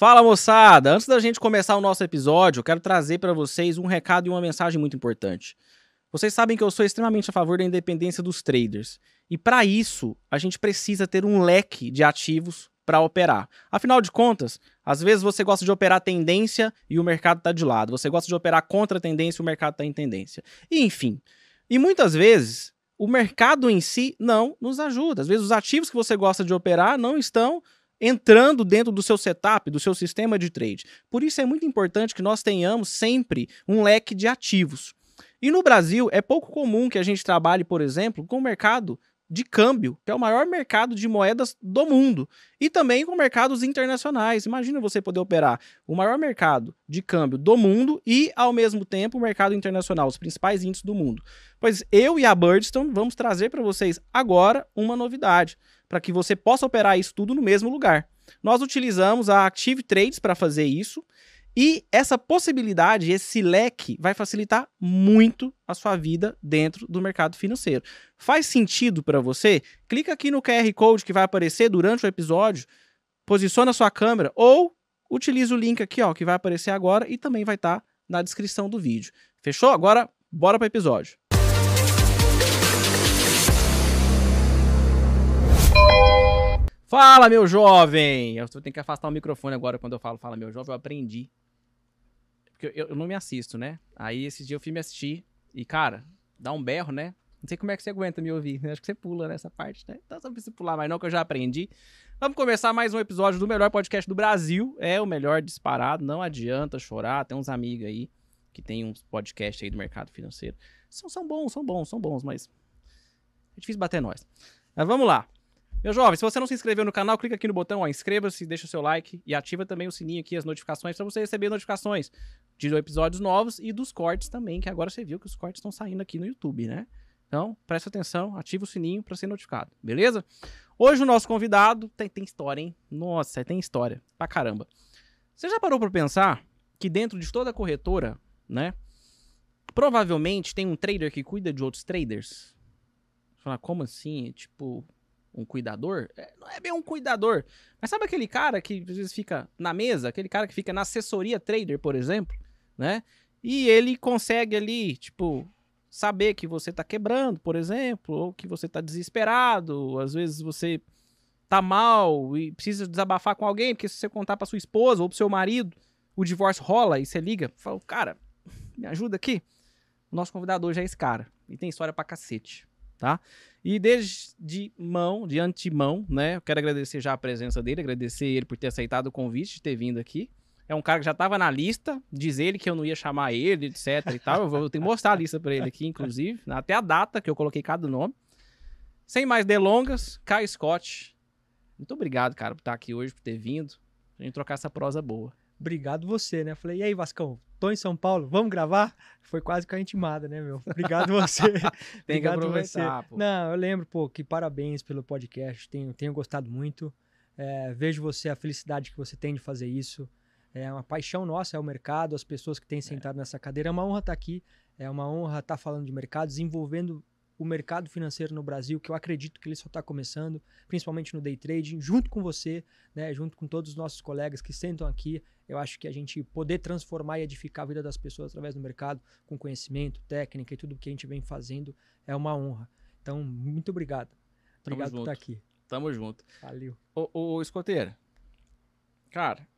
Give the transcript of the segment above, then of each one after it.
Fala moçada! Antes da gente começar o nosso episódio, eu quero trazer para vocês um recado e uma mensagem muito importante. Vocês sabem que eu sou extremamente a favor da independência dos traders. E para isso, a gente precisa ter um leque de ativos para operar. Afinal de contas, às vezes você gosta de operar tendência e o mercado está de lado. Você gosta de operar contra a tendência e o mercado está em tendência. E, enfim. E muitas vezes o mercado em si não nos ajuda. Às vezes os ativos que você gosta de operar não estão entrando dentro do seu setup, do seu sistema de trade. Por isso é muito importante que nós tenhamos sempre um leque de ativos. E no Brasil é pouco comum que a gente trabalhe, por exemplo, com o mercado de câmbio, que é o maior mercado de moedas do mundo, e também com mercados internacionais. Imagina você poder operar o maior mercado de câmbio do mundo e, ao mesmo tempo, o mercado internacional, os principais índices do mundo. Pois eu e a Birdstone vamos trazer para vocês agora uma novidade, para que você possa operar isso tudo no mesmo lugar. Nós utilizamos a Active Trades para fazer isso e essa possibilidade, esse leque, vai facilitar muito a sua vida dentro do mercado financeiro. Faz sentido para você? Clica aqui no QR Code que vai aparecer durante o episódio, posiciona a sua câmera ou utilize o link aqui, ó, que vai aparecer agora e também vai estar tá na descrição do vídeo. Fechou? Agora, bora para o episódio. Fala, meu jovem! Eu tenho que afastar o microfone agora quando eu falo Fala, meu jovem. Eu aprendi. Porque eu, eu não me assisto, né? Aí esse dia eu fui me assistir e, cara, dá um berro, né? Não sei como é que você aguenta me ouvir. Acho que você pula nessa parte, né? Então, não precisa pular mais não, que eu já aprendi. Vamos começar mais um episódio do melhor podcast do Brasil. É o melhor disparado, não adianta chorar. Tem uns amigos aí que tem uns podcasts aí do mercado financeiro. São, são bons, são bons, são bons, mas é difícil bater nós. Mas vamos lá. Meu jovem, se você não se inscreveu no canal, clica aqui no botão, inscreva-se, deixa o seu like e ativa também o sininho aqui, as notificações, para você receber notificações de episódios novos e dos cortes também, que agora você viu que os cortes estão saindo aqui no YouTube, né? Então, presta atenção, ativa o sininho para ser notificado, beleza? Hoje o nosso convidado tem, tem história, hein? Nossa, tem história pra caramba. Você já parou para pensar que dentro de toda corretora, né? Provavelmente tem um trader que cuida de outros traders? Você fala, como assim? Tipo, um cuidador, é, não é bem um cuidador. Mas sabe aquele cara que às vezes fica na mesa, aquele cara que fica na assessoria trader, por exemplo, né? E ele consegue ali, tipo, saber que você tá quebrando, por exemplo, ou que você tá desesperado, às vezes você tá mal e precisa desabafar com alguém, porque se você contar para sua esposa ou pro seu marido, o divórcio rola e você liga, fala, cara, me ajuda aqui. O nosso convidado hoje é esse cara. E tem história pra cacete tá? E desde mão, de antemão, né? Eu quero agradecer já a presença dele, agradecer ele por ter aceitado o convite, de ter vindo aqui. É um cara que já estava na lista, diz ele que eu não ia chamar ele, etc e tal. Eu vou ter que mostrar a lista para ele aqui, inclusive, até a data que eu coloquei cada nome. Sem mais delongas, Kai Scott. Muito obrigado, cara, por estar aqui hoje, por ter vindo. A gente trocar essa prosa boa. Obrigado você, né? Falei, e aí, Vascão, tô em São Paulo, vamos gravar? Foi quase com a intimada, né, meu? Obrigado você. Tem Obrigado que aproveitar, você. Pô. Não, eu lembro, pô, que parabéns pelo podcast, tenho, tenho gostado muito. É, vejo você, a felicidade que você tem de fazer isso. É uma paixão nossa, é o mercado, as pessoas que têm é. sentado é. nessa cadeira. É uma honra estar aqui, é uma honra estar falando de mercado, desenvolvendo o mercado financeiro no Brasil, que eu acredito que ele só está começando, principalmente no day trading, junto com você, né, junto com todos os nossos colegas que sentam aqui. Eu acho que a gente poder transformar e edificar a vida das pessoas através do mercado, com conhecimento, técnica e tudo que a gente vem fazendo, é uma honra. Então, muito obrigado. Obrigado por estar aqui. Tamo junto. Valeu. Ô, ô escoteiro, cara,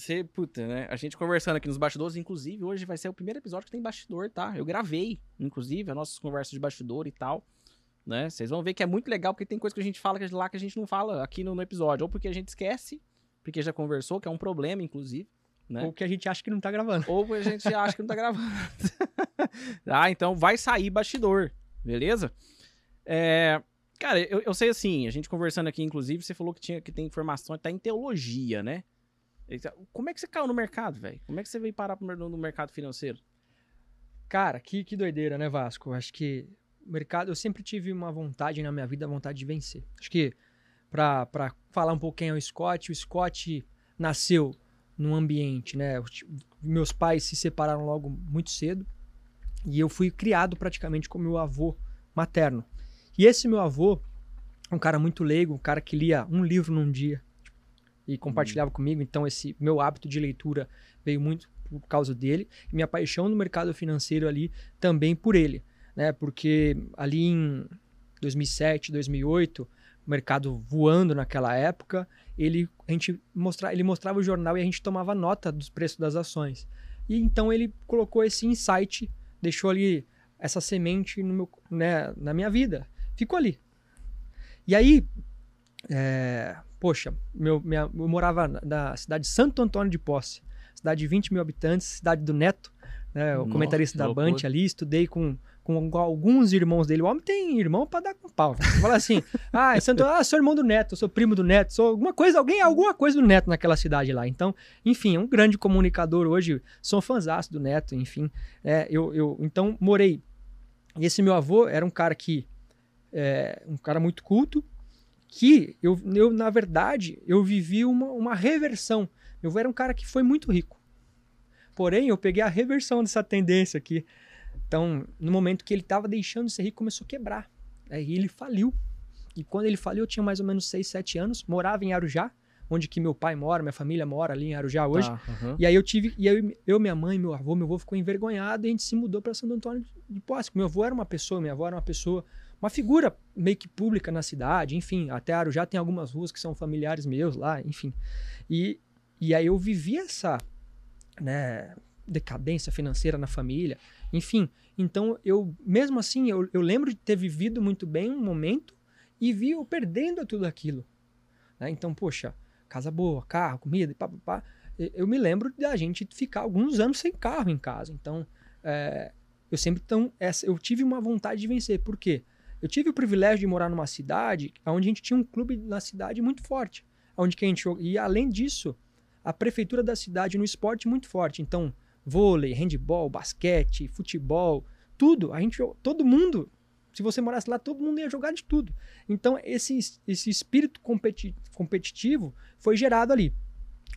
você, puta, né? A gente conversando aqui nos bastidores, inclusive, hoje vai ser o primeiro episódio que tem bastidor, tá? Eu gravei, inclusive, as nossas conversas de bastidor e tal. Né? Vocês vão ver que é muito legal, porque tem coisa que a gente fala lá que a gente não fala aqui no, no episódio. Ou porque a gente esquece, porque já conversou, que é um problema, inclusive. Né? Ou que a gente acha que não tá gravando. Ou que a gente acha que não tá gravando. ah, então vai sair bastidor, beleza? É, cara, eu, eu, sei assim, a gente conversando aqui, inclusive, você falou que, tinha, que tem informação, tá em teologia, né? Como é que você caiu no mercado, velho? Como é que você veio parar no mercado financeiro? Cara, que, que doideira, né, Vasco? Acho que o mercado, eu sempre tive uma vontade na minha vida, a vontade de vencer. Acho que para falar um pouquinho o Scott, o Scott nasceu num ambiente, né? Meus pais se separaram logo muito cedo e eu fui criado praticamente com meu avô materno. E esse meu avô, um cara muito leigo, um cara que lia um livro num dia, e compartilhava comigo. Então, esse meu hábito de leitura veio muito por causa dele. E minha paixão no mercado financeiro ali também por ele. Né? Porque ali em 2007, 2008, o mercado voando naquela época, ele, a gente mostra, ele mostrava o jornal e a gente tomava nota dos preços das ações. E então ele colocou esse insight, deixou ali essa semente no meu, né, na minha vida. Ficou ali. E aí, é, poxa, meu, minha, eu morava na cidade de Santo Antônio de Posse, cidade de 20 mil habitantes, cidade do Neto, né, o Nossa, comentarista da Band ali, estudei com, com alguns irmãos dele. O homem tem irmão para dar com pau. Fala assim, ah, é Santo, ah, sou irmão do Neto, sou primo do Neto, sou alguma coisa, alguém, alguma coisa do Neto naquela cidade lá. Então, enfim, é um grande comunicador hoje, sou fãzaço do Neto, enfim. É, eu, eu, então, morei. E esse meu avô era um cara que, é, um cara muito culto, que eu, eu, na verdade, eu vivi uma, uma reversão. Meu avô era um cara que foi muito rico. Porém, eu peguei a reversão dessa tendência aqui. Então, no momento que ele estava deixando de ser rico, começou a quebrar. Aí ele faliu. E quando ele faliu, eu tinha mais ou menos 6, 7 anos, morava em Arujá, onde que meu pai mora, minha família mora ali em Arujá hoje. Tá, uhum. E aí eu tive, e eu, eu, minha mãe, meu avô, meu avô ficou envergonhado e a gente se mudou para Santo Antônio de Posse. Meu avô era uma pessoa, minha avó era uma pessoa uma figura meio que pública na cidade, enfim, até Arujá tem algumas ruas que são familiares meus lá, enfim. E, e aí eu vivi essa né, decadência financeira na família, enfim. Então eu, mesmo assim, eu, eu lembro de ter vivido muito bem um momento e vi eu perdendo tudo aquilo. Né? Então, poxa, casa boa, carro, comida, pá, pá, pá. Eu me lembro da gente ficar alguns anos sem carro em casa. Então, é, eu sempre tão, essa, eu tive uma vontade de vencer. Por quê? Eu tive o privilégio de morar numa cidade onde a gente tinha um clube na cidade muito forte, onde que a gente e além disso, a prefeitura da cidade no esporte muito forte. Então, vôlei, handball, basquete, futebol, tudo, a gente todo mundo, se você morasse lá, todo mundo ia jogar de tudo. Então, esse esse espírito competi competitivo foi gerado ali.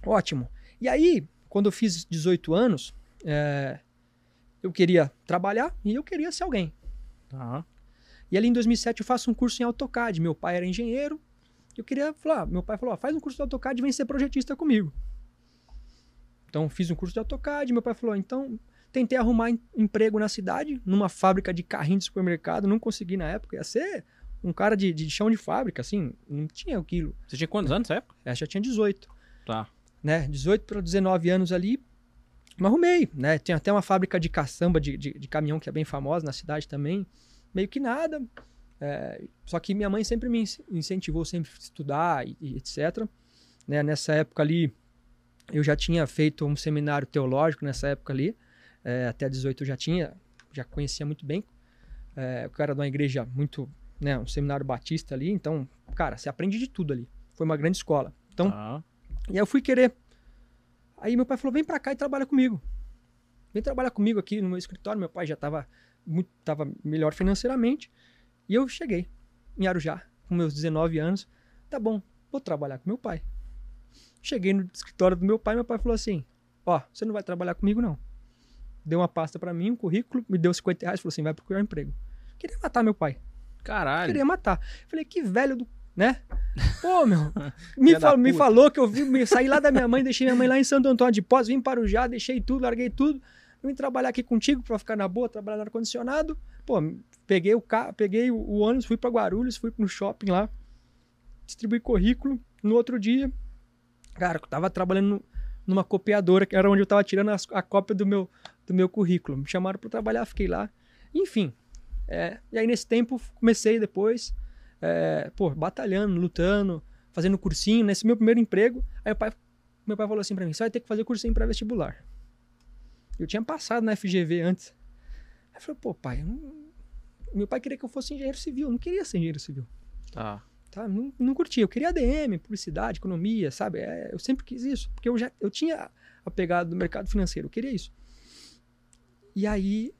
Ótimo. E aí, quando eu fiz 18 anos, é, eu queria trabalhar e eu queria ser alguém. Tá. E ali em 2007 eu faço um curso em AutoCAD. Meu pai era engenheiro. Eu queria falar, meu pai falou, faz um curso de AutoCAD e vem ser projetista comigo. Então fiz um curso de AutoCAD. Meu pai falou, então tentei arrumar emprego na cidade, numa fábrica de carrinho de supermercado. Não consegui na época. Ia ser um cara de, de chão de fábrica, assim, não tinha aquilo. Você tinha quantos anos nessa época? É, já tinha 18. Tá. Né, 18 para 19 anos ali, mas arrumei, né? Tinha até uma fábrica de caçamba de, de, de caminhão que é bem famosa na cidade também meio que nada. É, só que minha mãe sempre me incentivou sempre a estudar e, e etc. Né? Nessa época ali, eu já tinha feito um seminário teológico nessa época ali. É, até 18 eu já tinha, já conhecia muito bem. É, eu era de uma igreja muito, né, um seminário batista ali. Então, cara, você aprende de tudo ali. Foi uma grande escola. Então, ah. e aí eu fui querer. Aí meu pai falou: vem pra cá e trabalha comigo. Vem trabalhar comigo aqui no meu escritório. Meu pai já estava estava melhor financeiramente. E eu cheguei em Arujá, com meus 19 anos. Tá bom, vou trabalhar com meu pai. Cheguei no escritório do meu pai, meu pai falou assim: Ó, oh, você não vai trabalhar comigo não. Deu uma pasta para mim, um currículo, me deu 50 reais, falou assim: vai procurar um emprego. Queria matar meu pai. Caralho. Queria matar. Falei: que velho do. Né? Pô, meu. Me, fal, me falou que eu vi, me saí lá da minha mãe, deixei minha mãe lá em Santo Antônio de Pós, vim para o Já, deixei tudo, larguei tudo eu vim trabalhar aqui contigo para ficar na boa, trabalhar no ar-condicionado. Pô, peguei o carro, peguei o, o ônibus, fui para Guarulhos, fui no shopping lá, distribuí currículo. No outro dia, cara, eu tava trabalhando numa copiadora, que era onde eu tava tirando a, a cópia do meu, do meu currículo. Me chamaram para trabalhar, fiquei lá. Enfim, é, e aí nesse tempo comecei depois, é, pô, batalhando, lutando, fazendo cursinho. Nesse meu primeiro emprego, aí meu pai, meu pai falou assim para mim: você vai ter que fazer cursinho pré-vestibular. Eu tinha passado na FGV antes. Aí eu falei, pô, pai, não... meu pai queria que eu fosse engenheiro civil, eu não queria ser engenheiro civil. Tá. Tá, não, não curtia. Eu queria ADM, publicidade, economia, sabe? É, eu sempre quis isso, porque eu já eu tinha a pegada do mercado financeiro, eu queria isso. E aí,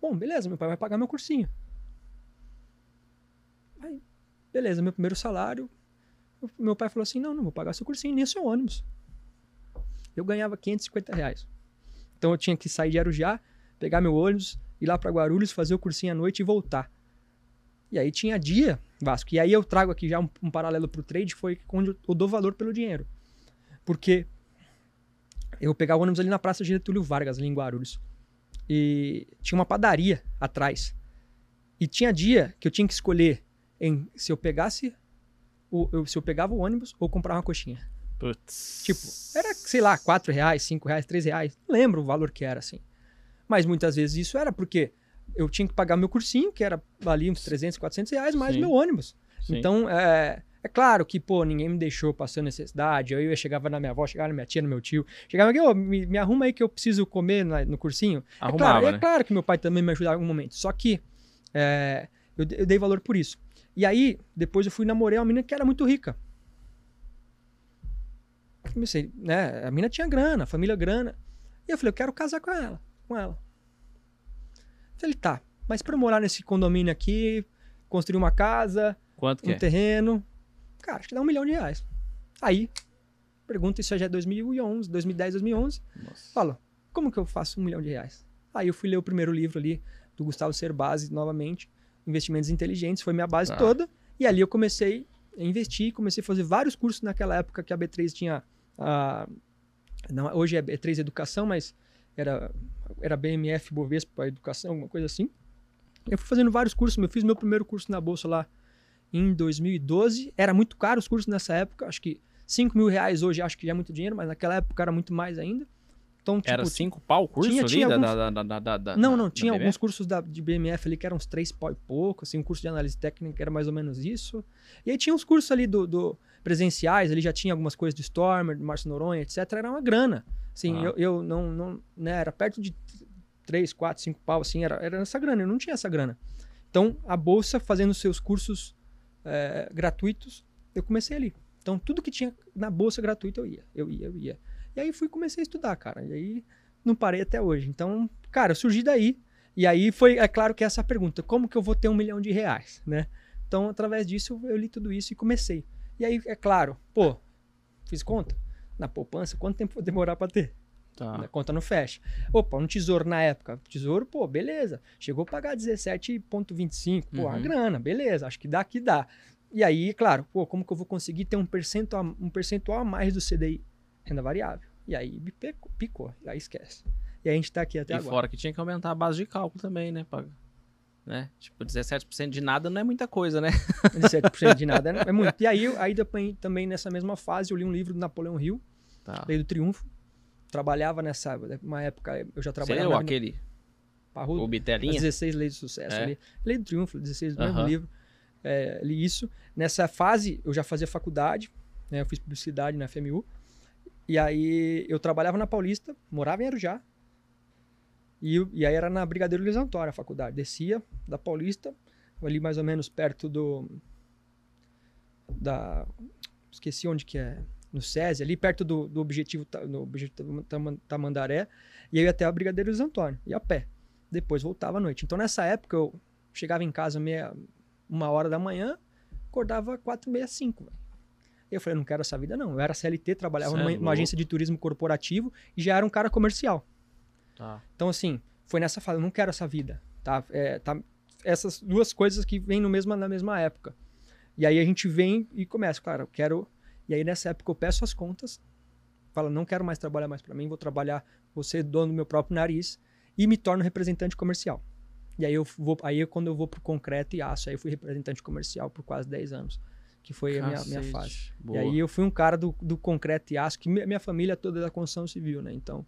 bom, beleza, meu pai vai pagar meu cursinho. Aí, beleza, meu primeiro salário, meu pai falou assim, não, não vou pagar seu cursinho, nem seu ônibus. Eu ganhava 550 reais. Então eu tinha que sair de Arujá, pegar meu ônibus, ir lá para Guarulhos, fazer o cursinho à noite e voltar. E aí tinha dia, Vasco. E aí eu trago aqui já um, um paralelo para o trade, foi onde eu dou valor pelo dinheiro. Porque eu pegava o ônibus ali na Praça Getúlio Vargas, ali em Guarulhos. E tinha uma padaria atrás. E tinha dia que eu tinha que escolher em se eu pegasse eu, se eu pegava o ônibus ou comprar uma coxinha. Putz. Tipo, era, sei lá, 4 reais, 5 reais, 3 reais. Não lembro o valor que era, assim. Mas muitas vezes isso era porque eu tinha que pagar meu cursinho, que era ali uns 300, 400 reais, mais Sim. meu ônibus. Sim. Então, é, é claro que, pô, ninguém me deixou passando necessidade. Eu, eu chegava na minha avó, chegava na minha tia, no meu tio. Chegava aqui, ô, me, me arruma aí que eu preciso comer na- no cursinho. É Arrumava, claro, né? é claro que meu pai também me ajudava em algum momento. Só que é, eu, eu dei valor por isso. E aí, depois eu fui namorei uma menina que era muito rica. Comecei, né? A menina tinha grana, a família grana. E eu falei, eu quero casar com ela. Com ela. Falei, tá, mas pra eu morar nesse condomínio aqui, construir uma casa, Quanto um é? terreno, cara, acho que dá um milhão de reais. Aí, pergunta, isso já é 2011, 2010, 2011. Nossa. Falo, como que eu faço um milhão de reais? Aí eu fui ler o primeiro livro ali, do Gustavo Cerbasi, novamente, Investimentos Inteligentes, foi minha base Tá. toda. E ali eu comecei a investir, comecei a fazer vários cursos naquela época que a B3 tinha. Não, hoje é B3 Educação, mas era, era BMF Bovespa para Educação, alguma coisa assim. Eu fui fazendo vários cursos, eu fiz meu primeiro curso na Bolsa lá em 2012. Era muito caro os cursos nessa época, acho que 5 mil reais hoje acho que já é muito dinheiro, mas naquela época era muito mais ainda. Então, tipo, Era cinco pau o curso tinha- ali? tinha alguns- da, da, da, da, não, não, tinha alguns cursos da, de BMF ali que eram uns três pau e pouco, assim, um curso de análise técnica era mais ou menos isso. E aí tinha uns cursos ali do, do presenciais, ali já tinha algumas coisas do Stormer, do Márcio Noronha, etc. Era uma grana. Assim, Ah. eu, eu não, não, né, era perto de três, quatro, cinco pau, assim, era, era essa grana, eu não tinha essa grana. Então, a Bolsa fazendo seus cursos eh, gratuitos, eu comecei ali. Então, tudo que tinha na Bolsa gratuita, eu ia, eu ia, eu ia. E aí fui comecei a estudar, cara. E aí não parei até hoje. Então, cara, eu surgi daí. E aí foi, é claro que essa pergunta, como que eu vou ter um milhão de reais, né? Então, através disso, eu li tudo isso e comecei. E aí, é claro, pô, fiz conta na poupança, quanto tempo vou demorar para ter? Tá. A conta não fecha. Opa, um tesouro na época. Tesouro, pô, beleza. Chegou a pagar 17,25. Pô, a Uhum. grana, beleza. Acho que dá que dá. E aí, claro, pô, como que eu vou conseguir ter um percentual, um percentual a mais do CDI? Renda variável. E aí picou, picou. E aí esquece. E aí a gente tá aqui até E agora. fora que tinha que aumentar a base de cálculo também, né? Pra, né? Tipo, 17% de nada não é muita coisa, né? 17% de nada é muito. E aí, eu- aí também nessa mesma fase, eu li um livro do Napoleão Hill, Tá. Lei do Triunfo. Trabalhava nessa uma época, eu já Você trabalhava leu na- aquele, Parrudo. o Bitelinha? 16 leis de sucesso É. ali. Lei do Triunfo, 16 do mesmo Aham. livro. É, li isso. Nessa fase, eu já fazia faculdade, né? Eu fiz publicidade na FMU. E aí, eu trabalhava na Paulista, morava em Arujá. E, e aí era na Brigadeiro Luiz Antônio a faculdade. Descia da Paulista, ali mais ou menos perto do... Da... Esqueci onde que é. No SESI, ali perto do, do Objetivo, no objetivo Taman- Tamandaré. E aí eu ia até a Brigadeiro Luiz Antônio, ia a pé. Depois voltava à noite. Então nessa época eu chegava em casa meia, uma hora da manhã, acordava quatro, meia, cinco. Eu falei, não quero essa vida não. Eu era CLT, trabalhava Cê é numa, numa agência de turismo corporativo e já era um cara comercial. Tá. Então assim, foi nessa fase, eu não quero essa vida, tá? É, tá essas duas coisas que vêm no mesma, na mesma época. E aí a gente vem e começa, cara, eu quero... E aí nessa época eu peço as contas, falo, não quero mais trabalhar mais para mim, vou trabalhar, vou ser dono do meu próprio nariz e me torno representante comercial. E aí eu vou, aí é quando eu vou pro concreto e aço, aí eu fui representante comercial por quase 10 anos, que foi a minha, minha Cacete. fase. Boa. E aí eu fui um cara do, do concreto e aço, que mi- minha família toda é da construção civil, né? Então,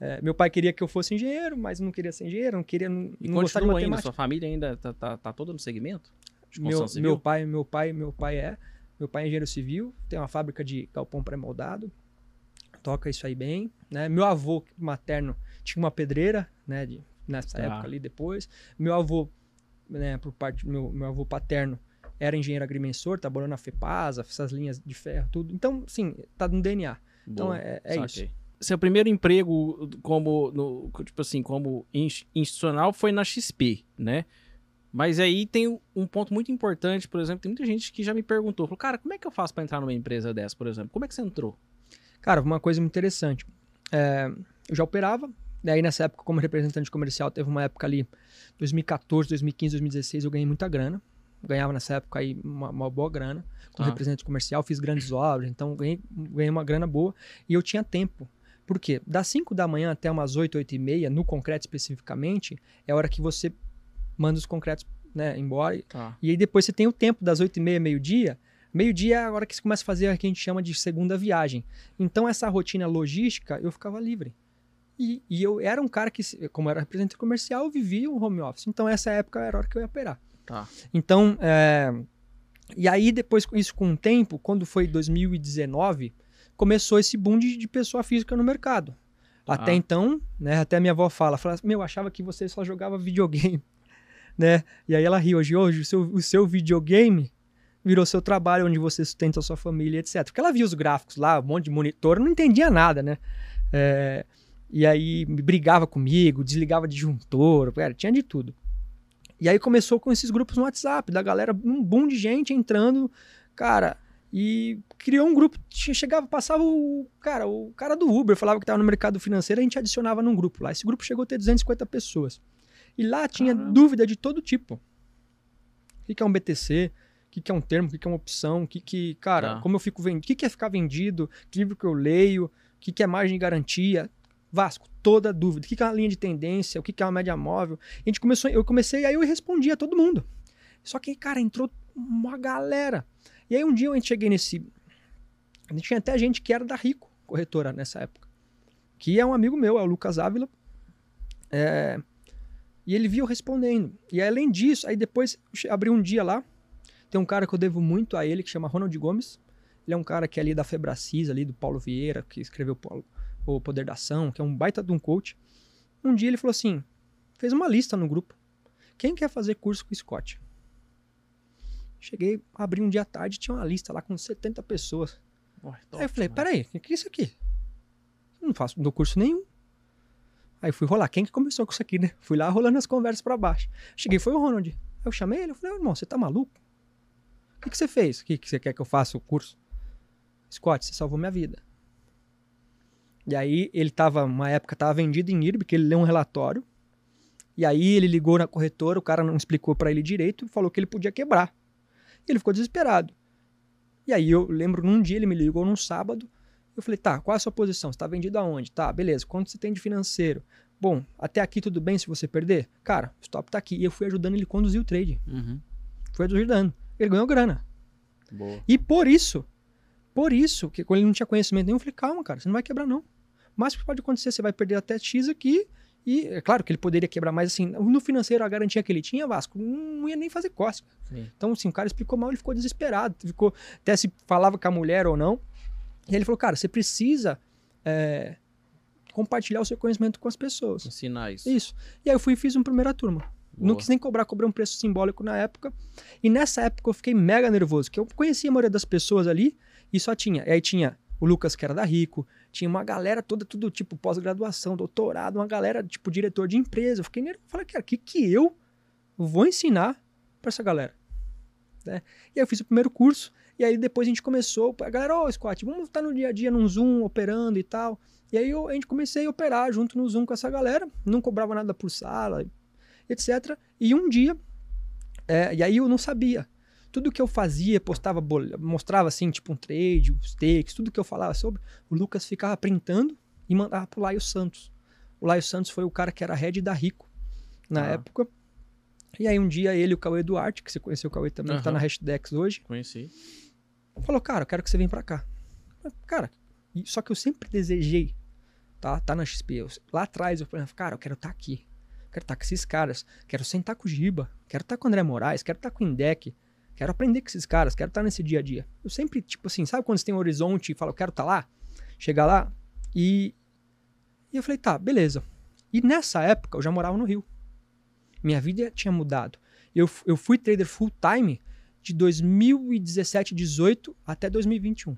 é, meu pai queria que eu fosse engenheiro, mas não queria ser engenheiro, não queria não, E não gostar de continua ainda, matemática. sua família ainda tá, tá, tá toda no segmento? Meu, meu pai, meu pai, meu pai é, meu pai é engenheiro civil, tem uma fábrica de galpão pré-moldado, toca isso aí bem, né? Meu avô materno tinha uma pedreira, né? de- nessa Tá. época ali depois. Meu avô, né? Por parte meu meu avô paterno era engenheiro agrimensor, trabalhou na Fepasa, essas linhas de ferro, tudo. Então, sim, tá no DNA. Então Boa, é, é isso. Seu primeiro emprego como, no, tipo assim, como ins- institucional foi na XP, né? Mas aí tem um ponto muito importante, por exemplo, tem muita gente que já me perguntou, falou, cara, como é que eu faço para entrar numa empresa dessa, por exemplo? Como é que você entrou? Cara, uma coisa muito interessante. É, eu já operava, daí nessa época, como representante comercial, teve uma época ali, 2014, 2015, 2016, eu ganhei muita grana. ganhava nessa época aí uma, uma boa grana, como Tá. representante comercial, fiz grandes obras, então ganhei, ganhei uma grana boa e eu tinha tempo. Por quê? Das 5 da manhã até umas 8, 8 e meia, no concreto especificamente, é a hora que você manda os concretos né, embora. E- Tá. E aí depois você tem o tempo das 8 e meia, meio-dia. Meio-dia é a hora que você começa a fazer o que a gente chama de segunda viagem. Então essa rotina logística, eu ficava livre. E, e eu era um cara que, como era representante comercial, eu vivia um home office. Então essa época era a hora que eu ia operar. Tá. Então, é, e aí depois isso com o tempo, quando foi 2019, começou esse boom de, de pessoa física no mercado. Até Ah. então, né, até minha avó fala, fala, meu, achava que você só jogava videogame, né? E aí ela ri hoje, hoje o seu, o seu videogame virou seu trabalho, onde você sustenta a sua família, etc. Porque ela via os gráficos lá, um monte de monitor, não entendia nada, né? É, e aí brigava comigo, desligava disjuntor, era, tinha de tudo. E aí começou com esses grupos no WhatsApp, da galera, um boom de gente entrando, cara, e criou um grupo, chegava, passava o cara, o cara do Uber, falava que estava no mercado financeiro, a gente adicionava num grupo lá. Esse grupo chegou a ter 250 pessoas. E lá tinha Caramba. dúvida de todo tipo. O que é um BTC? O que é um termo? O que é uma opção? O que que, cara, Tá. como eu fico vendido? O que é ficar vendido? Que livro que eu leio? O que é margem de garantia? Vasco, toda dúvida. O que é uma linha de tendência? O que que é uma média móvel? A gente começou, eu comecei, aí eu respondia a todo mundo. Só que, cara, entrou uma galera. E aí um dia eu cheguei nesse. A gente tinha até gente que era da Rico, corretora, nessa época. Que é um amigo meu, é o Lucas Ávila. É, E ele viu respondendo. E aí, além disso, aí depois abri um dia lá. Tem um cara que eu devo muito a ele, que chama Ronald Gomes. Ele é um cara que é ali da Febracis, ali do Paulo Vieira, que escreveu o Poder da Ação, que é um baita de um coach. Um dia ele falou assim: fez uma lista no grupo. Quem quer fazer curso com o Scott? Cheguei, abri um dia à tarde, tinha uma lista lá com 70 pessoas. Ué, Aí eu falei, peraí, o que é isso aqui? Eu não faço, não dou curso nenhum. Aí fui rolar, quem que começou com isso aqui, né? Fui lá rolando as conversas pra baixo. Cheguei, foi o Ronald. Aí eu chamei ele, eu falei, "Ô, irmão, você tá maluco? O que, que você fez? O que, que você quer que eu faça o curso? Scott, você salvou minha vida. E aí ele tava, uma época, tava vendido em IRB, que ele leu um relatório. E aí ele ligou na corretora, o cara não explicou pra ele direito, falou que ele podia quebrar. E ele ficou desesperado. E aí eu lembro, num dia ele me ligou num sábado, eu falei, tá, qual é a sua posição? Você tá vendido aonde? Tá, beleza, quanto você tem de financeiro? Bom, até aqui tudo bem se você perder? Cara, o stop tá aqui. E eu fui ajudando ele a conduzir o trade. Uhum. Fui ajudando. Ele ganhou grana. Boa. E por isso, por isso, que quando ele não tinha conhecimento nenhum, eu falei, calma, cara, você não vai quebrar não. Mas o que pode acontecer, você vai perder até X aqui, e é claro que ele poderia quebrar, mas assim, no financeiro, a garantia que ele tinha, Vasco, não ia nem fazer cócega. Então, assim, o cara explicou mal, ele ficou desesperado, ficou, até se falava com a mulher ou não. E ele falou, cara, você precisa é, compartilhar o seu conhecimento com as pessoas. Ensinar isso. Isso. E aí eu fui e fiz uma primeira turma. Não Boa. quis nem cobrar, cobrei um preço simbólico na época. E nessa época eu fiquei mega nervoso, porque eu conhecia a maioria das pessoas ali e só tinha. E aí tinha o Lucas, que era da Rico, tinha uma galera toda, tudo tipo pós-graduação, doutorado, uma galera tipo diretor de empresa. Eu fiquei nervoso. Falei, cara, o que, que eu vou ensinar pra essa galera? Né? E aí eu fiz o primeiro curso, e aí depois a gente começou. A galera, ô Scott, vamos estar no dia a dia num Zoom, operando e tal. E aí eu, a gente comecei a operar junto no Zoom com essa galera, não cobrava nada por sala, etc. E um dia, é, e aí eu não sabia. Tudo que eu fazia, postava, mostrava assim, tipo um trade, os takes, tudo que eu falava sobre, o Lucas ficava printando e mandava pro Laio Santos. O Laio Santos foi o cara que era head da Rico na Ah. época. E aí um dia ele e o Cauê Duarte, que você conheceu o Cauê também, que tá na Hashdex hoje, Conheci. falou, cara, eu quero que você venha pra cá. Cara, só que eu sempre desejei, tá? Tá na XP. Eu- lá atrás eu falei, cara, eu quero estar aqui. Quero estar com esses caras. Quero sentar com o Giba. Quero estar com o André Moraes. Quero estar com o Indec. Quero aprender com esses caras. Quero estar nesse dia a dia. Eu sempre, tipo assim, sabe quando você tem um horizonte e fala, eu quero estar lá? Chegar lá e. E eu falei, tá, beleza. E nessa época eu já morava no Rio. Minha vida tinha mudado. Eu, eu fui trader full time de 2017, 18 até 2021.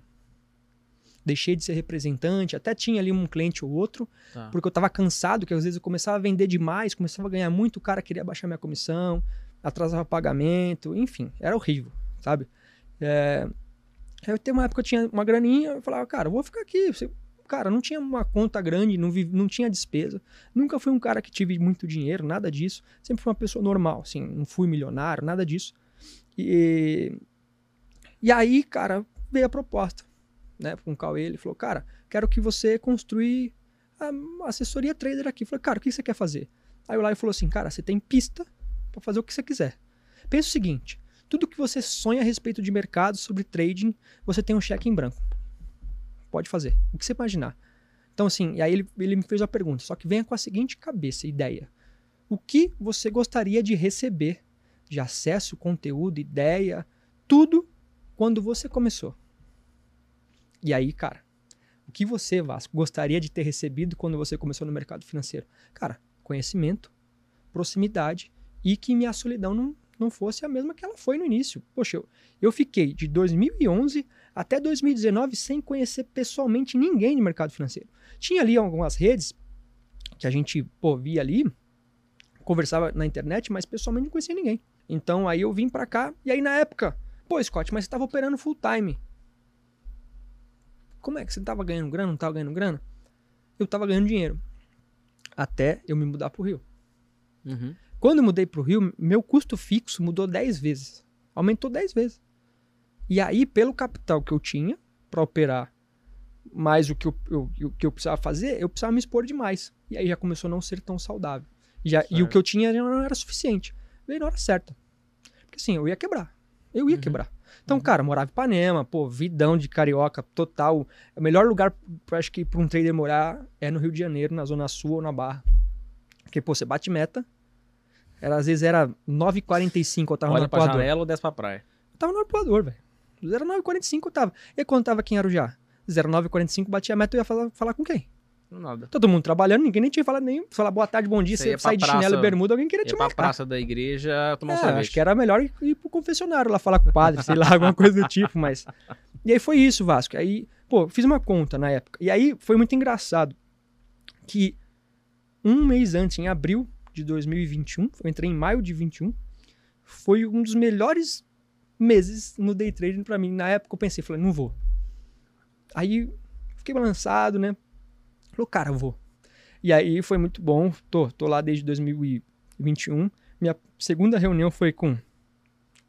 Deixei de ser representante, até tinha ali um cliente ou outro, Tá. porque eu tava cansado, que às vezes eu começava a vender demais, começava a ganhar muito, o cara queria baixar minha comissão, atrasava pagamento, enfim, era horrível, sabe? É... Eu tenho uma época eu tinha uma graninha, eu falava, cara, eu vou ficar aqui. Você- Cara, não tinha uma conta grande, não, vi- não tinha despesa. Nunca fui um cara que tive muito dinheiro, nada disso. Sempre fui uma pessoa normal, assim, não fui milionário, nada disso. E, e aí, cara, veio a proposta, né, com o Cauê. Ele falou, cara, quero que você construa a assessoria trader aqui. Eu falei, cara, o que você quer fazer? Aí o Lai falou assim, cara, você tem pista para fazer o que você quiser. Pensa o seguinte, tudo que você sonha a respeito de mercado, sobre trading, você tem um cheque em branco. Pode fazer, o que você imaginar. Então, assim, e aí ele, ele me fez uma pergunta, só que venha com a seguinte cabeça, ideia. O que você gostaria de receber de acesso, conteúdo, ideia, tudo quando você começou? E aí, cara, o que você, Vasco, gostaria de ter recebido quando você começou no mercado financeiro? Cara, conhecimento, proximidade e que minha solidão não, não fosse a mesma que ela foi no início. Poxa, eu, eu fiquei de 2011 até 2019 sem conhecer pessoalmente ninguém de mercado financeiro. Tinha ali algumas redes que a gente pô, via ali, conversava na internet, mas pessoalmente não conhecia ninguém. Então aí eu vim para cá e aí na época, pô, Scott, mas você estava operando full time. Como é que você estava ganhando grana, não estava ganhando grana? Eu estava ganhando dinheiro. Até eu me mudar pro Rio. Uhum. Quando eu mudei pro Rio, meu custo fixo mudou 10 vezes. Aumentou 10 vezes. E aí, pelo capital que eu tinha para operar mais o que eu, eu, o que eu precisava fazer, eu precisava me expor demais. E aí já começou a não ser tão saudável. E, já, e o que eu tinha já não era suficiente. Veio na hora certa. Porque assim, eu ia quebrar. Eu ia uhum. quebrar. Então, uhum. cara, morava em Ipanema, pô, vidão de carioca, total. O melhor lugar, acho que, para um trader morar é no Rio de Janeiro, na Zona Sul ou na Barra. Porque, pô, você bate meta. Era, às vezes era 9h45, eu tava Olha no arpoador. Pra janela ou desce pra praia? Eu tava no arpoador, velho. 09h45 eu tava. E quando tava aqui em Arujá? 09h45 batia a meta, eu ia falar, falar com quem? Nada. Todo mundo trabalhando, ninguém nem tinha falado nem. Falar boa tarde, bom dia, você, sair de chinelo e bermuda, alguém queria te marcar. pra praça da igreja tomar é, um sorvete. Acho que era melhor ir pro confessionário lá falar com o padre, sei lá, alguma coisa do tipo, mas. E aí foi isso, Vasco. Aí, pô, fiz uma conta na época. E aí foi muito engraçado que um mês antes, em abril de 2021, eu entrei em maio de 21, foi um dos melhores meses no day trading para mim. Na época eu pensei, falei, não vou. Aí fiquei balançado, né? Falou, cara, eu vou. E aí foi muito bom. Tô, tô lá desde 2021. Minha segunda reunião foi com. O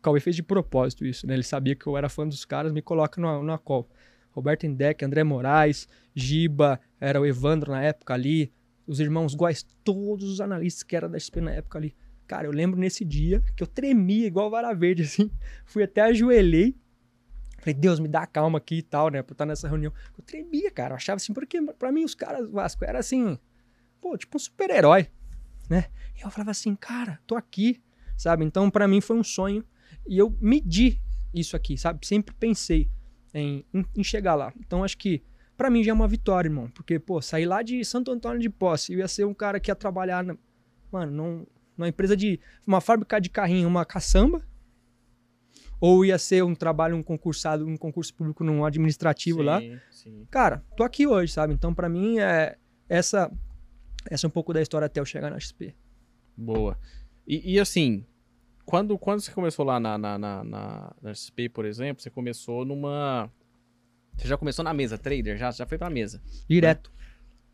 Cauê fez de propósito isso, né? Ele sabia que eu era fã dos caras, me coloca numa, numa call. Roberto Indec, André Moraes, Giba, era o Evandro na época ali, os irmãos Góes, todos os analistas que eram da XP na época ali. Cara, eu lembro nesse dia que eu tremia igual vara verde, assim. Fui até ajoelhei Falei, Deus, me dá calma aqui e tal, né? Pra estar nessa reunião. Eu tremia, cara. Eu achava assim, porque pra mim os caras Vasco era assim, pô, tipo um super-herói, né? E eu falava assim, cara, tô aqui, sabe? Então pra mim foi um sonho e eu medi isso aqui, sabe? Sempre pensei em, em, em chegar lá. Então acho que para mim já é uma vitória, irmão. Porque, pô, sair lá de Santo Antônio de Posse, eu ia ser um cara que ia trabalhar, na, mano, num, numa empresa de. uma fábrica de carrinho, uma caçamba, ou ia ser um trabalho, um concursado, um concurso público num administrativo sim, lá. Sim. Cara, tô aqui hoje, sabe? Então, para mim, é essa, essa é um pouco da história até eu chegar na XP. Boa. E, e assim, quando, quando você começou lá na, na, na, na, na XP, por exemplo, você começou numa. Você já começou na mesa trader? Já, já foi pra mesa? Direto. Né?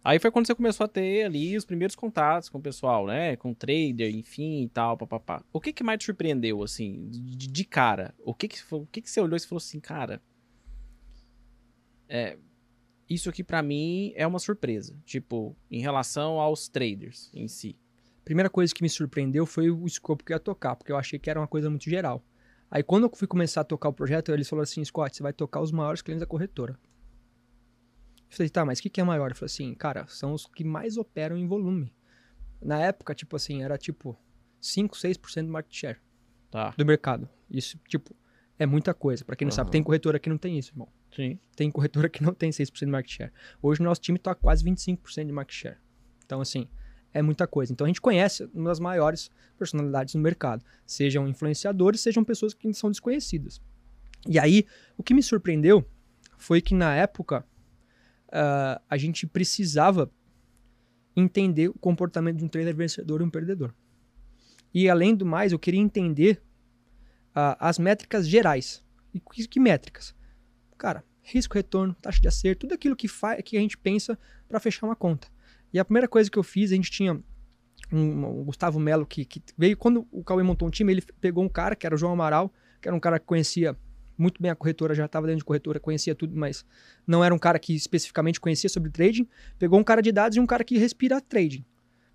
Aí foi quando você começou a ter ali os primeiros contatos com o pessoal, né? Com trader, enfim e tal, papapá. O que que mais te surpreendeu, assim, de, de cara? O que que, o que que você olhou e falou assim, cara... É, isso aqui para mim é uma surpresa. Tipo, em relação aos traders em si. Primeira coisa que me surpreendeu foi o escopo que ia tocar, porque eu achei que era uma coisa muito geral. Aí quando eu fui começar a tocar o projeto, eles falaram assim, Scott, você vai tocar os maiores clientes da corretora. Eu falei, tá, mas o que, que é maior? Ele falou assim, cara, são os que mais operam em volume. Na época, tipo assim, era tipo 5, 6% do market share tá. do mercado. Isso, tipo, é muita coisa. Para quem não uhum. sabe, tem corretora que não tem isso, irmão. Sim. Tem corretora que não tem 6% de market share. Hoje o nosso time tá quase 25% de market share. Então, assim, é muita coisa. Então a gente conhece uma das maiores personalidades no mercado. Sejam influenciadores, sejam pessoas que são desconhecidas. E aí, o que me surpreendeu foi que na época uh, a gente precisava entender o comportamento de um trader vencedor e um perdedor. E além do mais, eu queria entender uh, as métricas gerais. E que, que, métricas? Cara, risco, retorno, taxa de acerto, tudo aquilo que, que a gente pensa para fechar uma conta. E a primeira coisa que eu fiz, a gente tinha um, um Gustavo Melo que, que, veio, quando o Cauê montou um time, ele pegou um cara, que era o João Amaral, que era um cara que conhecia muito bem a corretora, já estava dentro de corretora, conhecia tudo, mas não era um cara que especificamente conhecia sobre trading. Pegou um cara de dados e um cara que respira trading.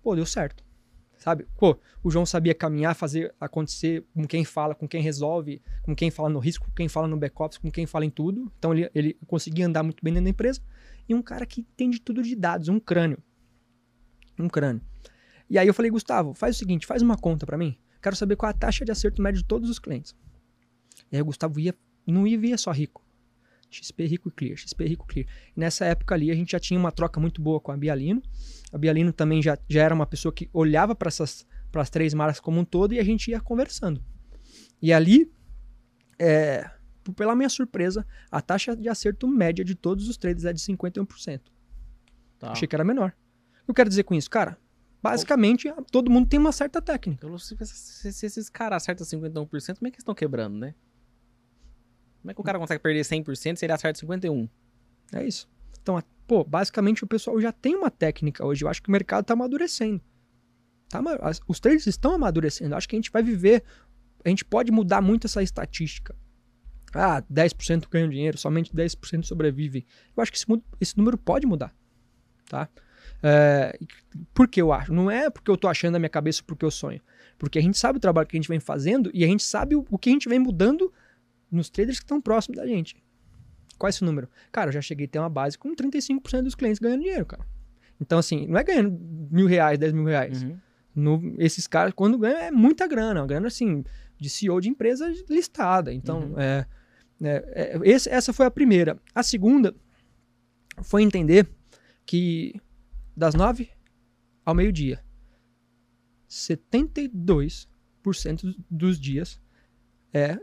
Pô, deu certo. Sabe? Pô, o João sabia caminhar, fazer acontecer com quem fala, com quem resolve, com quem fala no risco, com quem fala no back-office, com quem fala em tudo. Então ele, ele conseguia andar muito bem dentro da empresa. E um cara que entende tudo de dados, um crânio. Um crânio. E aí eu falei, Gustavo, faz o seguinte, faz uma conta para mim. Quero saber qual a taxa de acerto médio de todos os clientes. E aí o Gustavo ia, não ia via só rico. XP Rico e Clear, XP Rico Clear. E nessa época ali a gente já tinha uma troca muito boa com a Bialino. A Bialino também já, já era uma pessoa que olhava para essas para as três marcas como um todo e a gente ia conversando. E ali, é, pela minha surpresa, a taxa de acerto média de todos os traders é de 51%. Tá. Achei que era menor. Eu quero dizer com isso, cara, basicamente todo mundo tem uma certa técnica. Se, se, se esses caras acertam 51%, como é que eles estão quebrando, né? Como é que o cara consegue perder 100% se ele acerta 51%? É isso. Então, pô, basicamente o pessoal já tem uma técnica hoje. Eu acho que o mercado está amadurecendo. Tá, os traders estão amadurecendo. Eu acho que a gente vai viver. A gente pode mudar muito essa estatística. Ah, 10% ganham dinheiro, somente 10% sobrevivem. Eu acho que esse, esse, número pode mudar. Tá? É, por que eu acho? Não é porque eu tô achando na minha cabeça porque eu sonho. Porque a gente sabe o trabalho que a gente vem fazendo e a gente sabe o, o que a gente vem mudando nos traders que estão próximos da gente. Qual é esse número? Cara, eu já cheguei a ter uma base com 35% dos clientes ganhando dinheiro, cara. Então, assim, não é ganhando mil reais, dez mil reais. Uhum. No, esses caras, quando ganham, é muita grana. Uma grana, assim, de CEO de empresa listada. Então, uhum. é, é, é, esse, essa foi a primeira. A segunda foi entender que das nove ao meio-dia, 72% dos dias é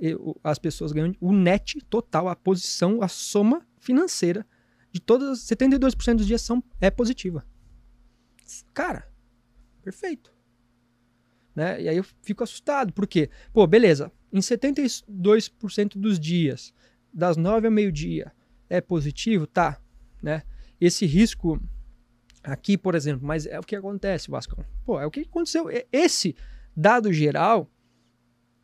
as pessoas ganham o net total, a posição, a soma financeira de todas, 72% dos dias são, é positiva. Cara, perfeito. Né? E aí eu fico assustado, porque, pô, beleza, em 72% dos dias, das 9 ao meio-dia, é positivo, tá, né? Esse risco aqui, por exemplo, mas é o que acontece, Vasco. Pô, é o que aconteceu. Esse dado geral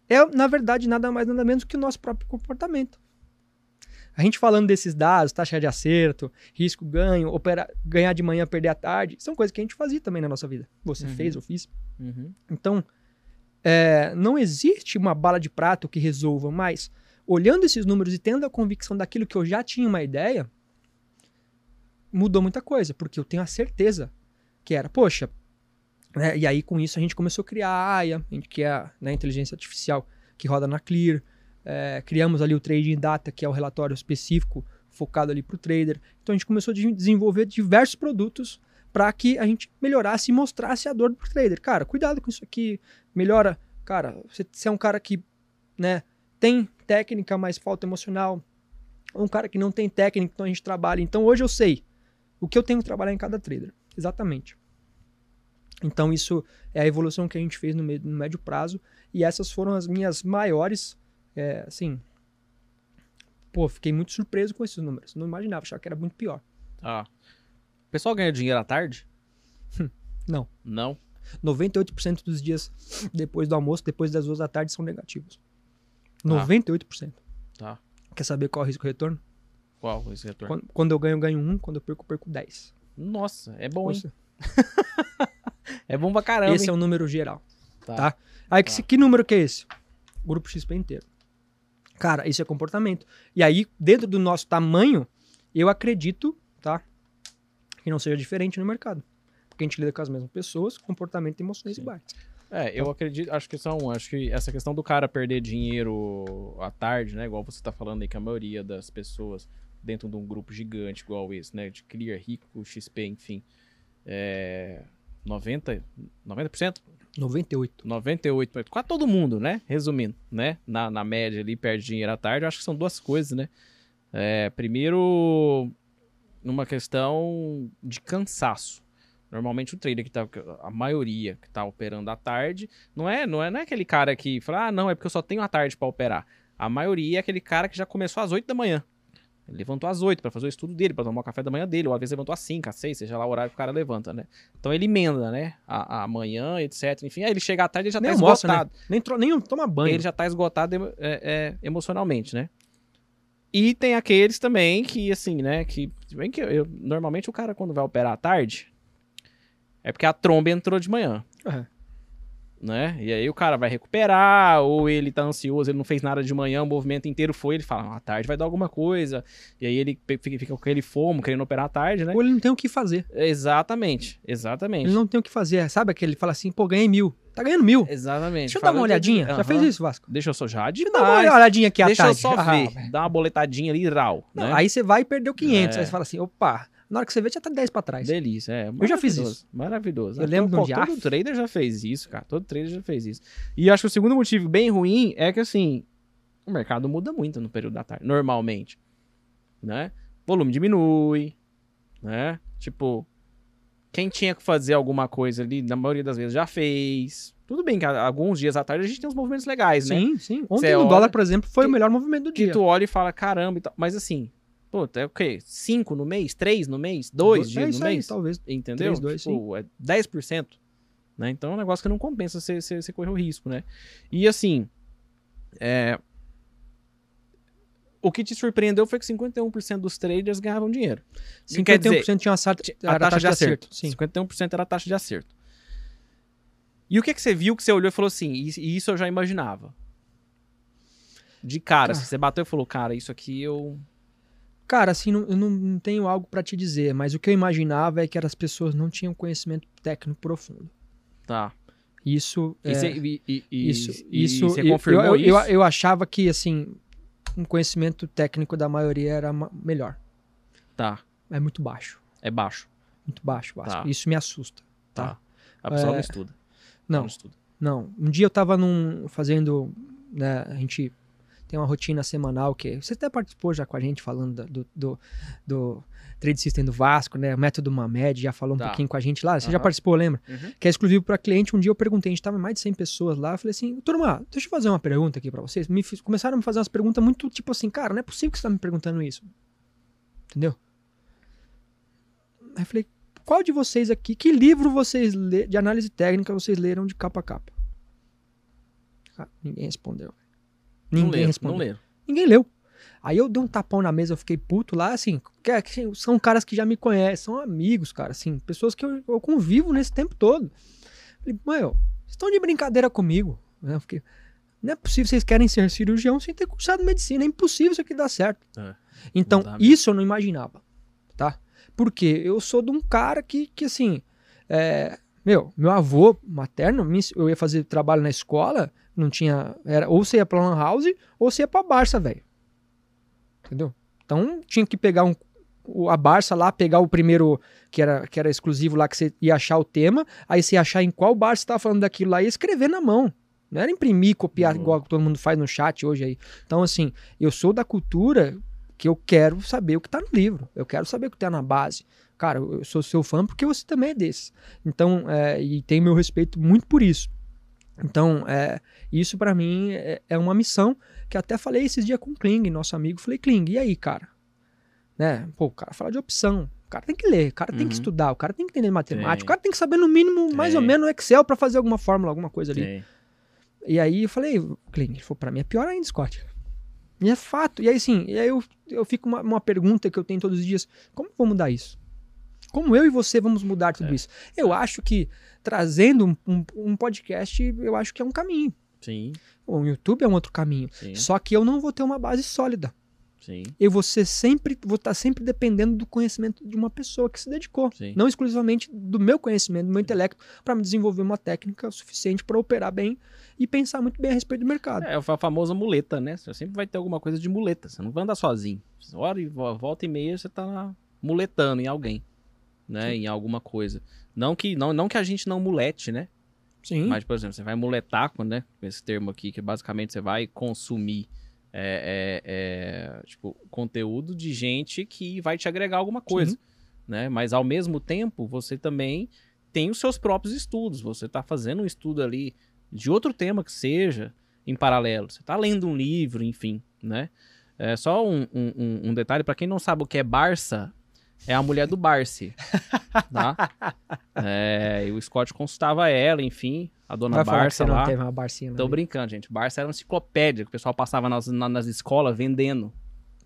é, na verdade, nada mais nada menos que o nosso próprio comportamento. A gente falando desses dados, taxa de acerto, risco ganho, opera, ganhar de manhã, perder à tarde, são coisas que a gente fazia também na nossa vida. Você uhum. fez, eu fiz. Uhum. Então, é, não existe uma bala de prato que resolva, mas olhando esses números e tendo a convicção daquilo que eu já tinha uma ideia, mudou muita coisa, porque eu tenho a certeza que era, poxa, né? E aí, com isso, a gente começou a criar a AIA, que é a né, inteligência artificial que roda na Clear. É, criamos ali o Trading Data, que é o relatório específico focado ali para o trader. Então, a gente começou a desenvolver diversos produtos para que a gente melhorasse e mostrasse a dor do trader. Cara, cuidado com isso aqui, melhora. Cara, você, você é um cara que né, tem técnica, mas falta emocional. Ou um cara que não tem técnica, então a gente trabalha. Então, hoje eu sei o que eu tenho que trabalhar em cada trader. Exatamente. Então, isso é a evolução que a gente fez no, no médio prazo. E essas foram as minhas maiores. É, assim. Pô, fiquei muito surpreso com esses números. Não imaginava, achava que era muito pior. Ah. O pessoal ganha dinheiro à tarde? Não. Não? 98% dos dias depois do almoço, depois das duas da tarde, são negativos. Tá. 98%. Tá. Quer saber qual é o risco retorno? Qual risco retorno? Quando, quando, eu ganho, eu ganho 1. Quando eu perco, eu perco 10. Nossa, é bom, Nossa. hein? é bom pra caramba. Esse hein? é o número geral. Tá. tá? Aí, tá. Que, que número que é esse? Grupo XP inteiro. Cara, isso é comportamento. E aí, dentro do nosso tamanho, eu acredito, tá? Que não seja diferente no mercado. Porque a gente lida com as mesmas pessoas, comportamento e emoções Sim. iguais. É, eu acredito, acho que são, acho que essa questão do cara perder dinheiro à tarde, né, igual você tá falando aí que a maioria das pessoas dentro de um grupo gigante igual esse, né, de Clear, Rico, XP, enfim, é, 90, 90%? 98. 98%. Quase todo mundo, né? Resumindo, né? Na, na média ali, perde dinheiro à tarde. Eu acho que são duas coisas, né? É, primeiro, numa questão de cansaço. Normalmente o trader que tá, a maioria que tá operando à tarde, não é, não é, não é aquele cara que fala, ah, não, é porque eu só tenho a tarde para operar. A maioria é aquele cara que já começou às 8 da manhã. Ele levantou às 8 para fazer o estudo dele, para tomar o café da manhã dele, ou às vezes levantou às 5, às 6, seja lá o horário que o cara levanta, né? Então ele emenda, né? A, a manhã, etc. Enfim, aí ele chega à tarde e já Nem tá almoça, né? esgotado. Nem, tro- nem toma banho. Ele já tá esgotado é, é, emocionalmente, né? E tem aqueles também que, assim, né? Que, bem que eu, eu- normalmente o cara, quando vai operar à tarde, é porque a tromba entrou de manhã, É. né? E aí o cara vai recuperar, ou ele tá ansioso, ele não fez nada de manhã, o movimento inteiro foi, ele fala, "Ah, à tarde vai dar alguma coisa. E aí ele fica, fica com aquele fomo, querendo operar à tarde, né? Ou ele não tem o que fazer. Exatamente, exatamente. Ele não tem o que fazer. Sabe aquele que fala assim, pô, ganhei mil. Tá ganhando mil. Exatamente. Deixa eu dar uma de- olhadinha. Já Aham. fez isso, Vasco? Deixa eu só já Deixa eu dar uma olhadinha aqui à Deixa eu tarde. só Ah, ver, velho. dar uma boletadinha ali, rau, Não, né? Aí você vai e perdeu 500. É. Aí você fala assim, opa. Na hora que você vê, já tá 10 pra trás. Delícia, é. Eu já fiz isso. Maravilhoso. Eu lembro de um dia, Todo trader já fez isso, cara. Todo trader já fez isso. E acho que o segundo motivo bem ruim é que, assim, o mercado muda muito no período da tarde, normalmente. Né? Volume diminui, né? Tipo, quem tinha que fazer alguma coisa ali, na maioria das vezes, já fez. Tudo bem que alguns dias à tarde a gente tem uns movimentos legais, né? Sim, sim. Ontem o olha- dólar, por exemplo, foi que- o melhor movimento do Que dia. tu olha e fala, caramba e tal. Mas assim, pô, é o quê? Cinco no mês? Três no mês? Dois é dias no aí, mês? talvez. Entendeu? Três, dois, tipo, é 10%. Né? Então é um negócio que não compensa você, você, você correr o risco, né? E assim, é, o que te surpreendeu foi que 51% dos traders ganhavam dinheiro. Que 51% quer dizer, tinha acerto, a era taxa, de acerto. Sim. 51% era a taxa de acerto. E o que, que você viu que você olhou e falou assim, e e isso eu já imaginava? De cara, Cara. assim, você bateu e falou, cara, isso aqui eu... Cara, assim, não- eu não, não tenho algo pra te dizer, mas o que eu imaginava é que as pessoas não tinham conhecimento técnico profundo. Tá. Isso E, é, você, e, e- e- isso, e isso você eu- confirmou eu, eu, isso? Eu, achava que, assim, um conhecimento técnico da maioria era ma- melhor. Tá, É muito baixo. é baixo. Muito baixo, Vasco. Tá. Isso me assusta. Tá. Tá. A pessoa É, não estuda. Não, estuda. não. Um dia eu tava num, fazendo, né, a gente tem uma rotina semanal que você até participou já com a gente falando do, do, do Trade System do Vasco, né, o método Mamed, já falou um Tá. pouquinho com a gente lá. Você já Aham. participou, lembra? Uhum. Que é exclusivo para cliente. Um dia eu perguntei, a gente tava mais de 100 pessoas lá, eu falei assim, turma, deixa eu fazer uma pergunta aqui para vocês. Me fiz- começaram a me fazer umas perguntas muito tipo assim, cara, não é possível que você tá me perguntando isso. Entendeu? Aí eu falei, qual de vocês aqui, que livro vocês lê, de análise técnica vocês leram de capa a capa? Cara, ninguém respondeu. Ninguém leram, respondeu. não leram. Ninguém leu. Aí eu dei um tapão na mesa, eu fiquei puto lá, assim, que, é- que são caras que já me conhecem, são amigos, cara, assim, pessoas que eu, eu convivo nesse tempo todo. Falei, meu, vocês estão de brincadeira comigo. Né? Eu fiquei, não é possível vocês querem ser cirurgião sem ter cursado medicina, é impossível isso aqui dar certo. É, então, isso eu não imaginava, tá? Porque eu sou de um cara que, que assim, é, meu, meu avô materno, eu ia fazer trabalho na escola, não tinha, era, ou você ia pra Lan House, ou você ia pra Barça, velho. Entendeu? Então, tinha que pegar um, a Barça lá, pegar o primeiro, que era, que era exclusivo lá, que você ia achar o tema, aí você ia achar em qual Barça você tava falando daquilo lá e escrever na mão. Não era imprimir, copiar, Uhum. igual todo mundo faz no chat hoje aí. Então, assim, eu sou da cultura que eu quero saber o que tá no livro. Eu quero saber o que tá na base. Cara, eu sou seu fã porque você também é desse. Então, é, e tem meu respeito muito por isso. Então, é, isso pra mim é, é uma missão que até falei esses dias com o Kling, nosso amigo. Falei, Kling, e aí, cara? Né? Pô, o cara fala de opção. O cara tem que ler, o cara tem que Uhum. estudar, o cara tem que entender matemática, Tem. o cara tem que saber no mínimo, mais ou menos, no Excel pra fazer alguma fórmula, alguma coisa ali. Tem. E aí eu falei, Kling, ele falou, pra mim é pior ainda, Scott. E é fato. E aí, assim, e aí eu, eu fico uma, uma pergunta que eu tenho todos os dias: como eu vou mudar isso? Como eu e você vamos mudar tudo É. isso? Eu acho que trazendo um, um, um podcast, eu acho que é um caminho. Sim, O YouTube é um outro caminho. sim, Só que eu não vou ter uma base sólida. sim, Eu vou ser sempre, vou estar sempre dependendo do conhecimento de uma pessoa que se dedicou. sim. Não exclusivamente do meu conhecimento, do meu intelecto, para me desenvolver uma técnica suficiente para operar bem e pensar muito bem a respeito do mercado. É, a famosa muleta, né? Você sempre vai ter alguma coisa de muleta. Você não vai andar sozinho. Hora e vo- volta e meia você tá lá muletando em alguém, né? Em alguma coisa. Não que, não, não que a gente não mulete, né? Sim. Mas, por exemplo, você vai muletar, com, né? Esse termo aqui, que basicamente você vai consumir é, é, é, tipo, conteúdo de gente que vai te agregar alguma coisa. Né? Mas ao mesmo tempo, você também tem os seus próprios estudos. Você está fazendo um estudo ali de outro tema que seja em paralelo. Você está lendo um livro, enfim, né? É só um, um- um- detalhe, pra quem não sabe o que é Barça, é a mulher do Barcy, tá? É, e o Scott consultava ela, enfim, a dona Vai falar que Barça você não lá. teve uma barcinha Tô brincando, gente. Barça era uma enciclopédia que o pessoal passava nas, na- nas escolas vendendo.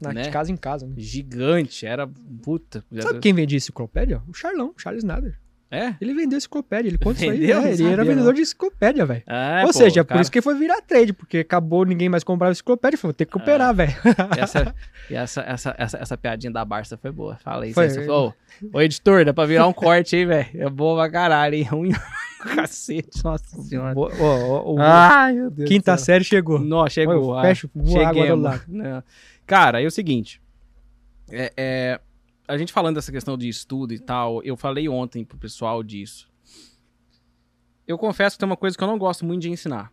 na né? de casa em casa, né? Gigante, era puta. Sabe quem vendia enciclopédia? O Charlão, Charles Nader. É? Ele vendeu enciclopédia, ele conta Vendeu? isso aí. É, ele era vendedor de enciclopédia, velho. É, Ou pô, seja, é por cara, isso que foi virar trade, porque acabou, ninguém mais comprava enciclopédia, falou, tem que É. operar, velho. Essa, e essa, essa, essa, essa piadinha da Barça foi boa. Fala aí. Foi. Foi. Ô, editor, dá pra virar um corte aí, velho. É boa pra caralho, hein? Ruim cacete. Nossa senhora. O- Ai, meu Deus. quinta série chegou. Não, chegou. Ah, fecha, voa água do lado. Não. Cara, é o seguinte. É, é, a gente falando dessa questão de estudo e tal, eu falei ontem pro pessoal disso. Eu confesso que tem uma coisa que eu não gosto muito de ensinar.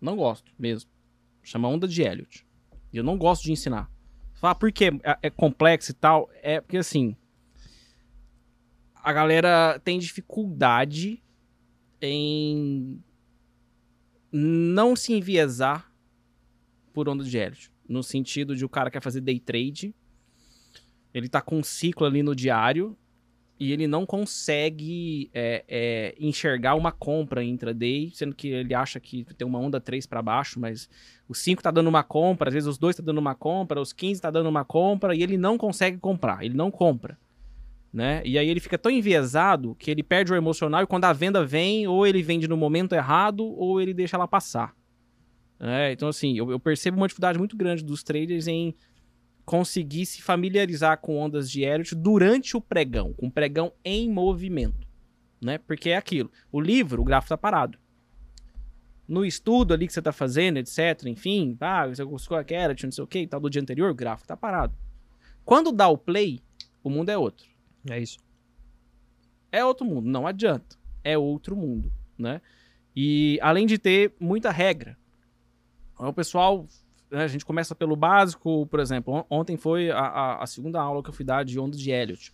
Não gosto mesmo. Chama onda de Elliot. Eu não gosto de ensinar. Falar por que é, é complexo e tal, é porque assim. A galera tem dificuldade em não se enviesar por onda de Elliot. No sentido de o cara quer fazer day trade, ele tá com um ciclo ali no diário e ele não consegue é, é, enxergar uma compra intraday, sendo que ele acha que tem uma onda 3 para baixo, mas o 5 tá dando uma compra, às vezes os 2 tá dando uma compra, os 15 tá dando uma compra e ele não consegue comprar, ele não compra. Né? E aí ele fica tão enviesado que ele perde o emocional e quando a venda vem, ou ele vende no momento errado, ou ele deixa ela passar. É, então, assim, eu, eu percebo uma dificuldade muito grande dos traders em conseguir se familiarizar com ondas de Elliott durante o pregão, com o pregão em movimento, né? Porque é aquilo. O livro, o gráfico tá parado. No estudo ali que você tá fazendo, etc, enfim, ah, você gostou a Elliott, não sei o que, tal, do dia anterior, o gráfico tá parado. Quando dá o play, o mundo é outro. É isso. É outro mundo, não adianta. É outro mundo, né? E além de ter muita regra. O pessoal, a gente começa pelo básico, por exemplo, on- ontem foi a, a- a segunda aula que eu fui dar de ondas de Elliot.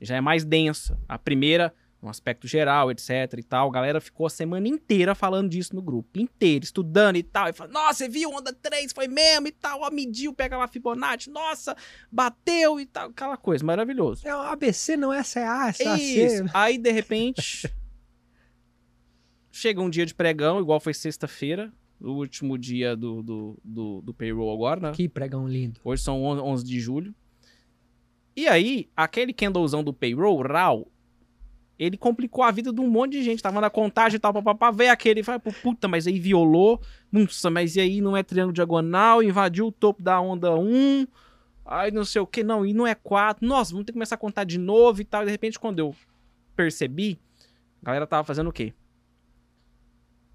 Já é mais densa. A primeira, um aspecto geral, etc e tal. A galera ficou a semana inteira falando disso no grupo. Inteira, estudando e tal. E falando, nossa, você viu onda 3, foi mesmo e tal. Ó, mediu, pega lá Fibonacci. Nossa, bateu e tal. Aquela coisa, maravilhoso. É o ABC, não é SA, é Isso. Aí, de repente, chega um dia de pregão, igual foi sexta-feira, o último dia do, do, do, do payroll agora, né? Que pregão lindo. Hoje são 11 11 de julho. E aí, aquele candlezão do payroll, RAW, ele complicou a vida de um monte de gente. Tava na contagem e tal, papapá, veio aquele fala, "Pô, puta, mas aí violou. Nossa, mas e aí não é triângulo diagonal, invadiu o topo da onda 1. Aí não sei o que, não, e não é 4. Nossa, vamos ter que começar a contar de novo e tal. E de repente, quando eu percebi, a galera tava fazendo o quê?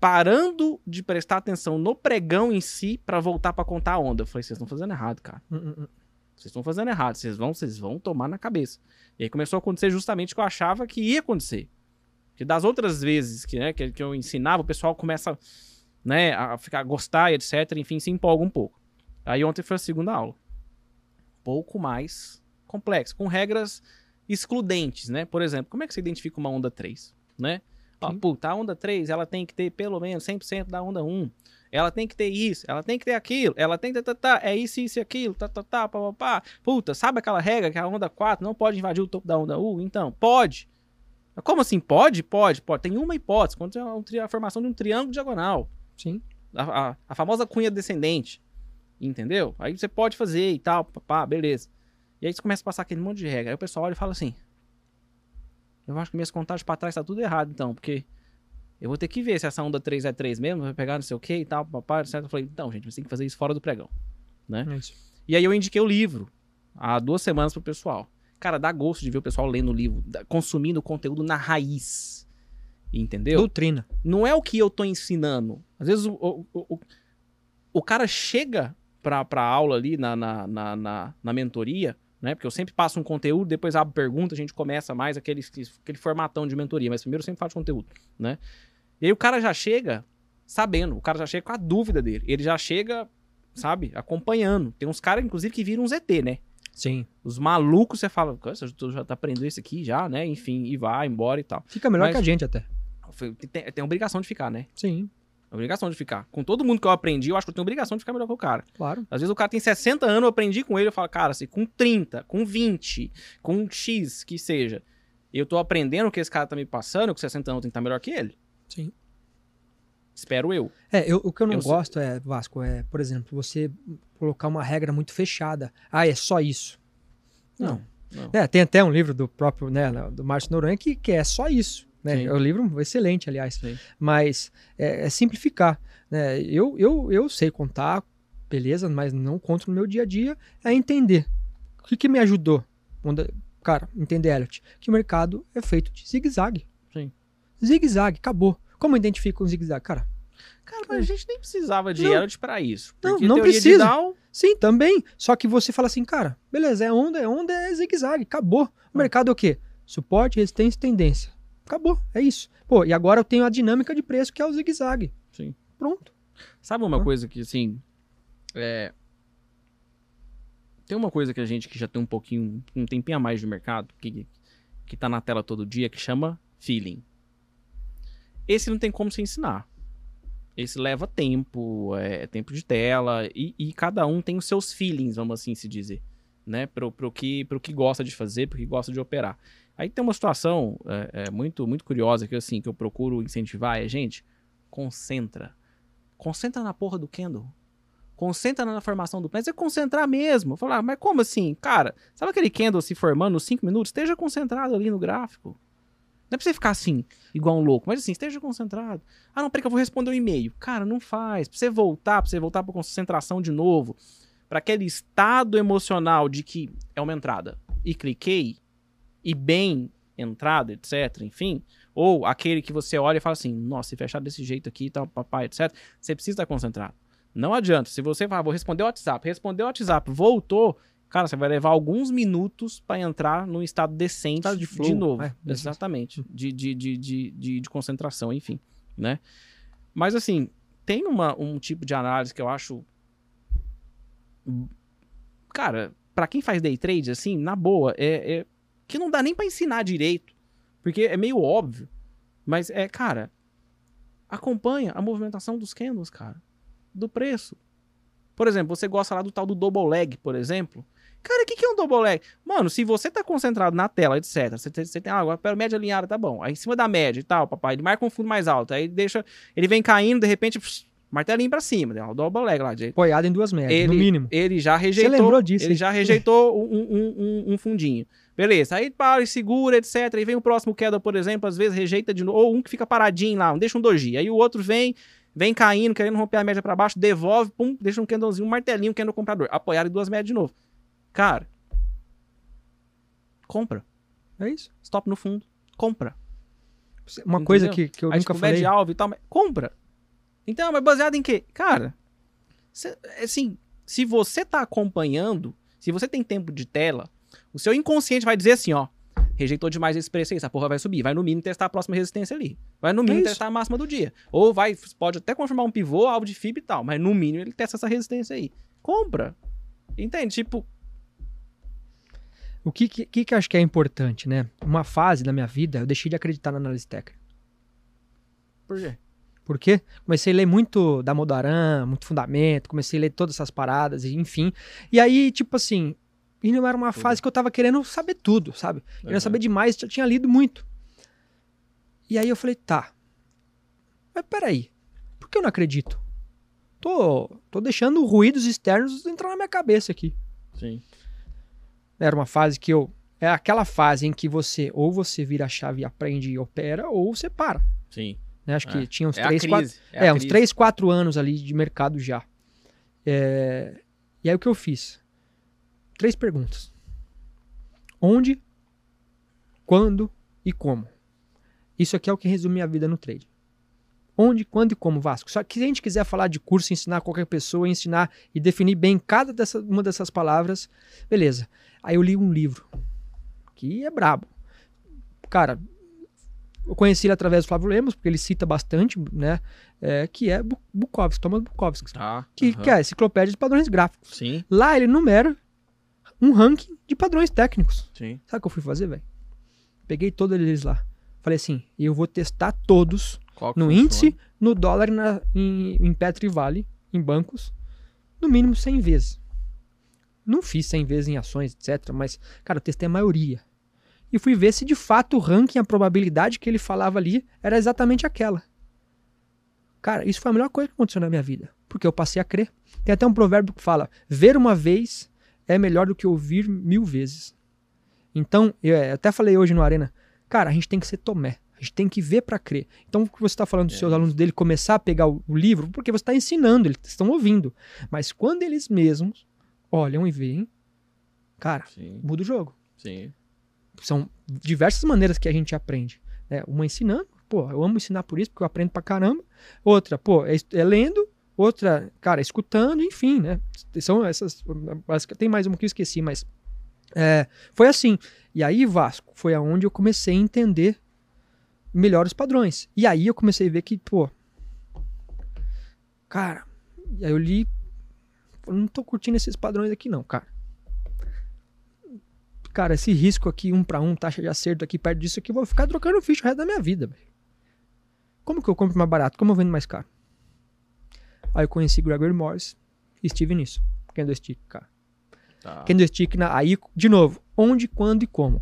Parando de prestar atenção no pregão em si pra voltar pra contar a onda. Eu falei, vocês estão fazendo errado, cara. Hum, hum, hum. Vocês estão fazendo errado, vocês vão, vocês vão tomar na cabeça. E aí começou a acontecer justamente o que eu achava que ia acontecer. Que das outras vezes que, né, que, que eu ensinava, o pessoal começa né, a ficar a gostar etc, enfim, se empolga um pouco. Aí ontem foi a segunda aula. Pouco mais complexo, com regras excludentes, né? Por exemplo, como é que você identifica uma onda 3, né? Ó, puta, a onda 3, ela tem que ter pelo menos 100% da onda 1. Ela tem que ter isso, ela tem que ter aquilo, ela tem que tá, tá, tá, é isso, isso e aquilo, tá, tá, tá, pá, pá, pá. Puta, sabe aquela regra que a onda 4 não pode invadir o topo da onda U? Então, pode. Como assim? Pode? Pode, pode. Tem uma hipótese, quando tem tri- a formação de um triângulo diagonal. Sim. A, a- a famosa cunha descendente. Entendeu? Aí você pode fazer e tal, papá, beleza. E aí você começa a passar aquele monte de regra. Aí o pessoal olha e fala assim: Eu acho que minhas contagens pra trás tá tudo errado, então, porque eu vou ter que ver se essa onda 3 é 3 mesmo, vai pegar não sei o que e tal, papá, etc. Eu falei: Então, gente, você tem que fazer isso fora do pregão. É isso. E aí eu indiquei o livro há duas semanas pro pessoal. Cara, dá gosto de ver o pessoal lendo o livro, consumindo o conteúdo na raiz. Entendeu? Doutrina. não é o que eu tô ensinando. Às vezes o, o, o, o cara chega pra, pra aula ali na, na, na, na, na mentoria, né? Porque eu sempre passo um conteúdo, depois abro pergunta, a gente começa mais aquele, aquele formatão de mentoria, mas primeiro eu sempre falo de conteúdo, né? E aí o cara já chega sabendo, o cara já chega com a dúvida dele. Ele já chega, sabe, acompanhando. Tem uns caras, inclusive, que viram um ZT, né? Sim. Os malucos, você fala, "Nossa, tu já tá aprendendo isso aqui já, né? Enfim, e vai embora e tal. Fica melhor Mas- que a gente até. Tem, tem obrigação de ficar, né? Sim. Obrigação de ficar. Com todo mundo que eu aprendi, eu acho que eu tenho obrigação de ficar melhor que o cara. Claro. Às vezes o cara tem 60 anos, eu aprendi com ele, eu falo, cara, assim, com 30, com 20, com X que seja, eu tô aprendendo o que esse cara tá me passando, com 60 anos tem que estar melhor que ele. Sim. Espero eu. É, eu- o que eu não Eu sei. gosto é, Vasco, é, por exemplo, você colocar uma regra muito fechada. Ah, é só isso. Não. Não. É, tem até um livro do próprio, né, do Márcio Noronha que, que é só isso. Né? Sim. É um livro excelente, aliás. Sim. Mas é, é simplificar. Né? Eu, eu, eu sei contar, beleza, mas não conto no meu dia a dia. É entender. O que, que me ajudou? Quando- cara, entender, Elliot, que o mercado é feito de zigue-zague. Sim. Zigue-zague, acabou. Como eu identifico um zigue-zague? Cara, Cara, mas a gente nem precisava de. Elliot pra isso. Não, não precisa. Dow, Sim, também. Só que você fala assim, cara, beleza, é onda, é onda, é zigue-zague, acabou. O mercado é o quê? Suporte, resistência e tendência. Acabou, é isso. Pô, e agora eu tenho a dinâmica de preço que é o zigue-zague. Sim. Pronto. Sabe uma Hã? coisa que, assim. É... Tem uma coisa que a gente que já tem um pouquinho, um tempinho a mais de mercado, que, que tá na tela todo dia, que chama feeling. Esse não tem como se ensinar. Esse leva tempo, é tempo de tela, e, e cada um tem os seus feelings, vamos assim se dizer. Né? Pro, pro, que, pro que gosta de fazer, pro que gosta de operar. Aí tem uma situação é, é, muito, muito curiosa que, assim, que eu procuro incentivar, é, gente, concentra. Concentra na porra do candle. Concentra na formação do Mas é concentrar mesmo. Falar, mas como assim? Cara, sabe aquele candle se formando nos 5 minutos? Esteja concentrado ali no gráfico. Não é pra você ficar assim, igual um louco, mas assim, esteja concentrado. Ah, não, peraí que eu vou responder um e-mail. Cara, não faz. Pra você voltar, pra você voltar pra concentração de novo, pra aquele estado emocional de que é uma entrada e cliquei, e bem entrada, etc, enfim, ou aquele que você olha e fala assim, nossa, se fechar desse jeito aqui, tal, papai, etc, você precisa estar concentrado. Não adianta. Se você falar, vou responder o WhatsApp, respondeu o WhatsApp, voltou, cara, você vai levar alguns minutos pra entrar num estado decente Estado de de, flow, novo. é, Exatamente. De, de, de, de, de, de concentração, enfim, né? Mas assim, tem uma, um tipo de análise que eu acho. Cara, pra quem faz day trade, assim, na boa, é, é que não dá nem pra ensinar direito. Porque é meio óbvio. Mas é, cara, acompanha a movimentação dos candles, cara. Do preço. Por exemplo, você gosta lá do tal do double leg, por exemplo. Cara, o que, que é um double leg? Mano, se você tá concentrado na tela, etc. Você tem, você tem ah, agora pera, média alinhada, tá bom. Aí em cima da média e tal, papai, ele marca um fundo mais alto. Aí deixa. Ele vem caindo, de repente, pss, martelinho pra cima. né? O double leg lá. De, Apoiado em duas médias, ele, no mínimo. Ele já rejeitou. lembrou disso, Ele hein? já rejeitou um, um- um- um fundinho. Beleza. Aí para e segura, etc. Aí vem o próximo queda, por exemplo, às vezes rejeita de novo. Ou um que fica paradinho lá, um deixa um doji. Aí o outro vem, vem caindo, querendo romper a média pra baixo, devolve, pum, deixa um candlezinho, um martelinho, um candle comprador. Apoiado em duas médias de novo. Cara, compra. É isso. Stop no fundo. Compra. Uma coisa Entendeu? que, que eu Aí, nunca tipo, falei. média alvo e tal, mas compra. Então, mas baseado em quê? Cara, cê- assim, se você tá acompanhando, se você tem tempo de tela, o seu inconsciente vai dizer assim, ó, rejeitou demais esse preço aí, essa porra vai subir. Vai no mínimo testar a próxima resistência ali. Vai no mínimo isso. testar a máxima do dia. Ou vai, pode até confirmar um pivô, alvo de FIB e tal, mas no mínimo ele testa essa resistência aí. Compra. Entende? Tipo, O que, que, que eu acho que é importante, né? Uma fase da minha vida, eu deixei de acreditar na análise técnica. por quê? Por quê? Comecei a ler muito da Modaran, muito fundamento, comecei a ler todas essas paradas, enfim. E aí, tipo assim, e não era uma fase que eu tava querendo saber tudo, sabe? Uhum. saber demais, já tinha lido muito. E aí eu falei, tá. Mas peraí, por que eu não acredito? Tô, tô deixando ruídos externos entrar na minha cabeça aqui. Sim. Era uma fase que eu. É aquela fase em que você ou você vira a chave e aprende e opera, ou você para. Sim. Né? Acho que É. tinha uns É a 3, 4. crise. a É, uns crise. 3, 4 anos ali de mercado já. É, E aí o que eu fiz? Três perguntas. Onde, quando e como? Isso aqui é o que resume a vida no trade. Onde, quando e como, Vasco. Só que se a gente quiser falar de curso, ensinar qualquer pessoa, ensinar e definir bem cada dessa, uma dessas palavras, beleza. Aí eu li um livro, que é brabo. Cara, eu conheci ele através do Flávio Lemos, porque ele cita bastante, né? é, que é Bu- Bukowski, Thomas Bukowski, Tá. que, aham. que é a enciclopédia de padrões gráficos. Sim, Lá ele numera um ranking de padrões técnicos. sim. Sabe o que eu fui fazer, velho? Peguei todos eles lá. Falei assim, eu vou testar todos Qual No funciona? índice, no dólar, na, em, em Petri Vale, em bancos, no mínimo 100 vezes. Não fiz 100 vezes em ações, etc. Mas, cara, eu testei a maioria. E fui ver se de fato o ranking, a probabilidade que ele falava ali era exatamente aquela. Cara, isso foi a melhor coisa que aconteceu na minha vida. Porque eu passei a crer. Tem até um provérbio que fala: ver uma vez é melhor do que ouvir mil vezes. Então, eu é, até falei hoje no Arena, cara, a gente tem que ser Tomé. A gente tem que ver para crer. Então, o que você está falando dos É seus alunos dele começar a pegar o, o livro, porque você está ensinando, eles estão ouvindo. Mas quando eles mesmos olham e veem, cara, Sim, muda o jogo. sim. São diversas maneiras que a gente aprende. Né? Uma ensinando, pô, eu amo ensinar por isso, porque eu aprendo pra caramba. Outra, pô, é, é lendo. Outra, cara, escutando, enfim, né? São essas. Tem mais uma que eu esqueci, mas. é, foi assim. E aí, Vasco, foi aonde eu comecei a entender melhor os padrões. E aí eu comecei a ver que, pô. Cara, aí eu li. eu Não tô curtindo esses padrões aqui, não, cara cara, esse risco aqui, um para um, taxa de acerto aqui perto disso aqui, eu vou ficar trocando ficha o resto da minha vida. Como que eu compro mais barato? Como eu vendo mais caro? Aí eu conheci Gregory Morris e estive nisso. Candlestick, cara. Tá. Candlestick, na, aí, de novo, onde, quando e como.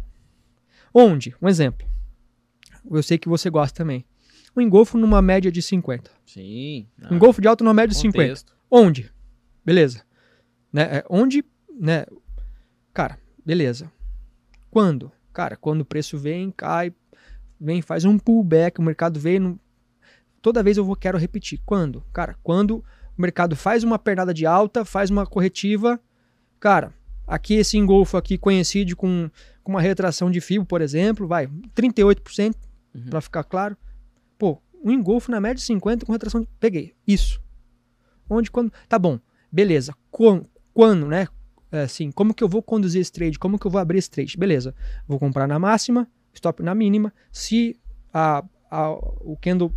Onde? Um exemplo. Eu sei que você gosta também. Um engolfo numa média de 50. Sim. Um engolfo de alto numa média de 50. contexto. Onde? Beleza. Né? é, onde, né? Cara, beleza. Quando? Cara, quando o preço vem, cai, vem, faz um pullback, o mercado vem. Toda vez eu vou, quero repetir. Quando? Cara, quando o mercado faz uma pernada de alta, faz uma corretiva. Cara, aqui esse engolfo aqui coincide com, com uma retração de fio, por exemplo, vai, 38%, Uhum. pra ficar claro. Pô, um engolfo na média de 50 com retração de... Peguei. Isso. Onde, quando... Tá bom. Beleza. Quando, quando né? É, assim, como que eu vou conduzir esse trade? Como que eu vou abrir esse trade? Beleza. Vou comprar na máxima, stop na mínima. Se a, a, o candle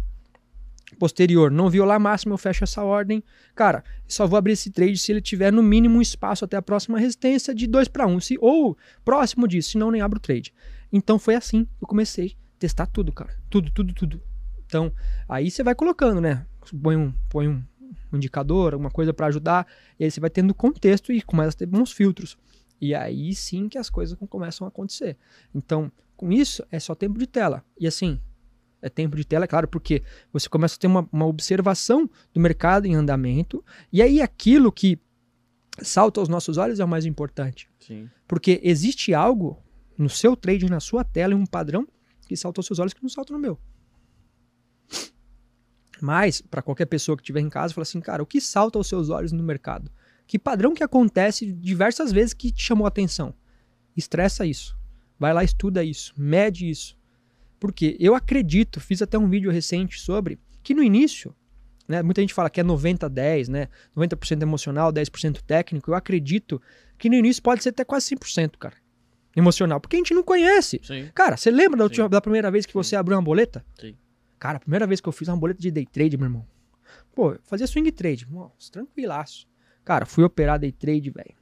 posterior não violar a máxima, eu fecho essa ordem. Cara, só vou abrir esse trade se ele tiver no mínimo um espaço até a próxima resistência de 2 para 1. Se, ou próximo disso, senão nem abro o trade. Então foi assim eu comecei a testar tudo, cara. Tudo, tudo, tudo. Então, aí você vai colocando, né? Põe um, põe um um indicador, alguma coisa para ajudar, e aí você vai tendo contexto e começa a ter bons filtros. E aí sim que as coisas começam a acontecer. Então, com isso, é só tempo de tela. E assim, é tempo de tela, é claro, porque você começa a ter uma, uma observação do mercado em andamento, e aí aquilo que salta aos nossos olhos é o mais importante. Sim. Porque existe algo no seu trade, na sua tela, e um padrão que salta aos seus olhos que não salta no meu. Mas, para qualquer pessoa que estiver em casa, fala assim, cara, o que salta aos seus olhos no mercado? Que padrão que acontece diversas vezes que te chamou a atenção? Estressa isso. Vai lá, estuda isso, mede isso. Porque eu acredito, fiz até um vídeo recente sobre que no início, né, muita gente fala que é 90-10, né? 90% emocional, 10% técnico. Eu acredito que no início pode ser até quase 100%, cara. Emocional, porque a gente não conhece. Sim. Cara, você lembra da, última, da primeira vez que Sim. você abriu uma boleta? Sim. Cara, a primeira vez que eu fiz uma boleta de day trade, meu irmão. Pô, eu fazia swing trade, nossa, tranquilaço. Cara, fui operar day trade, velho.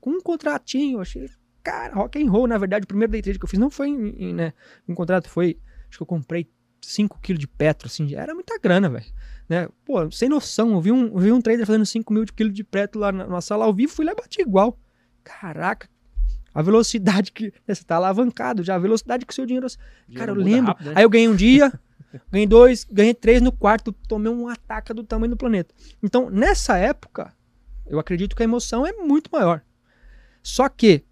Com um contratinho, achei. Cara, rock and roll, na verdade, o primeiro day trade que eu fiz não foi em, em, né, um contrato, foi. Acho que eu comprei 5kg de petro, assim, era muita grana, velho. Né? Pô, sem noção, eu vi um, eu vi um trader fazendo 5 mil de quilo de petro lá na, na sala ao vivo, fui lá e bati igual. Caraca, a velocidade que. né, Você tá alavancado já, a velocidade que o seu dinheiro. Cara, eu lembro. rápido, né? Aí eu ganhei um dia, ganhei dois, ganhei três no quarto, tomei um ataque do tamanho do planeta. Então, nessa época, eu acredito que a emoção é muito maior. Só que,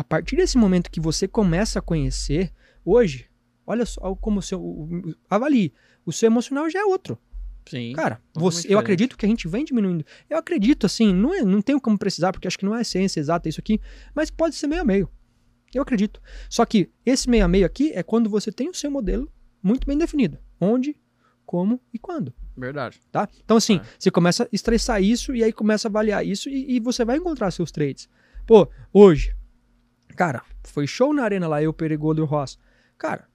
a partir desse momento que você começa a conhecer, hoje, olha só como o seu. o- Avalie. O seu emocional já é outro. Sim. Cara, totalmente você, eu acredito que a gente vem diminuindo. Eu acredito, assim, não, é, não tenho como precisar, porque acho que não é ciência exata isso aqui, mas pode ser meio a meio. Eu acredito. Só que esse meio a meio aqui é quando você tem o seu modelo muito bem definido. Onde, como e quando. Verdade. Tá? Então, assim, É. você começa a estressar isso e aí começa a avaliar isso e, e você vai encontrar seus trades. Pô, hoje, cara, foi show na arena lá, eu, Peregodo e o Ross. Cara,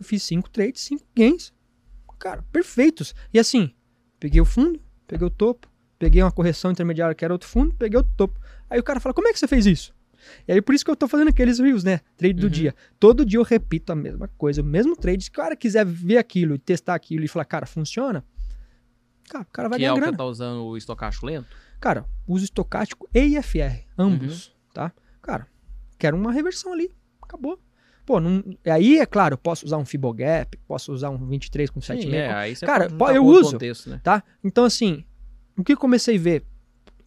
eu fiz cinco trades, cinco gains. Cara, perfeitos. E assim, peguei o fundo, peguei o topo, peguei uma correção intermediária que era outro fundo, peguei outro topo. Aí o cara fala, como é que você fez isso? E aí por isso que eu tô fazendo aqueles reels, né? Trade do Uhum. dia. Todo dia eu repito a mesma coisa, o mesmo trade. Se o cara quiser ver aquilo e testar aquilo e falar, cara, funciona, cara, o cara vai que é ganhar o que grana. tá usando o estocástico lento. Cara, uso estocástico e IFR, ambos, Uhum. tá? Cara, quero uma reversão ali, acabou. Pô, não, aí é claro, eu posso usar um Fibogap, posso usar um 23 com 7,5, Sim, é, Cara, pô, eu uso. Contexto, né? tá? Então, assim, o que eu comecei a ver,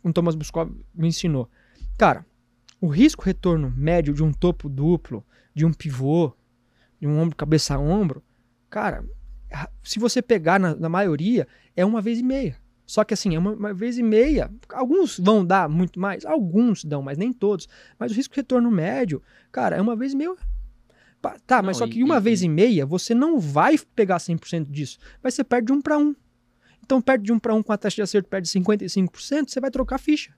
o Thomas Buscov me ensinou. Cara, o risco-retorno médio de um topo duplo, de um pivô, de um ombro cabeça a ombro, cara, ra- se você pegar na, na maioria, é uma vez e meia. Só que assim, é uma, uma vez e meia. Alguns vão dar muito mais, alguns dão, mas nem todos. Mas o risco-retorno médio, cara, é uma vez e meia. Tá, mas Não, só e- que uma e- vez e meia, você não vai pegar 100% disso. Vai ser perto de um para um. Então, perto de um para um com a taxa de acerto perto de 55%, você vai trocar ficha.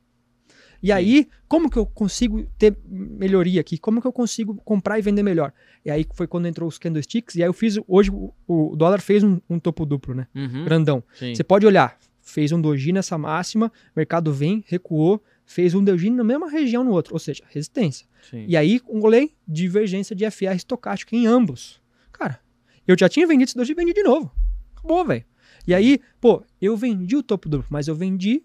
E aí, como que eu consigo ter melhoria aqui? Como que eu consigo comprar e vender melhor? E aí foi quando entrou os candlesticks, e aí eu fiz, hoje o, o dólar fez um, um topo duplo, né? Uhum, Grandão. sim. Você pode olhar, fez um doji nessa máxima, mercado vem, recuou, fez um doji na mesma região no outro, ou seja, resistência. sim. E aí, um olhei, divergência de FR estocástico em ambos. Cara, eu já tinha vendido esse doji e vendi de novo. Acabou, velho. E aí, pô, eu vendi o topo duplo, mas eu vendi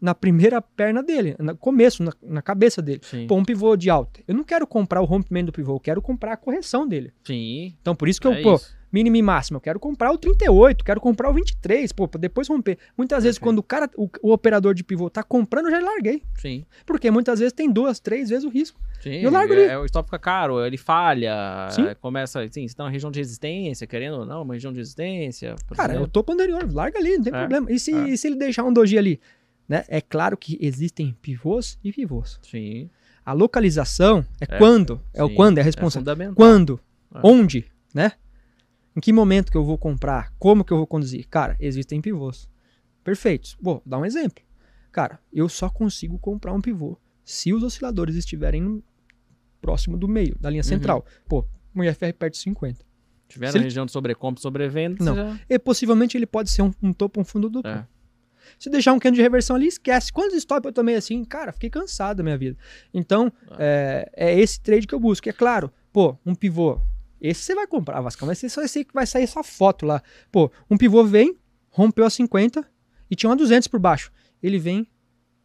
na primeira perna dele, no começo, na, na cabeça dele. Sim. Pô, um pivô de alta. Eu não quero comprar o rompimento do pivô, eu quero comprar a correção dele. Sim. Então, por isso que eu, é pô, isso. Mínimo e máximo. Eu quero comprar o 38, quero comprar o 23, pô, pra depois romper. Muitas vezes, quando o cara, o, o operador de pivô tá comprando, eu já larguei. Sim. Porque muitas vezes tem duas, três vezes o risco. Sim, Eu largo é, ali. é, o stop fica caro, ele falha, Sim. é, começa, assim, você tá na região de resistência, querendo ou não, uma região de resistência, Cara, eu exemplo. tô anterior, larga ali, não tem É, problema. E se, é. e se ele deixar um doji ali? Né? É claro que existem pivôs e pivôs. Sim, A localização é, É, quando, é o quando, é a é responsa. fundamental. quando, É. onde, né? Em que momento que eu vou comprar? Como que eu vou conduzir? Cara, existem pivôs. Perfeitos. Vou dar um exemplo. Cara, eu só consigo comprar um pivô se os osciladores estiverem próximo do meio, da linha Uhum. central. Pô, um IFR perto de 50. tiver se na ele- região de sobrecompra e sobrevenda, Não. já... E possivelmente ele pode ser um, um topo, um fundo duplo. É. Se deixar um cano de reversão ali, esquece. Quantos stop eu tomei assim? Cara, fiquei cansado da minha vida. Então, é, é esse trade que eu busco. É claro, pô, um pivô. Esse você vai comprar, Vascão. Vai ser só esse que vai sair só foto lá. Pô, um pivô vem, rompeu a 50 e tinha uma 200 por baixo. Ele vem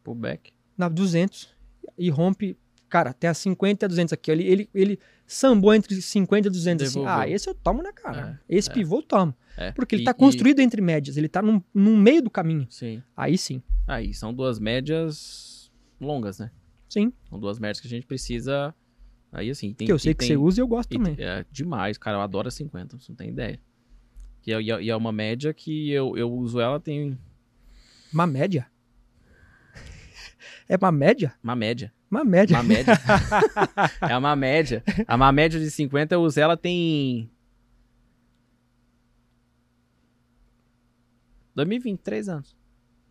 Pullback. na 200 e rompe. Cara, tem a 50 e a 200 aqui. Ele, ele, ele sambou entre 50 e 200 assim. Ah, esse eu tomo na cara. É, esse é. pivô eu tomo. É. Porque ele E- tá e- construído entre médias. Ele tá num, num meio do caminho. Sim. Aí sim. Aí, são duas médias longas, né? Sim. São duas médias que a gente precisa... Aí, assim, tem... que eu sei que tem- você usa e eu gosto e- também. É demais, cara. Eu adoro a 50, você não tem ideia. E é, e é- e é uma média que eu, eu uso ela, tem Uma média? É uma média? uma média. Uma média. Uma média. é uma média. A uma média de 50 eu uso ela tem. 2023 anos.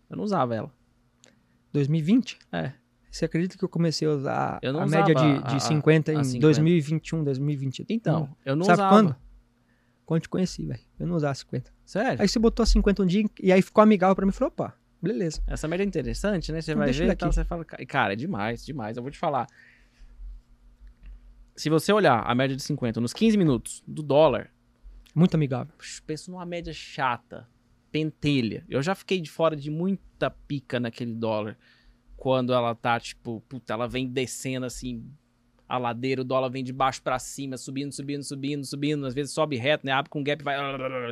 Eu não usava ela. 2020? É. Você acredita que eu comecei a usar a média de, de a- 50 a em 50. 2021, 2022? Então, eu não. Sabe usava. quando? Quando te conheci, velho. Eu não usava 50. Sério? Aí você botou a 50 um dia e aí ficou amigável pra mim e falou, opa, beleza. Essa média é interessante, né? Você Então vai ver e tal, você fala. "Ca- Cara, é demais, demais. Eu vou te falar. Se você olhar a média de 50 nos 15 minutos do dólar, Muito amigável. Penso numa média chata, pentelha. Eu já fiquei de fora de muita pica naquele dólar. Quando ela tá, tipo, puta, ela vem descendo assim, a ladeira, o dólar vem de baixo pra cima, subindo, subindo, subindo, subindo. Às vezes sobe reto, né? Abre com gap, vai,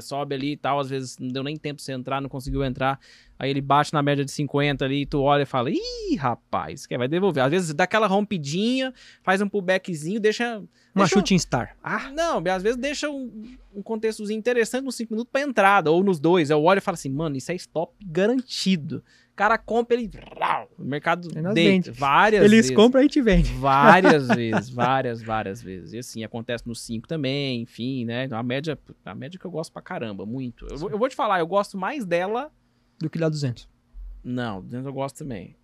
sobe ali e tal. Às vezes não deu nem tempo de você entrar, não conseguiu entrar. Aí ele bate na média de 50 ali, e tu olha e fala, ih, rapaz, que vai devolver. Às vezes dá aquela rompidinha, faz um pullbackzinho, deixa. Uma deixa- shooting star. ah, não, às vezes deixa um, um contextozinho interessante nos 5 minutos pra entrada, ou nos dois. Eu olho e falo assim, mano, isso é stop garantido. O cara compra, ele. O mercado deita. vende. Várias Eles vezes. compram e a gente vende. Várias vezes, várias, várias vezes. E assim, acontece no 5 também, enfim, né? A média, a média que eu gosto pra caramba, muito. Eu, vou- eu vou te falar, eu gosto mais dela. Do que dá 200. Não, dentro eu gosto também.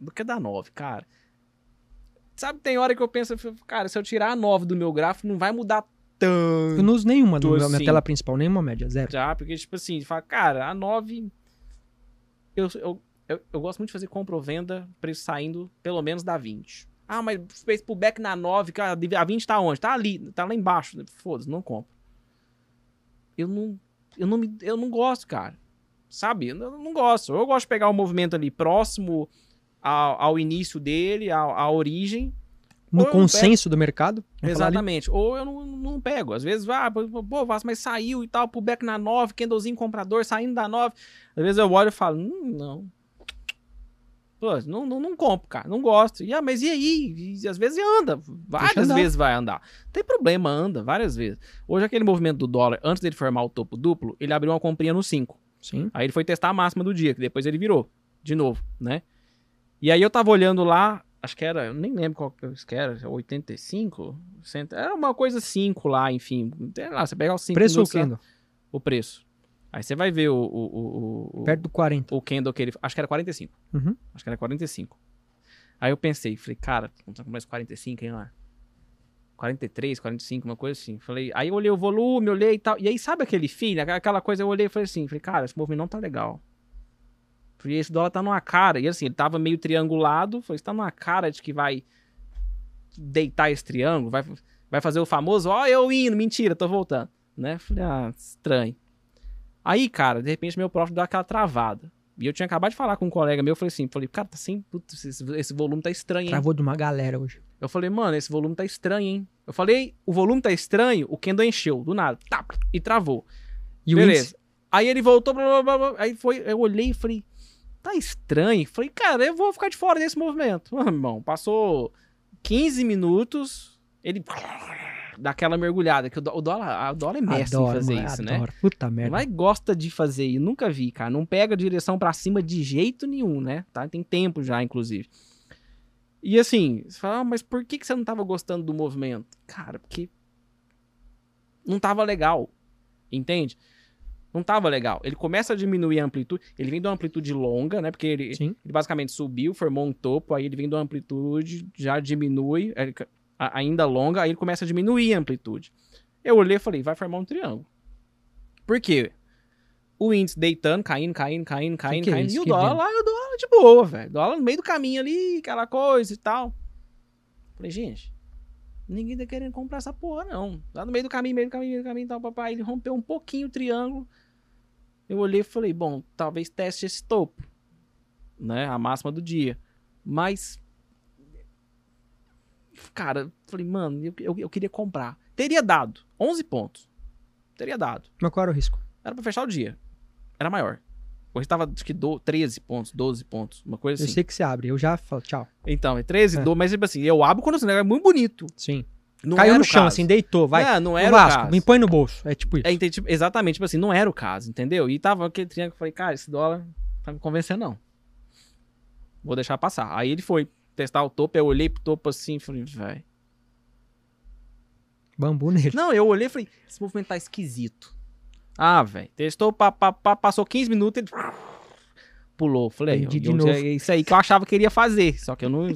Do que da 9, cara. Sabe, tem hora que eu penso, cara, se eu tirar a 9 do meu gráfico, não vai mudar tanto. Eu não uso nenhuma na minha assim. tela principal, nenhuma média, zero. Já, porque, tipo assim, fala, cara, a 9. Eu, eu, eu, eu gosto muito de fazer compra ou venda, preço saindo pelo menos da 20. Ah, mas fez pullback na 9, que a 20 tá onde? Tá ali, tá lá embaixo. Foda-se, não compro. Eu não, eu não, me, eu não gosto, cara. Sabe? Eu não gosto. Eu gosto de pegar o movimento ali próximo ao, ao início dele, à origem. No consenso do mercado? Exatamente. Ou eu não, não pego. Às vezes, ah, pô, mas saiu e tal, pullback na 9, candlezinho comprador saindo da 9. Às vezes eu olho e falo, hum, não. Pô, não, não, não compro, cara. Não gosto. E, ah, mas e aí? E, às vezes anda. Várias vezes vai andar. Tem problema, anda várias vezes. Hoje, aquele movimento do dólar, antes dele formar o topo duplo, ele abriu uma comprinha no 5. Sim. Aí ele foi testar a máxima do dia, que depois ele virou. De novo, né? E aí eu tava olhando lá, acho que era, eu nem lembro qual que era, 85? Era uma coisa 5 lá, enfim. Lá, você pega os 5 Preço ou candle? O preço. Aí você vai ver o, o, o, Perto do 40. O candle que ele... Acho que era 45. Uhum. Acho que era 45. Aí eu pensei, falei, cara, vamos mais 45, hein, lá? 43, 45, uma coisa assim. Falei, aí eu olhei o volume, olhei e tal. E aí, sabe aquele fim, aquela coisa, eu olhei e falei assim, falei, cara, esse movimento não tá legal. Porque esse dólar tá numa cara. E assim, ele tava meio triangulado. Falei, tá numa cara de que vai deitar esse triângulo, vai, vai fazer o famoso, ó, oh, eu indo, mentira, tô voltando. Né? Falei, ah, estranho. Aí, cara, de repente meu prof deu aquela travada. E eu tinha acabado de falar com um colega meu, eu falei assim, falei, cara, tá sem. Putz, esse, esse, volume tá estranho, hein? Travou de uma galera hoje. Eu falei, mano, esse volume tá estranho, hein? Eu falei, o volume tá estranho, o Kendo encheu, do nada. Tá, e travou. E Beleza. Aí ele voltou, blá, blá, blá, aí foi, eu olhei e falei, tá estranho. Falei, cara, eu vou ficar de fora desse movimento. Mano, irmão, passou 15 minutos, ele dá aquela mergulhada, que o dólar, o dólar é mestre adoro, em fazer mano, isso, né? adoro. né? Puta merda. Mas gosta de fazer, e nunca vi, cara. Não pega a direção para cima de jeito nenhum, né? Tá? Tem tempo já, inclusive. E assim, você fala, ah, mas por que, que você não tava gostando do movimento? Cara, porque não tava legal, entende? Não tava legal. Ele começa a diminuir a amplitude, ele vem de uma amplitude longa, né? Porque ele, ele basicamente subiu, formou um topo, aí ele vem de uma amplitude, já diminui, ainda longa, aí ele começa a diminuir a amplitude. Eu olhei e falei, vai formar um triângulo. Por quê? O índice deitando, caindo, caindo, caindo, caindo, que caindo. É e o dólar lá, o dólar de boa, velho. Dólar no meio do caminho ali, aquela coisa e tal. Falei, gente, ninguém tá querendo comprar essa porra, não. Lá no meio do caminho, meio do caminho, meio do caminho tal, papai. Ele rompeu um pouquinho o triângulo. Eu olhei e falei, bom, talvez teste esse topo, né? A máxima do dia. Mas, cara, falei, mano, eu, eu, eu, queria comprar. Teria dado 11 pontos. Teria dado. Mas qual era o risco? Era pra fechar o dia. Era maior. Hoje tava, acho que do, 13 pontos, 12 pontos, uma coisa assim. Eu sei que você abre, eu já falo, tchau. Então, é 13, é. 12, mas tipo assim, eu abro quando o é muito bonito. Sim. Não Caiu no chão, caso. assim, deitou, vai. Não, não era o, Vasco, o caso. Me põe no bolso. É tipo isso. É, entendi, tipo, exatamente, tipo assim, não era o caso, entendeu? E tava aquele triângulo, falei, cara, esse dólar tá me convencendo, não. Vou deixar passar. Aí ele foi testar o topo, eu olhei pro topo assim falei, vai. Bambu nele. Não, eu olhei e falei, esse movimento tá esquisito. Ah, velho. Testou, pá, pá, pá, passou 15 minutos, ele pulou. Falei, eu, de novo. isso aí que eu achava que ele ia fazer. Só que eu não,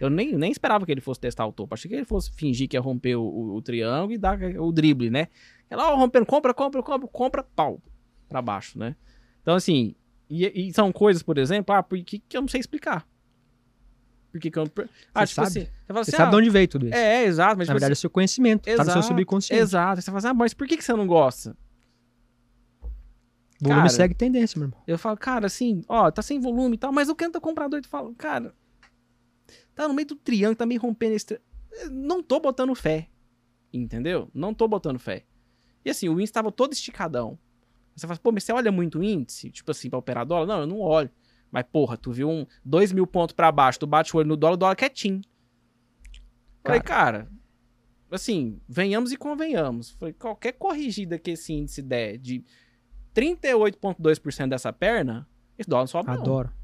eu nem, nem esperava que ele fosse testar o topo. Achei que ele fosse fingir que ia romper o, o, o triângulo e dar o drible, né? Ela, ó, rompendo, compra, compra, compra, compra, pau, pra baixo, né? Então, assim, e, e são coisas, por exemplo, ah, por que, eu não sei explicar. Por que, eu não. Ah, você tipo sabe, assim, você, assim, sabe ah, de onde veio tudo isso. É, é exato. Mas, Na tipo verdade, assim, é seu conhecimento, exato, tá no seu subconsciente. Exato. Você fala assim, ah, mas por que, que você não gosta? Volume cara, segue tendência, meu irmão. Eu falo, cara, assim, ó, tá sem volume e tal, mas o canto comprador e fala, cara, tá no meio do triângulo, tá meio rompendo esse. Não tô botando fé. Entendeu? Não tô botando fé. E assim, o índice tava todo esticadão. Você fala, pô, mas você olha muito o índice? Tipo assim, pra operar dólar? Não, eu não olho. Mas, porra, tu viu um 2 mil pontos pra baixo, tu bate o olho no dólar, o dólar quietinho. Falei, cara, assim, venhamos e convenhamos. Falei, qualquer corrigida que esse índice der de 38,2% dessa perna, esse dólar não sobe Adoro. não.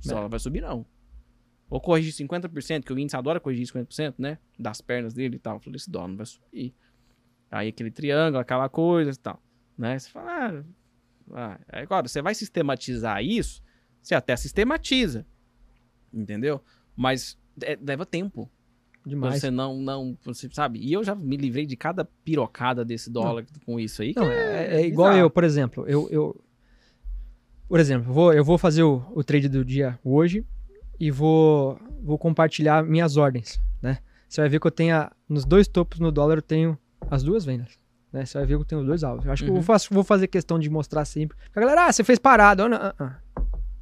Esse dólar vai subir não. Ou corrigir 50%, que o índice adora corrigir 50%, né? Das pernas dele e tal. Eu falei, esse dólar não vai subir. Aí aquele triângulo, aquela coisa e tal. Né? Você fala, ah, ah. agora, você vai sistematizar isso, você até sistematiza. Entendeu? Mas é, leva tempo. Demais. Você não, não, você sabe? E eu já me livrei de cada pirocada desse dólar não. com isso aí. Não, é, é, igual eu, por exemplo. Eu, eu por exemplo, vou, eu vou fazer o, o trade do dia hoje e vou vou compartilhar minhas ordens, né? Você vai ver que eu tenho, a- nos dois topos no dólar, eu tenho as duas vendas. Né? Você vai ver que eu tenho os dois alvos. Eu acho que eu Uhum. faço- vou fazer questão de mostrar sempre. A galera, ah, você fez parada. Eu não, ah, ah.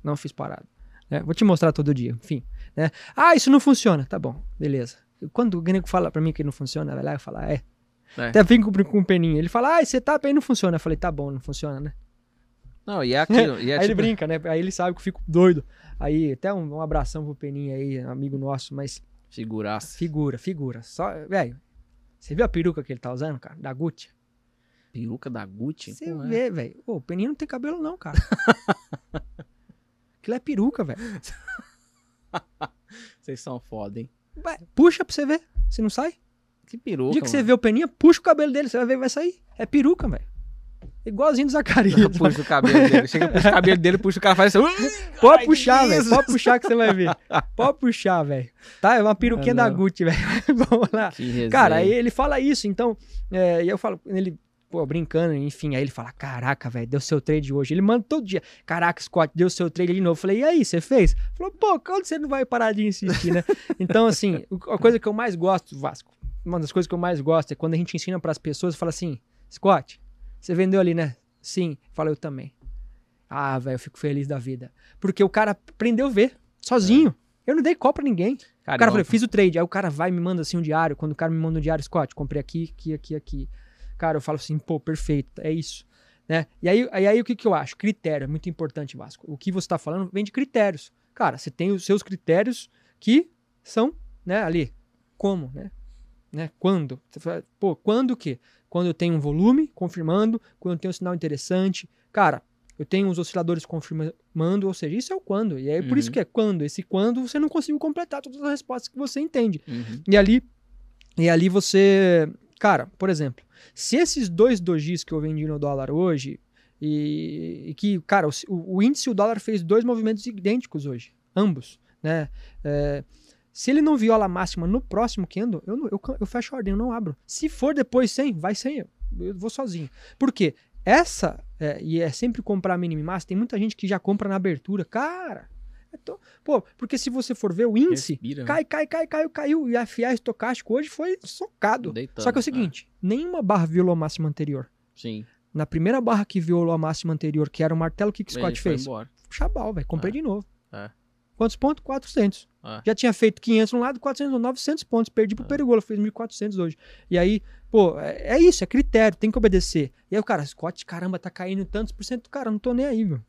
não fiz parada. né? Vou te mostrar todo dia, enfim. Né? Ah, isso não funciona. Tá bom, beleza. Quando o gringo fala pra mim que não funciona, vai lá e fala, é. É. Até vem com, com um peninho. Ele fala, ah, esse setup aí não funciona. Eu falei, tá bom, não funciona, né? Não, e é aquilo. E é aí ele tipo- brinca, né? Aí ele sabe que eu fico doido. Aí, até um, um abração pro Peninha aí, amigo nosso, mas Figuraça. figura, figura. Só, velho, você viu a peruca que ele tá usando, cara? Da Gucci? Peruca da Gucci. Você é. vê, velho. Ô, o Peninha não tem cabelo não, cara. Aquilo é peruca, velho. Vocês são foda, hein? Puxa pra você ver, se não sai. Que O peruca. dia que você mano. vê o Peninha, puxa o cabelo dele, você vai ver que vai sair. É peruca, velho. Igualzinho do Zacarias. Puxa o cabelo dele. Chega, puxa o cabelo dele, puxa o cara faz assim. Pode Ai, puxar, velho. Pode puxar que você vai ver. Pode puxar, velho. Tá? É uma peruquinha Ah, da. Gucci, velho. Vamos lá. Cara, aí ele fala isso, então. é, e eu falo, ele, pô, brincando, enfim, aí ele fala: Caraca, velho, deu seu trade hoje. Ele manda todo dia: Caraca, Scott, deu seu trade de novo. Eu falei: E aí, você fez? Falou: Pô, quando você não vai parar de insistir, né? então, assim, a coisa que eu mais gosto, Vasco, uma das coisas que eu mais gosto é quando a gente ensina pras pessoas, fala assim: Scott, você vendeu ali, né? Sim. Fala, eu também. Ah, velho, eu fico feliz da vida. Porque o cara aprendeu a ver, sozinho. Eu não dei call pra ninguém. Cara, O cara eu- falou, fiz o trade. Aí o cara vai e me manda assim um diário. Quando o cara me manda um diário, Scott, comprei aqui, aqui, aqui, aqui. Cara, eu falo assim, pô, perfeito, é isso. Né? E aí, aí, aí o que, que eu acho? Critério, é muito importante, Vasco. O que você tá falando vem de critérios. Cara, você tem os seus critérios que são, né, ali, como, né? né? Quando? Você fala, Pô, quando o quê? Quando eu tenho um volume confirmando, quando eu tenho um sinal interessante. Cara, eu tenho os osciladores confirmando, ou seja, isso é o quando. E é por isso Uhum. que é quando. Esse quando você não conseguiu completar todas as respostas que você entende. Uhum. E ali, e ali você. Cara, por exemplo, se esses dois dojis que eu vendi no dólar hoje, e, e que, cara, o, o índice e o dólar fez dois movimentos idênticos hoje, ambos, né? É, se ele não viola a máxima no próximo candle, eu, eu, eu fecho a ordem, eu não abro. Se for depois sem, vai sem eu. Eu vou sozinho. Por quê? Essa, é, e é sempre comprar mínimo e máximo, tem muita gente que já compra na abertura. Cara, é to- pô, porque se você for ver o índice, Respira, né? cai, cai, cai, caiu, caiu. E a FIA estocástico hoje foi socado. Deitando, Só que é o é. seguinte, nenhuma barra violou a máxima anterior. Sim. Na primeira barra que violou a máxima anterior, que era o martelo, o que, que o Scott fez? embora. Chabal, velho. Comprei É. de novo. É. Quantos pontos? 400. É. Já tinha feito 500 no lado, 400, 900 pontos. Perdi pro É. Perigolo, fez 1.400 hoje. E aí, pô, é, é isso, é critério, tem que obedecer. E aí o cara, Scott, caramba, tá caindo tantos por cento. Cara, não tô nem aí, meu.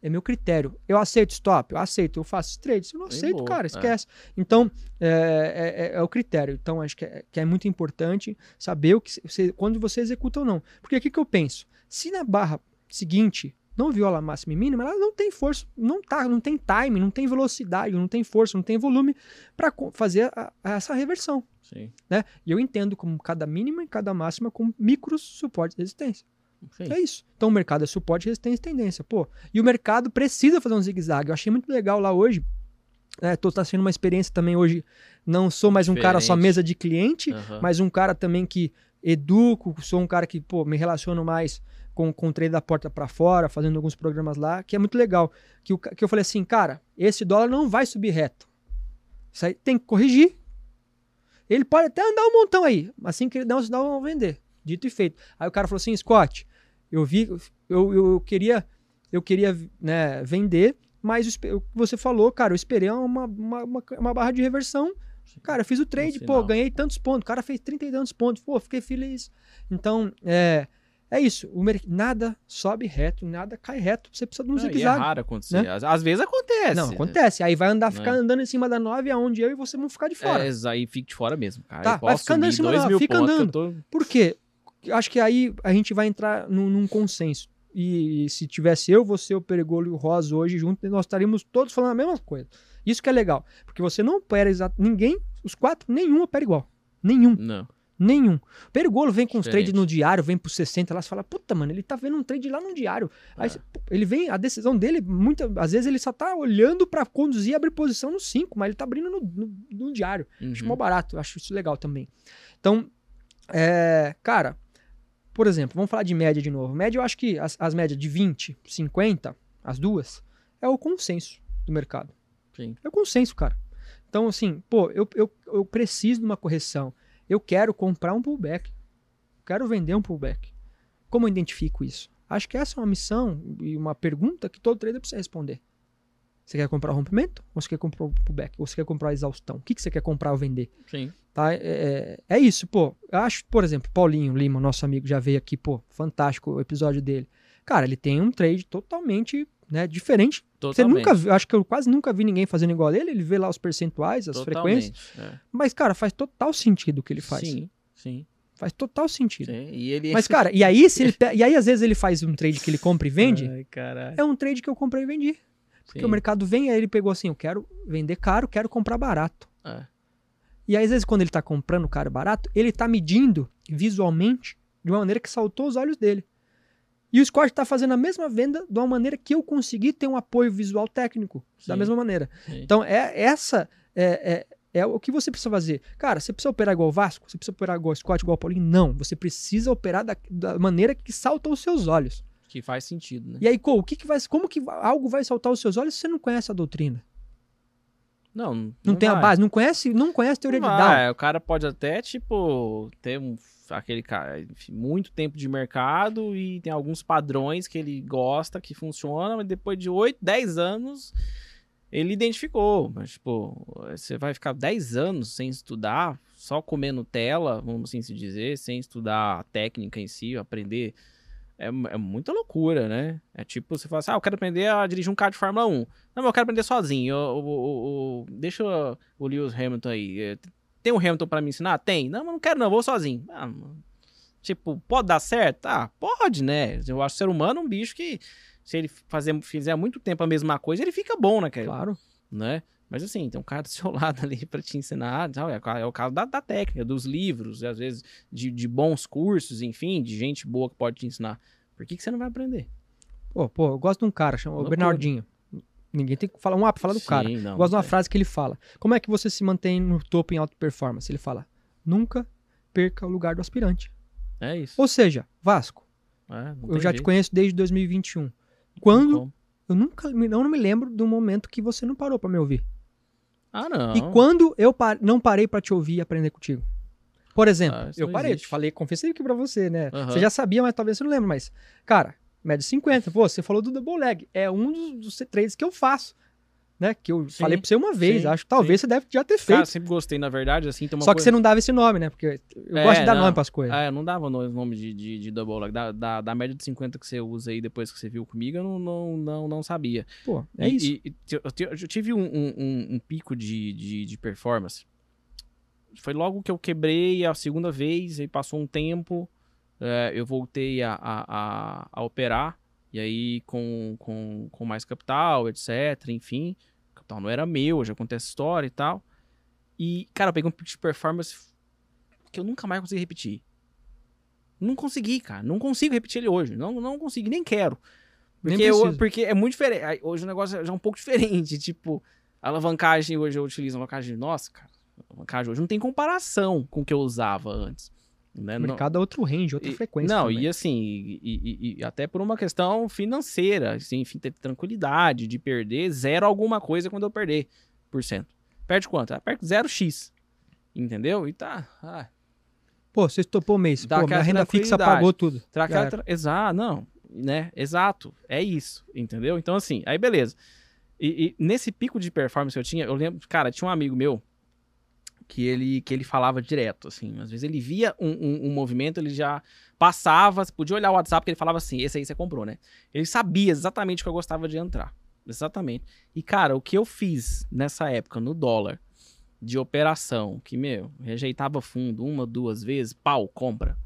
É meu critério. Eu aceito stop, eu aceito, eu faço esse trade. Se eu não Bem aceito, boa, cara, é. esquece. Então, é, é- é- é o critério. Então, acho que é, que é muito importante saber o que você, quando você executa ou não. Porque o que, que eu penso? Se na barra seguinte não viola a máxima e mínima, ela não tem força, não tá, não tem time, não tem velocidade, não tem força, não tem volume para fazer a- a- essa reversão, Sim. né? E eu entendo como cada mínima e cada máxima com micros suporte de resistência. Sim. É isso. Então o mercado é suporte, resistência e tendência. Pô, e o mercado precisa fazer um zigue-zague. Eu achei muito legal lá hoje. É, tô, tá sendo uma experiência também hoje. Não sou mais um cara só mesa de cliente, Aham. mas um cara também que educo, sou um cara que, pô, me relaciono mais com, com o trade da porta para fora, fazendo alguns programas lá, que é muito legal. Que, o que eu falei assim, cara, esse dólar não vai subir reto. Isso aí tem que corrigir. Ele pode até andar um montão aí, mas assim que ele der um sinal, vão vender. Dito e feito. Aí o cara falou assim, Scott, eu vi, eu, eu queria, eu queria né, vender, mas o que você falou, cara, eu esperei uma, uma, uma, uma barra de reversão Cara, eu fiz o trade, pô, ganhei tantos pontos. O cara fez 30 e tantos pontos. Pô, fiquei feliz. Então, é, é isso. O mer- nada sobe reto, nada cai reto. Você precisa de um Não, é zigue-zague. raro acontecer. né? Às, às vezes acontece. Não, acontece. Aí vai andar, ficar Né? andando em cima da 9, aonde eu e você vão ficar de fora. É, aí fica de fora mesmo, cara. Tá, vai ficar andando em cima da- mil fica pontos andando. tô- Por quê? Acho que aí a gente vai entrar num, num consenso. E se tivesse eu, você, o Perigolo e o Rosa hoje juntos, nós estaríamos todos falando a mesma coisa. Isso que é legal. Porque você não opera exato. Ninguém, os quatro, nenhum opera igual. Nenhum. Não. Nenhum. O Perigolo vem com os Diferente. trades no diário, vem pro 60 lá, você fala, puta, mano, ele tá vendo um trade lá no diário. Aí É. ele vem, a decisão dele, muitas às vezes ele só tá olhando pra conduzir e abrir posição no 5, mas ele tá abrindo no, no- no diário. Acho Uhum. mó barato, acho isso legal também. Então, é, cara, por exemplo, vamos falar de média de novo. Média, eu acho que as, as médias de 20, 50, as duas, é o consenso do mercado. Sim. É o consenso, cara. Então, assim, pô, eu, eu, eu preciso de uma correção. Eu quero comprar um pullback. Quero vender um pullback. Como eu identifico isso? Acho que essa é uma missão e uma pergunta que todo trader precisa responder. Você quer comprar o rompimento? Ou você quer comprar o pullback? Ou você quer comprar a exaustão? O que, que você quer comprar ou vender? Sim. Tá? É, é, é isso, pô. Eu acho, por exemplo, Paulinho Lima, nosso amigo, já veio aqui, pô, fantástico o episódio dele. Cara, ele tem um trade totalmente né, diferente. Você Totalmente. nunca viu, acho que eu quase nunca vi ninguém fazendo igual ele. Ele vê lá os percentuais, as Totalmente, frequências. é. Mas, cara, faz total sentido o que ele faz. Sim, sim, Faz total sentido. sim. E ele... Mas, cara, e aí, se ele e aí, às vezes, ele faz um trade que ele compra e vende. Ai. É um trade que eu comprei e vendi. Porque Sim. o mercado vem, aí ele pegou assim: eu quero vender caro, quero comprar barato. É. E aí, às vezes, quando ele tá comprando caro barato, ele tá medindo visualmente de uma maneira que saltou os olhos dele. E o Scott tá fazendo a mesma venda de uma maneira que eu consegui ter um apoio visual técnico. Da Sim. mesma maneira. Sim. Então, é essa é, é, é o que você precisa fazer. Cara, você precisa operar igual o Vasco? Você precisa operar igual o Scott, igual o Paulinho? Não. Você precisa operar da, da maneira que salta os seus olhos. Que faz sentido, né? E aí, Cole, o que, que vai, como que algo vai saltar os seus olhos se você não conhece a doutrina? Não, não, Não, tem a vai. base, não conhece, não conhece a teoria Não de Down. vai. O cara pode até, tipo, ter um, aquele cara, enfim, muito tempo de mercado e tem alguns padrões que ele gosta, que funcionam, mas depois de 8, 10 anos ele identificou. Mas, tipo, você vai ficar 10 anos sem estudar, só comendo tela, vamos assim se dizer, sem estudar a técnica em si, aprender. É, é muita loucura, né? É tipo, você fala assim, ah, eu quero aprender a dirigir um carro de Fórmula 1. Não, mas eu quero aprender sozinho. Eu- eu- eu- deixa o- Lewis Hamilton aí. É, Tem um Hamilton pra me ensinar? Tem. Não, mas não quero não, vou sozinho. Ah, tipo, pode dar certo? Ah, pode, né? Eu acho o ser humano um bicho que, se ele fazer, fizer muito tempo a mesma coisa, ele fica bom naquela, Claro. né? Mas assim, tem um cara do seu lado ali pra te ensinar, sabe? é o caso da, da técnica, dos livros, às vezes de, de bons cursos, enfim, de gente boa que pode te ensinar. Por que, que você não vai aprender? Pô, pô, eu gosto de um cara, chama o. Bernardinho. Ninguém tem que falar um app, falar do cara. Sim, não, Eu gosto de uma é. frase que ele fala. Como é que você se mantém no topo em alta performance? Ele fala: nunca perca o lugar do aspirante. É isso. Ou seja, Vasco, É, eu já te jeito, conheço desde 2021. não Quando como. eu nunca me- não me lembro do momento que você não parou pra me ouvir. Ah, não. E quando eu pa- não parei pra te ouvir e aprender contigo? Por exemplo, Ah, eu parei, existe. te falei, confessei aqui pra você, né? Aham. Você já sabia, mas talvez você não lembre, mas cara, média 50, pô, você falou do double leg, é um dos, dos trades que eu faço, né? Que eu Sim, falei pra você uma vez, sim, acho que talvez você deve já ter feito. Cara, sempre gostei, na verdade, assim, Só que coisa... você não dava esse nome, né? Porque eu É, gosto de dar não. nome pras coisas. Ah, eu não dava no- nome de, de, de double leg. Da, da, da média de 50 que você usa aí depois que você viu comigo, eu não, não, não, não sabia. Pô, é E- isso. e- eu, eu tive um, um, um- um pico de, de, de performance. Foi logo que eu quebrei a segunda vez, aí passou um tempo, é, eu voltei a, a, a, a operar, e aí com, com, com mais capital, etc, enfim. O capital não era meu, já contei essa história e tal. E, cara, eu peguei um pico de performance que eu nunca mais consegui repetir. Não consegui, cara. Não consigo repetir ele hoje. Não, não consigo, nem quero. Nem Porque, eu- precisa. porque é muito diferente. Hoje o negócio já é um pouco diferente. Tipo, a alavancagem hoje eu utilizo a alavancagem. Nossa, cara. A alavancagem hoje não tem comparação com o que eu usava antes. Né? O Não- mercado é outro range, outra e- frequência. Não, também. e assim, e, e- e até por uma questão financeira, assim, enfim, ter tranquilidade de perder zero alguma coisa quando eu perder por cento. Perde quanto? Ah, perde zero X. Entendeu? E tá. Ah, Pô, você estopou o mês. Dá Pô, minha renda fixa pagou tudo. Era. tra... Exato, não, né? Exato, é isso, entendeu? Então, assim, aí beleza. E, e nesse pico de performance que eu tinha, eu lembro, cara, tinha um amigo meu que ele, que ele falava direto, assim, às vezes ele via um, um- um movimento, ele já passava, podia olhar o WhatsApp que ele falava assim, esse aí você comprou, né? Ele sabia exatamente que eu gostava de entrar, exatamente. E, cara, o que eu fiz nessa época, no dólar, de operação, que, meu, rejeitava fundo uma, duas vezes, pau, compra.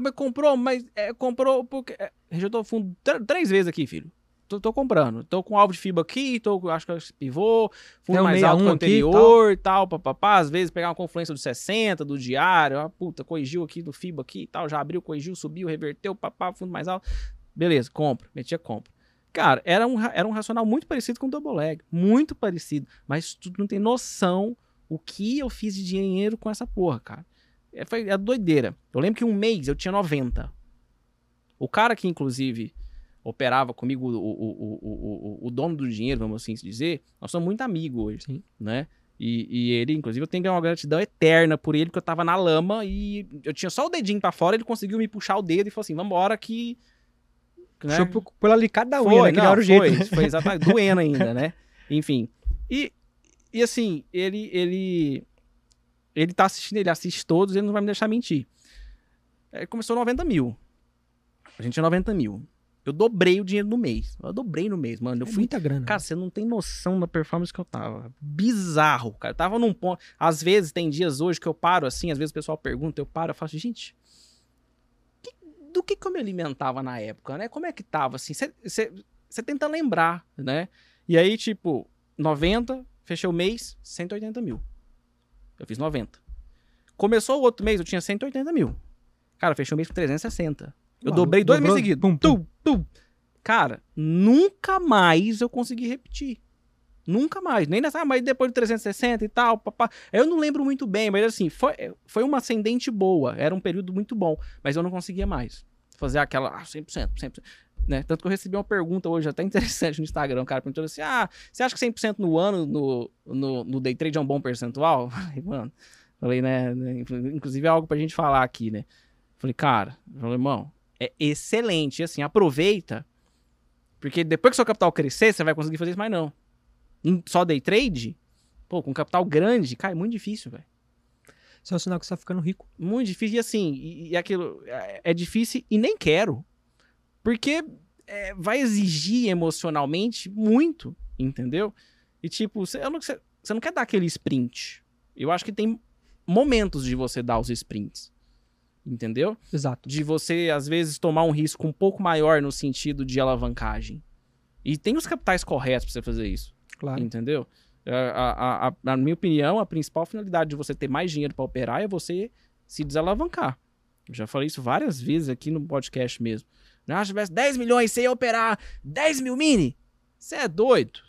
Mas, comprou, mas é, comprou porque. É, rejeitou fundo tr- três vezes aqui, filho. Tô, tô comprando. Tô com alvo de FIBA aqui, tô, com- acho que é pivô, fundo mais alto que o 61 aqui anterior e tal, papapá. Às vezes pegar uma confluência do 60, do diário, ah, puta, corrigiu aqui do FIBA aqui e tal, já abriu, corrigiu, subiu, reverteu, papá, fundo mais alto. Beleza, compra, metia compra. Cara, era um, ra- era um racional muito parecido com o Double Leg, muito parecido, mas tu não tem noção o que eu fiz de dinheiro com essa porra, cara. É, foi é doideira. Eu lembro que um mês eu tinha 90. O cara que, inclusive, operava comigo, o, o, o, o, dono do dinheiro, vamos assim se dizer, nós somos muito amigos hoje, Sim. né? E, e ele, inclusive, eu tenho uma gratidão eterna por ele, porque eu tava na lama e eu tinha só o dedinho pra fora, ele conseguiu me puxar o dedo e falou assim: vambora que. né? Puxou pela alicate da unha, Foi, né? Não, era o jeito. foi, né? foi exatamente, doendo ainda, né? Enfim. E, e assim, ele, ele, ele tá assistindo, ele assiste todos, ele não vai me deixar mentir. É, começou 90 mil. A gente tinha 90 mil. Eu dobrei o dinheiro no mês. Eu dobrei no mês, mano. Eu É fui muita grana. Cara, você não tem noção da performance que eu tava. Bizarro, cara. Eu tava num ponto. Às vezes, tem dias hoje que eu paro assim, às vezes o pessoal pergunta, eu paro, eu faço, gente, que- do que, que eu me alimentava na época, né? Como é que tava assim? Você tenta lembrar, né? E aí, tipo, 90, fechei o mês, 180 mil. Eu fiz 90. Começou o outro mês, eu tinha 180 mil. Cara, fechei o mês com 360. Eu Maluco, dobrei dois dobrou, meses seguidos. pum, pum. Tum, tum. Cara, nunca mais eu consegui repetir. Nunca mais. Nem nessa, ah, mas depois de 360 e tal, papá. Eu não lembro muito bem, mas assim, foi, foi uma ascendente boa. Era um período muito bom, mas eu não conseguia mais fazer aquela, ah, 100%, 100%. Né? Tanto que eu recebi uma pergunta hoje até interessante no Instagram, cara perguntando assim, ah, você acha que 100% no ano no, no, no day trade é um bom percentual? Falei, mano, falei, né, né, inclusive é algo pra gente falar aqui, né? Falei, cara, falei, irmão, é excelente, assim, aproveita, porque depois que seu capital crescer, você vai conseguir fazer isso, mas não. Só day trade, pô, com capital grande, cara, é muito difícil, velho. Isso é um sinal que você tá ficando rico. Muito difícil. E assim, e, e aquilo é, é difícil e nem quero. Porque é, vai exigir emocionalmente muito, entendeu? E tipo, você não, você não quer dar aquele sprint. Eu acho que tem momentos de você dar os sprints. Entendeu? Exato. De você, às vezes, tomar um risco um pouco maior no sentido de alavancagem. E tem os capitais corretos pra você fazer isso. Claro. Entendeu? A, a- a- na minha opinião, a principal finalidade de você ter mais dinheiro para operar é você se desalavancar. Eu já falei isso várias vezes aqui no podcast mesmo. Ah, se tivesse 10 milhões, você ia operar 10 mil mini? Você é doido?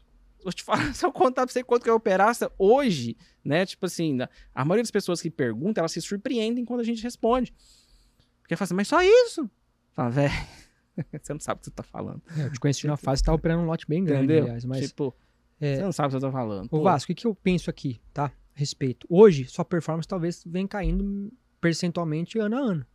Vou te falar, se eu contar pra você quanto que eu operasse hoje, né? Tipo assim, na- a maioria das pessoas que perguntam, elas se surpreendem quando a gente responde. Porque fala assim, mas só isso? Fala, velho, você não sabe o que você tá falando. É, eu te conheci numa fase que tava operando um lote bem grande, Entendeu? aliás. Mas, tipo, é, você não sabe o que você tá falando. o Pô, Vasco, o que, eu penso aqui, tá? A Respeito. Hoje, sua performance talvez venha caindo percentualmente ano a ano.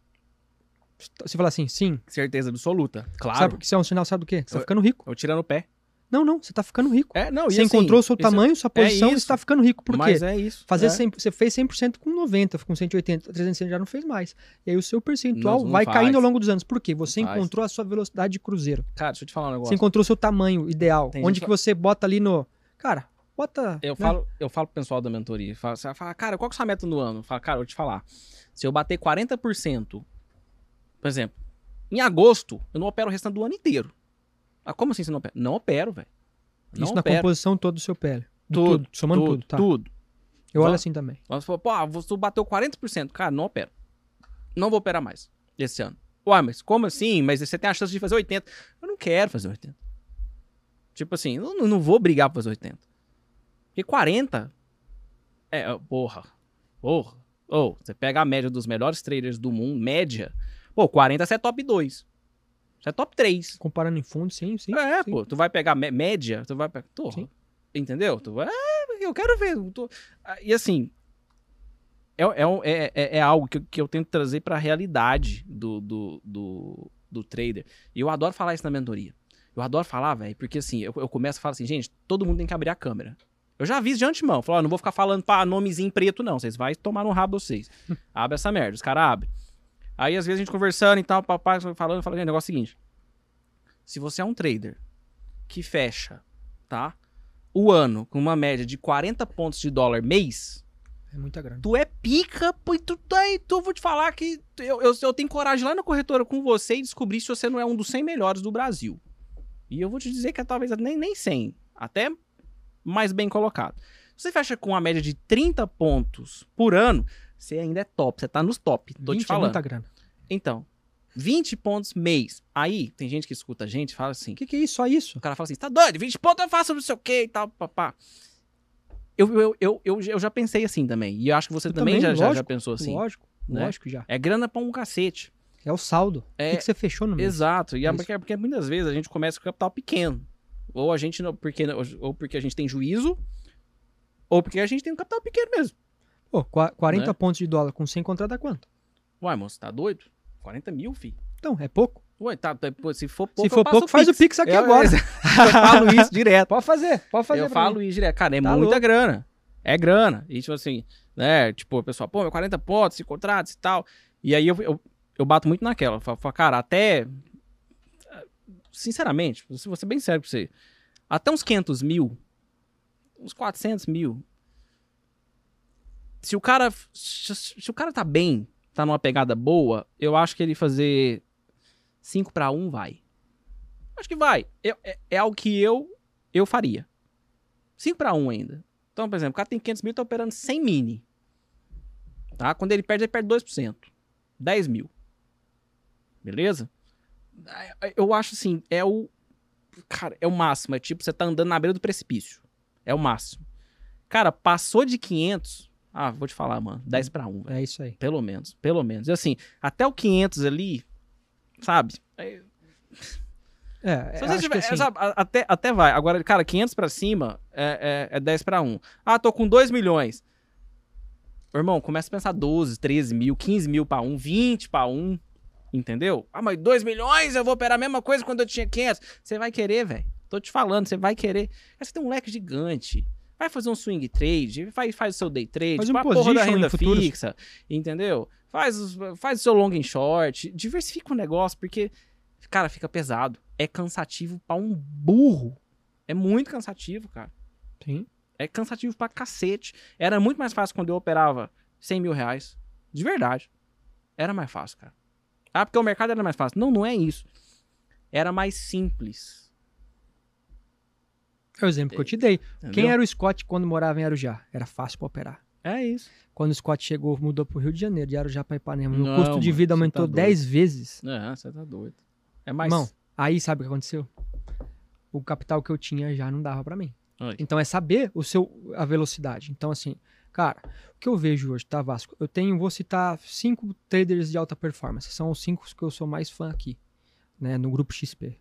Você fala assim, sim. Certeza absoluta. Claro. Sabe, que isso é um sinal, sabe do quê? Você tá ficando rico. Eu tirando o pé. Não, não, você tá ficando rico. É, não, Você assim, encontrou o seu isso- tamanho, sua posição e isso. você tá ficando rico. Por quê? Mas é isso. Fazer é. 100, você fez 100% com 90, com 180, 300 já não fez mais. E aí o seu percentual Não, vai faz. caindo ao longo dos anos. Por quê? Você Não faz. encontrou a sua velocidade de cruzeiro. Cara, deixa eu te falar um Você negócio. encontrou o seu tamanho ideal. Tem onde que você bota ali no... Cara, bota... Eu né? falo, eu falo pro pessoal da mentoria. Fala, você fala, cara, qual que é a sua meta no ano? Fala, cara, eu vou te falar. Se eu bater 40%, por exemplo, em agosto, eu não opero o restante do ano inteiro. Ah, como assim você não opera? Não opero, velho. Isso na opero. composição toda do seu. De Tudo, somando tudo, tudo, tá? tudo. Eu olho Vamos- assim também. Você falou, pô, ah, você bateu 40%. Cara, não opero. Não vou operar mais esse ano. Ué, mas como assim? Mas você tem a chance de fazer 80. Eu não quero fazer 80. Tipo assim, eu não, vou brigar pra fazer 80. Porque 40 é, porra. Porra. Ou, você pega a média dos melhores traders do mundo, média. Pô, 40 você é top 2. Você é top 3. Comparando em fundo, sim, sim. é, sim. pô, tu vai pegar mé- média, tu vai pegar. Porra. Sim. Entendeu? Tu vai. É, eu quero ver. eu tô- Ah, E assim. É, é, é, é, é algo que eu, que eu tento trazer pra realidade do, do, do, do trader. E eu adoro falar isso na mentoria. Eu adoro falar, velho, porque assim, eu, eu começo a falar assim, gente, todo mundo tem que abrir a câmera. Eu já aviso de antemão. Falo, ó, não vou ficar falando pra nomezinho preto, não. Vocês vão tomar no rabo vocês. Abre essa merda. Os caras abrem. Aí, às vezes, a gente conversando e tal, papai falando, eu falo, gente, o negócio é o seguinte. Se você é um trader que fecha, tá? O ano com uma média de 40 pontos de dólar mês, É muita grana. tu é pica, pô, e tu tá aí, tu vou te falar que eu, eu, eu tenho coragem lá na corretora com você e descobrir se você não é um dos 100 melhores do Brasil. E eu vou te dizer que é talvez nem, nem 100, até mais bem colocado. Você fecha com uma média de 30 pontos por ano, você ainda é top, você tá nos top, tô 20 te é falando. muita grana. Então, 20 pontos mês. Aí, tem gente que escuta a gente e fala assim, O que, que é isso? Só isso? o cara fala assim, tá doido, 20 pontos eu faço não sei o que e tal, papá. Eu, eu, eu, eu, eu já pensei assim também. E eu acho que você Eu também, também, já, já, já lógico, pensou assim. lógico, né? lógico já. É grana pra um cacete. É o saldo. É, o que, que você fechou no mês? Exato. E é Isso. porque, porque muitas vezes a gente começa com capital pequeno. Ou a gente não, porque, ou porque a gente tem juízo, ou porque a gente tem um capital pequeno mesmo. Pô, qua- 40 Né? pontos de dólar com 100 contrato dá quanto? Uai, moço, tá doido? 40 mil, fi. Então, é pouco. Ué, tá, tá, se for pouco, Se eu for pouco, faz o Pix aqui Eu- agora. Eu falo isso direto. Pode fazer, pode fazer. eu falo mim. isso direto. Cara, é Tá muita louco. grana. É grana. E tipo assim, né? Tipo, o pessoal, pô, meu 40 pontos, esse contratos e tal. E aí eu, eu, eu bato muito naquela. Eu falo, cara, até. Sinceramente, vou ser- vou ser bem sério pra você. Até uns 500 mil, uns 400 mil. Se o cara. Se, se o cara tá bem, tá numa pegada boa, eu acho que ele fazer 5 pra 1 vai. Acho que vai. Eu- é, é algo que eu, eu faria. 5 para 1 ainda. Então, por exemplo, o cara tem 500 mil, tá operando 100 mini. Tá? Quando ele perde, ele perde 2%. 10 mil. Beleza? Eu acho assim, é o. Cara, é o máximo. É tipo, você tá andando na beira do precipício. É o máximo. Cara, passou de 500. Ah, vou te falar, mano. 10 para 1, velho. É isso aí. Pelo menos. Pelo menos. E assim, até o 500 ali, sabe? É, É, se você tiver, assim, sabe, até, até vai. Agora, cara, 500 pra cima é, é, é 10 pra 1. Ah, tô com 2 milhões. Irmão, começa a pensar 12, 13 mil, 15 mil pra 1, 20 pra 1. Entendeu? Ah, mas 2 milhões eu vou operar a mesma coisa quando eu tinha 500. Você vai querer, velho. Tô te falando, você vai querer. Você tem um leque gigante. Vai fazer um swing trade, faz, faz o seu day trade, Faz um a porra da renda fixa, entendeu? Faz, faz o seu long and short, diversifica o negócio, porque, cara, fica pesado. É cansativo pra um burro. É muito cansativo, cara. sim. É cansativo pra cacete. Era muito mais fácil quando eu operava 100 mil reais. De verdade. Era mais fácil, cara. Ah, porque o mercado era mais fácil. Não, não é isso. Era mais simples. É o exemplo que eu te dei. Quem entendeu? era o Scott quando morava em Arujá? Era fácil pra operar. É isso. Quando o Scott chegou, mudou pro Rio de Janeiro, de Arujá pra Ipanema, o Não, custo de vida tá aumentou doido. 10 vezes. É, você tá doido. É mais. Irmão, aí sabe o que aconteceu? O capital que eu tinha já não dava pra mim. Oi. Então é saber o seu a velocidade. Então assim, cara, o que eu vejo hoje, tá Vasco? Eu tenho, vou citar cinco traders de alta performance. São os cinco que eu sou mais fã aqui, né, no grupo XP.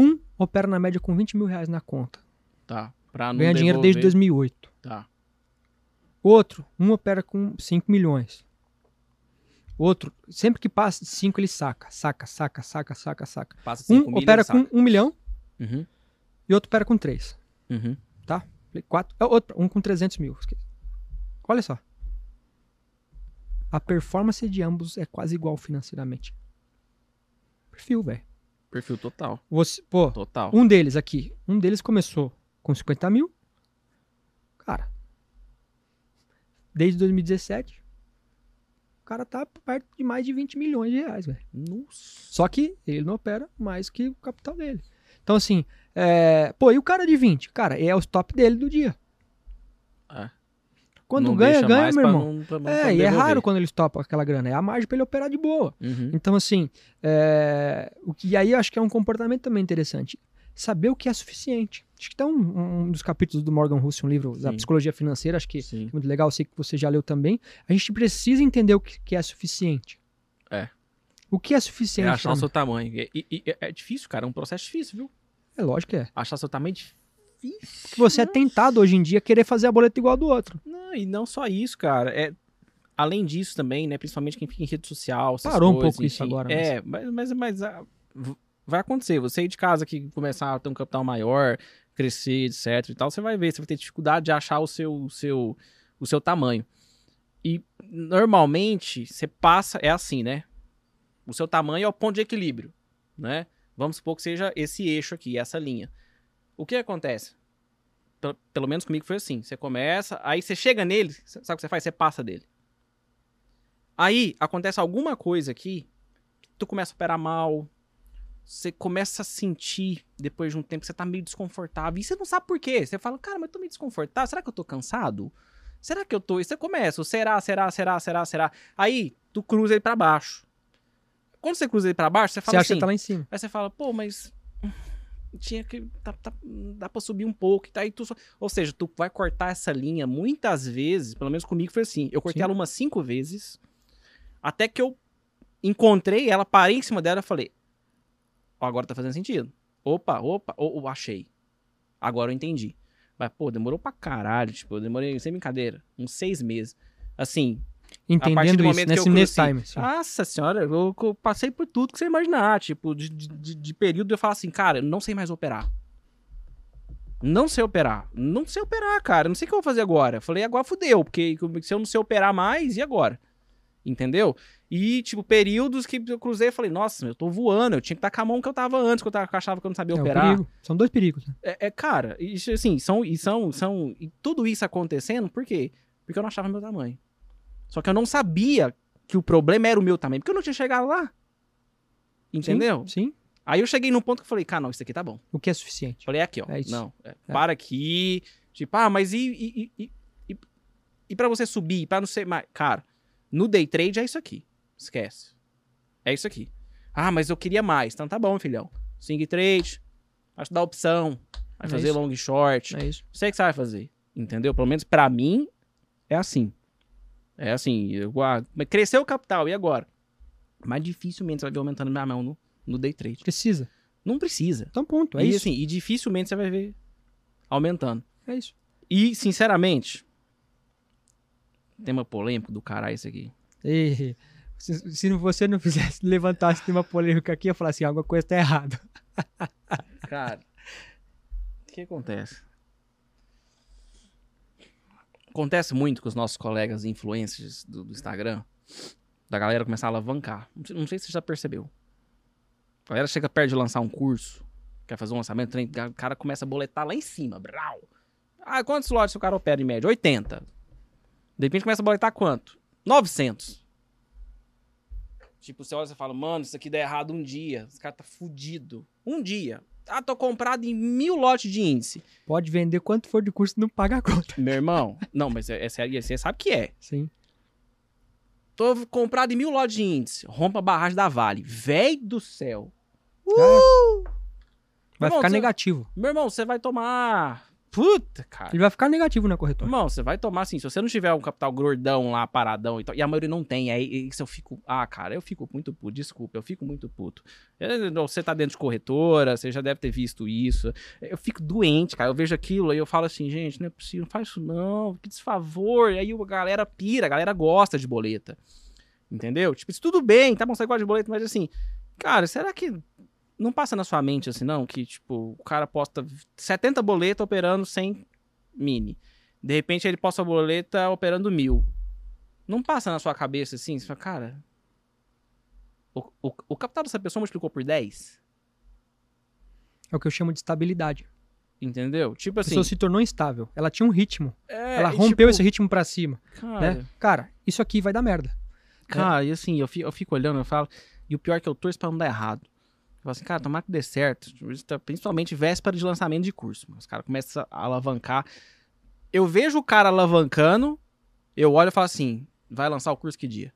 Um opera na média com 20 mil reais na conta. Tá. Pra não Ganha dinheiro desde devolver. 2008. Tá. Outro, um opera com 5 milhões. Outro, sempre que passa de 5 ele saca, saca, saca, saca, saca, saca. Passa Um opera com 1 milhão Uhum. e outro opera com 3. Uhum. Falei, Quatro. É outro, um com 300 mil. Olha só. A performance de ambos é quase igual financeiramente. Perfil, velho. Perfil total. Você, pô, Total. um deles aqui, um deles começou com 50 mil. Cara, desde 2017, o cara tá perto de mais de 20 milhões de reais, velho. Só que ele não opera mais que o capital dele. Então, assim, é... pô, e o cara de 20? Cara, é o stop dele do dia. É. Quando Não ganha, ganha, meu irmão. não- É, e é raro quando eles topam aquela grana. É a margem pra ele operar de boa. Uhum. Então, assim, é... o que e aí eu acho que é um comportamento também interessante. Saber o que é suficiente. Acho que tá um, um dos capítulos do Morgan Russell, um livro da Sim. psicologia financeira, acho que Sim. é muito legal, eu sei que você já leu também. A gente precisa entender o que, que é suficiente. É. O que é É suficiente? achar pra o seu tamanho. E, e- e- é difícil, cara. É um processo difícil, viu? É lógico que é. Achar seu tamanho é difícil. Que você é tentado hoje em dia querer fazer a boleta igual a do outro. Não, e não só isso, cara. É, além disso também, né? Principalmente quem fica em rede social. Parou um coisas, pouco isso enfim. agora, mas- É, mas, mas, mas, ah, vai acontecer. Você ir de casa que começar a ter um capital maior, crescer, etc e tal, você vai ver. Você vai ter dificuldade de achar o seu, o seu, o seu tamanho. E normalmente você passa, é assim, né? O seu tamanho é o ponto de equilíbrio, né? Vamos supor que seja esse eixo aqui, essa linha. O que acontece? Pelo, pelo menos comigo foi assim. Você começa, aí você chega nele, sabe o que você faz? Você passa dele. Aí acontece alguma coisa aqui, tu começa a operar mal, você começa a sentir, depois de um tempo, que você tá meio desconfortável. E você não sabe por quê. Você fala, cara, mas eu tô meio desconfortável. Será que eu tô cansado? Será que eu tô. E você começa, será, será, será, será, será. Aí, tu cruza ele pra baixo. Quando você cruza ele pra baixo, você Você fala acha assim. que tá lá em cima. Aí você fala, pô, mas. Tinha que. Tá, tá- dá pra subir um pouco. E tá aí tu só- Ou seja, tu vai cortar essa linha muitas vezes. Pelo menos comigo foi assim. Eu cortei Sim. ela umas cinco vezes. Até que eu encontrei ela, parei em cima dela e falei: Ó, agora tá fazendo sentido. Opa, opa, ô, ô, achei. Agora eu entendi. Mas, pô, demorou pra caralho. Tipo, eu demorei, sem brincadeira, uns seis meses. Assim, Entendendo do isso, que nesse, eu nesse time. sim. nossa senhora, eu, eu passei por tudo que você imaginar. Tipo, de, de, de- período eu falo assim, cara, eu não sei mais operar. Não sei operar. Não sei operar, cara. Não sei o que eu vou fazer agora. Eu falei, agora fudeu, porque se eu não sei operar mais, e agora? Entendeu? E, tipo, períodos que eu cruzei e falei, nossa, eu tô voando, eu tinha que estar com a mão que eu tava antes, que eu, tava, que eu achava que eu não sabia É, operar. perigo. São dois perigos. né? É, é, cara, isso assim, são, e são, são. E tudo isso acontecendo, por quê? Porque eu não achava meu tamanho. Só que eu não sabia que o problema era o meu tamanho, porque eu não tinha chegado lá. Entendeu? Sim, sim. Aí eu cheguei num ponto que eu falei, cara, não, isso aqui tá bom. O que é suficiente. Falei, é aqui, ó. É isso. Não, é, para aqui. Tipo, ah, mas e. E, e, e, e, pra você subir, pra não ser mais. Cara, no day trade é isso aqui. Esquece. É isso aqui. Ah, mas eu queria mais. Então tá bom, filhão. Swing trade. Acho que dá opção. Vai É fazer isso. long short. É isso. Sei que você vai fazer. Entendeu? Pelo menos pra mim, é assim. É assim. Eu, ah, cresceu o capital, e agora? Mas dificilmente você vai ver aumentando minha mão no, no day trade. Precisa. Não precisa. Então, ponto. É e isso. assim, e dificilmente você vai ver aumentando. É isso. E, sinceramente, tema polêmico do caralho isso aqui. E, se, se você não fizesse levantasse tema polêmica aqui, eu ia falar assim, alguma coisa tá errada. Cara, o que acontece? Acontece muito com os nossos colegas influencers do, do Instagram, da galera começar a alavancar. Não sei, não sei se você já percebeu. A galera chega perto de lançar um curso, quer fazer um lançamento, o cara começa a boletar lá em cima. Brau. Ah, quantos lotes o cara opera em média? 80. De repente começa a boletar quanto? 900. Tipo, você olha e fala, mano, isso aqui dá errado um dia. Esse cara tá fudido. Um dia. Ah, tô comprado em mil lotes de índice. Pode vender quanto for de curso, não paga a conta. Meu irmão, não, mas é, é sério, você sabe que é. Sim. Tô comprado em mil lotes de índice. Rompa a barragem da Vale. Véi do céu. Vai Irmão, ficar negativo. Meu irmão, você vai tomar. Puta, cara. Ele vai ficar negativo na corretora. Irmão, você vai tomar assim, se você não tiver um capital gordão lá, paradão e tal, e a maioria não tem, aí isso eu fico, ah, cara, eu fico muito puto, desculpa, eu fico muito puto. Eu- Você tá dentro de corretora, você já deve ter visto isso, eu fico doente, cara, eu vejo aquilo, aí eu falo assim, gente, não é possível, não faz isso não, que desfavor, aí a galera pira, a galera gosta de boleta, entendeu? Tipo, isso tudo bem, tá bom, você gosta de boleta, mas assim, cara, será que não passa na sua mente assim, não, que tipo, o cara posta 70 boletas operando sem mini. De repente ele posta a boleta operando mil. Não passa na sua cabeça assim? Você fala, cara. O, o, o capital dessa pessoa multiplicou por 10? É o que eu chamo de estabilidade. Entendeu? Tipo A assim. pessoa se tornou instável. Ela tinha um ritmo. é, ela e, rompeu tipo, esse ritmo pra cima, Cara, né? Cara, isso aqui vai dar merda. cara, e assim, eu fico, eu fico olhando, eu falo. E o pior é que eu torço pra não dar errado. Eu falo assim, cara, tomara que dê certo. Principalmente véspera de lançamento de curso. Os caras começam a alavancar. Eu vejo o cara alavancando, eu olho e falo assim: vai lançar o curso que dia?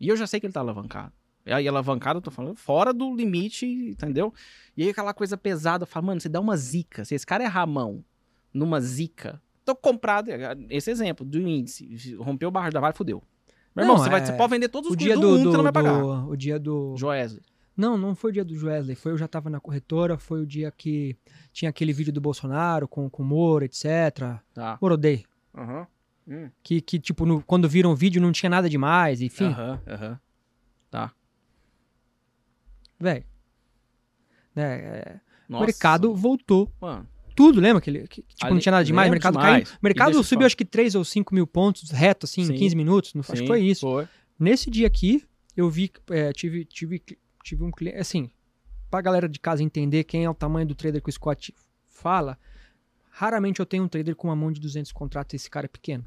E eu já sei que ele tá alavancado. E aí, alavancado, eu tô falando fora do limite, entendeu? E aí, aquela coisa pesada, eu falo, mano, você dá uma zica. Se esse cara errar a mão numa zica, tô comprado. Esse exemplo do índice, rompeu o barragem da vale, fudeu. Meu irmão, Não, você, vai, é- você pode vender todos os O cursos dia do, do, mundo, você não do, vai pagar. do- o dia do Joesley. Não, não foi o dia do Wesley, foi eu já tava na corretora, foi o dia que tinha aquele vídeo do Bolsonaro com, com o Moro, etc. Tá. Moro Day. Aham. Hum. Que, que tipo, no- quando viram o vídeo não tinha nada demais, enfim. Aham, aham. Velho. Né, é, o mercado voltou. Mano, Tudo, lembra? Que, que tipo, não Ali- tinha nada demais, o mercado demais. caiu. O mercado subiu falar. acho que 3 ou 5 mil pontos reto, assim, Sim. em 15 minutos. Não, acho que sim, foi isso. Foi. Nesse dia aqui, eu vi, é, tive, tive, tive um cliente, assim, pra galera de casa entender quem é o tamanho do trader que o Scott fala, raramente eu tenho um trader com uma mão de 200 contratos e esse cara é pequeno,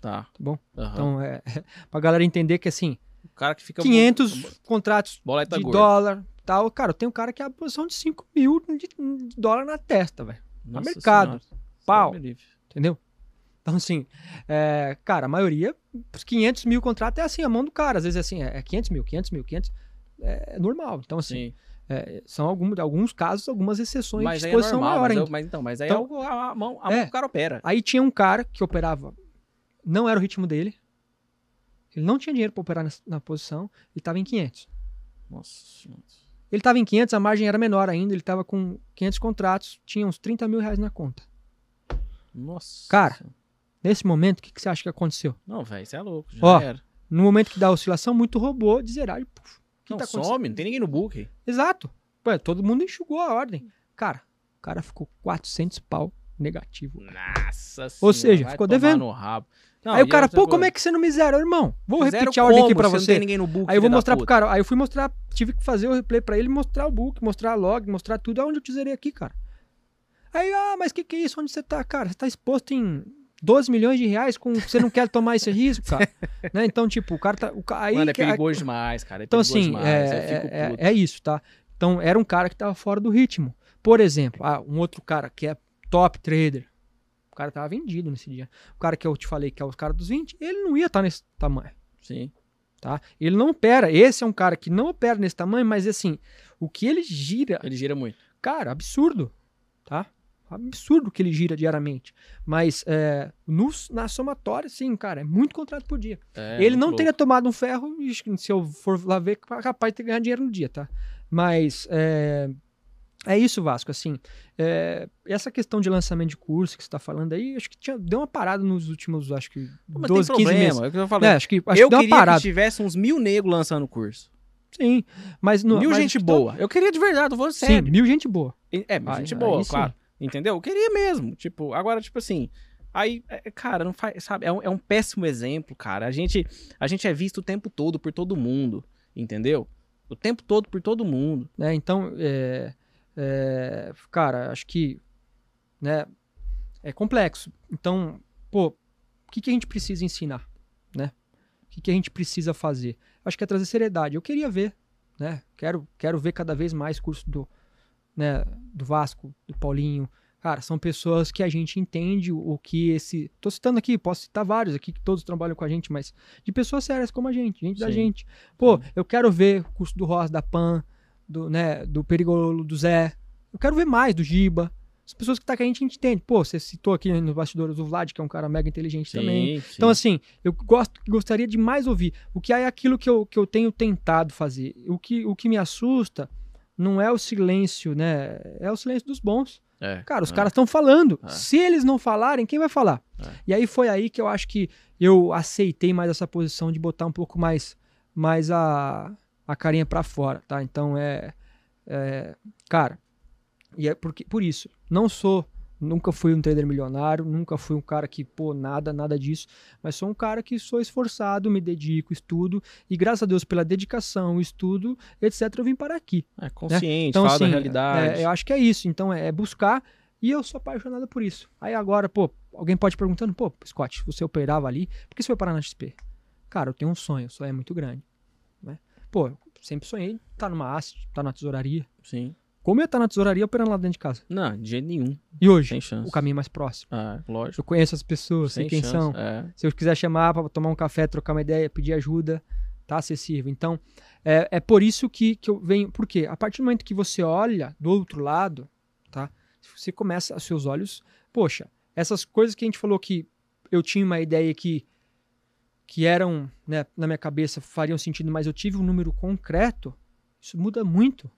Tá. tá bom? Aham. Então, é, pra galera entender que, assim, o cara que fica... 500 contratos Boleta de gorda. dólar, tal, cara, eu tenho um cara que é a posição de 5 mil de, de dólar na testa, velho, Nossa mercado. Senhora. Pau. Livre. entendeu? Então, assim, é, cara, a maioria, os 500 mil contratos é assim, a mão do cara, às vezes é assim, é é 500 mil, 500 mil, 500, é, é normal. Então, assim, Sim. É, são alguns, alguns casos, algumas exceções Mas de é exposição normal, maior mas, eu- mas então, mas aí Então- é algo, a, mão, a É. mão que o cara opera. Aí tinha um cara que operava, não era o ritmo dele, ele não tinha dinheiro para operar na, na posição, ele estava em 500. Nossa senhora. Ele estava em 500, a margem era menor ainda, ele estava com 500 contratos, tinha uns 30 mil reais na conta. Nossa. Cara, Nesse momento, o que, que você acha que aconteceu? Não, velho, você é louco. Já Ó, era. No momento que dá a oscilação, muito robô de zerar e puf, que Não, tá acontecendo? some, não tem ninguém no book. Exato. Pô, todo mundo enxugou a ordem. Cara, o cara ficou 400 pau negativo. Nossa Ou senhora, seja, vai ficou devendo. Não, aí o cara, pô, como é que você não me zerou, irmão? Vou fizeram repetir a ordem aqui pra Não você. tem ninguém no book, Aí eu vou mostrar pro cara. Aí eu fui mostrar, tive que fazer o replay pra ele, mostrar o book, mostrar a log, mostrar tudo. Aonde eu te zerei aqui, cara? Aí, ah, mas que que é isso? Onde você tá, cara? Você tá exposto em 12 milhões de reais com você não quer tomar esse risco, cara? né? Então, tipo, o cara tá. O, aí Mano, é perigoso demais, cara. É Então, assim, demais. é, é- é isso, tá? Então, era um cara que tava fora do ritmo. Por exemplo, ah, um outro cara que é top trader. O cara tava vendido nesse dia. O cara que eu te falei que é o cara dos 20, ele não ia estar nesse tamanho, Sim. tá? Ele não opera. Esse é um cara que não opera nesse tamanho, mas assim, o que ele gira, Ele gira muito. cara, absurdo, tá? Absurdo que ele gira diariamente. Mas é, no- na somatória, sim, cara, é muito contrato por dia. É, Ele não louco. teria tomado um ferro, se eu for lá ver, capaz de ter ganhado dinheiro no dia, tá? Mas é, é isso, Vasco. Assim, é, essa questão de lançamento de curso que você está falando aí, acho que tinha, deu uma parada nos últimos, acho que, Mas 12, tem 15 problema, meses. é que eu falei. É, acho que, acho eu que deu uma queria parada. que tivesse uns mil negros lançando curso. Sim, mas... No, mil mas gente boa. Eu queria de verdade, eu vou Sim, mil gente boa. É, mil Aí- gente aí boa, claro. Entendeu? Eu queria mesmo. Tipo, agora, tipo assim. Aí, é, cara, não faz. Sabe, é um, é um péssimo exemplo, cara. A gente, a gente é visto o tempo todo por todo mundo. Entendeu? O tempo todo por todo mundo. né? Então, é, é, cara, acho que né, é complexo. Então, pô, o que, que a gente precisa ensinar, né? O que, que a gente precisa fazer? Acho que é trazer seriedade. Eu queria ver, né? Quero, quero ver cada vez mais curso do, né, do Vasco, do Paulinho. Cara, são pessoas que a gente entende o, que esse. Tô citando aqui, posso citar vários aqui que todos trabalham com a gente, mas de pessoas sérias como a gente, gente da Sim. gente. Pô, eu quero ver o curso do Ross, da Pan, do, né, do Perigolo, do Zé. Eu quero ver mais do Giba. As pessoas que tá com a gente, a gente entende. Pô, você citou aqui nos bastidores o Vlad, que é um cara mega inteligente também. sim. Então, assim, eu gosto, gostaria de mais ouvir. O que é aquilo que eu, que eu tenho tentado fazer. O que, o que me assusta não é o silêncio, né? É o silêncio dos bons. É, Cara, os é. caras estão falando. É. Se eles não falarem, quem vai falar? É. E aí foi aí que eu acho que eu aceitei mais essa posição de botar um pouco mais, mais a, a carinha pra fora, tá? Então é, é, cara, e é porque, por isso, não sou, nunca fui um trader milionário, nunca fui um cara que, pô, nada, nada disso, mas sou um cara que sou esforçado, me dedico, estudo, e graças a Deus pela dedicação, estudo, etc, eu vim parar aqui. É consciente, Então, fala assim, da realidade. é, eu acho que é isso. Então, é, é buscar. E eu sou apaixonado por isso. Aí agora, pô, alguém pode perguntando, pô, Scott, você operava ali, por que você foi parar na XP? Cara, eu tenho um sonho, o sonho é muito grande. Né? Pô, eu sempre sonhei estar numa asset, estar na tesouraria. Sim. Como eu ia estar na tesouraria operando lá dentro de casa? Não, de jeito nenhum. E hoje, Sem chance. o caminho mais próximo. Ah, lógico. Eu conheço as pessoas, sei quem chance. são. É. Se eu quiser chamar para tomar um café, trocar uma ideia, pedir ajuda, tá acessível. Então, é, é por isso que, que eu venho. Por quê? A partir do momento que você olha do outro lado, tá? Você começa, os seus olhos. Poxa, essas coisas que a gente falou que eu tinha uma ideia que, que eram, né, na minha cabeça, fariam sentido, mas eu tive um número concreto, isso muda muito.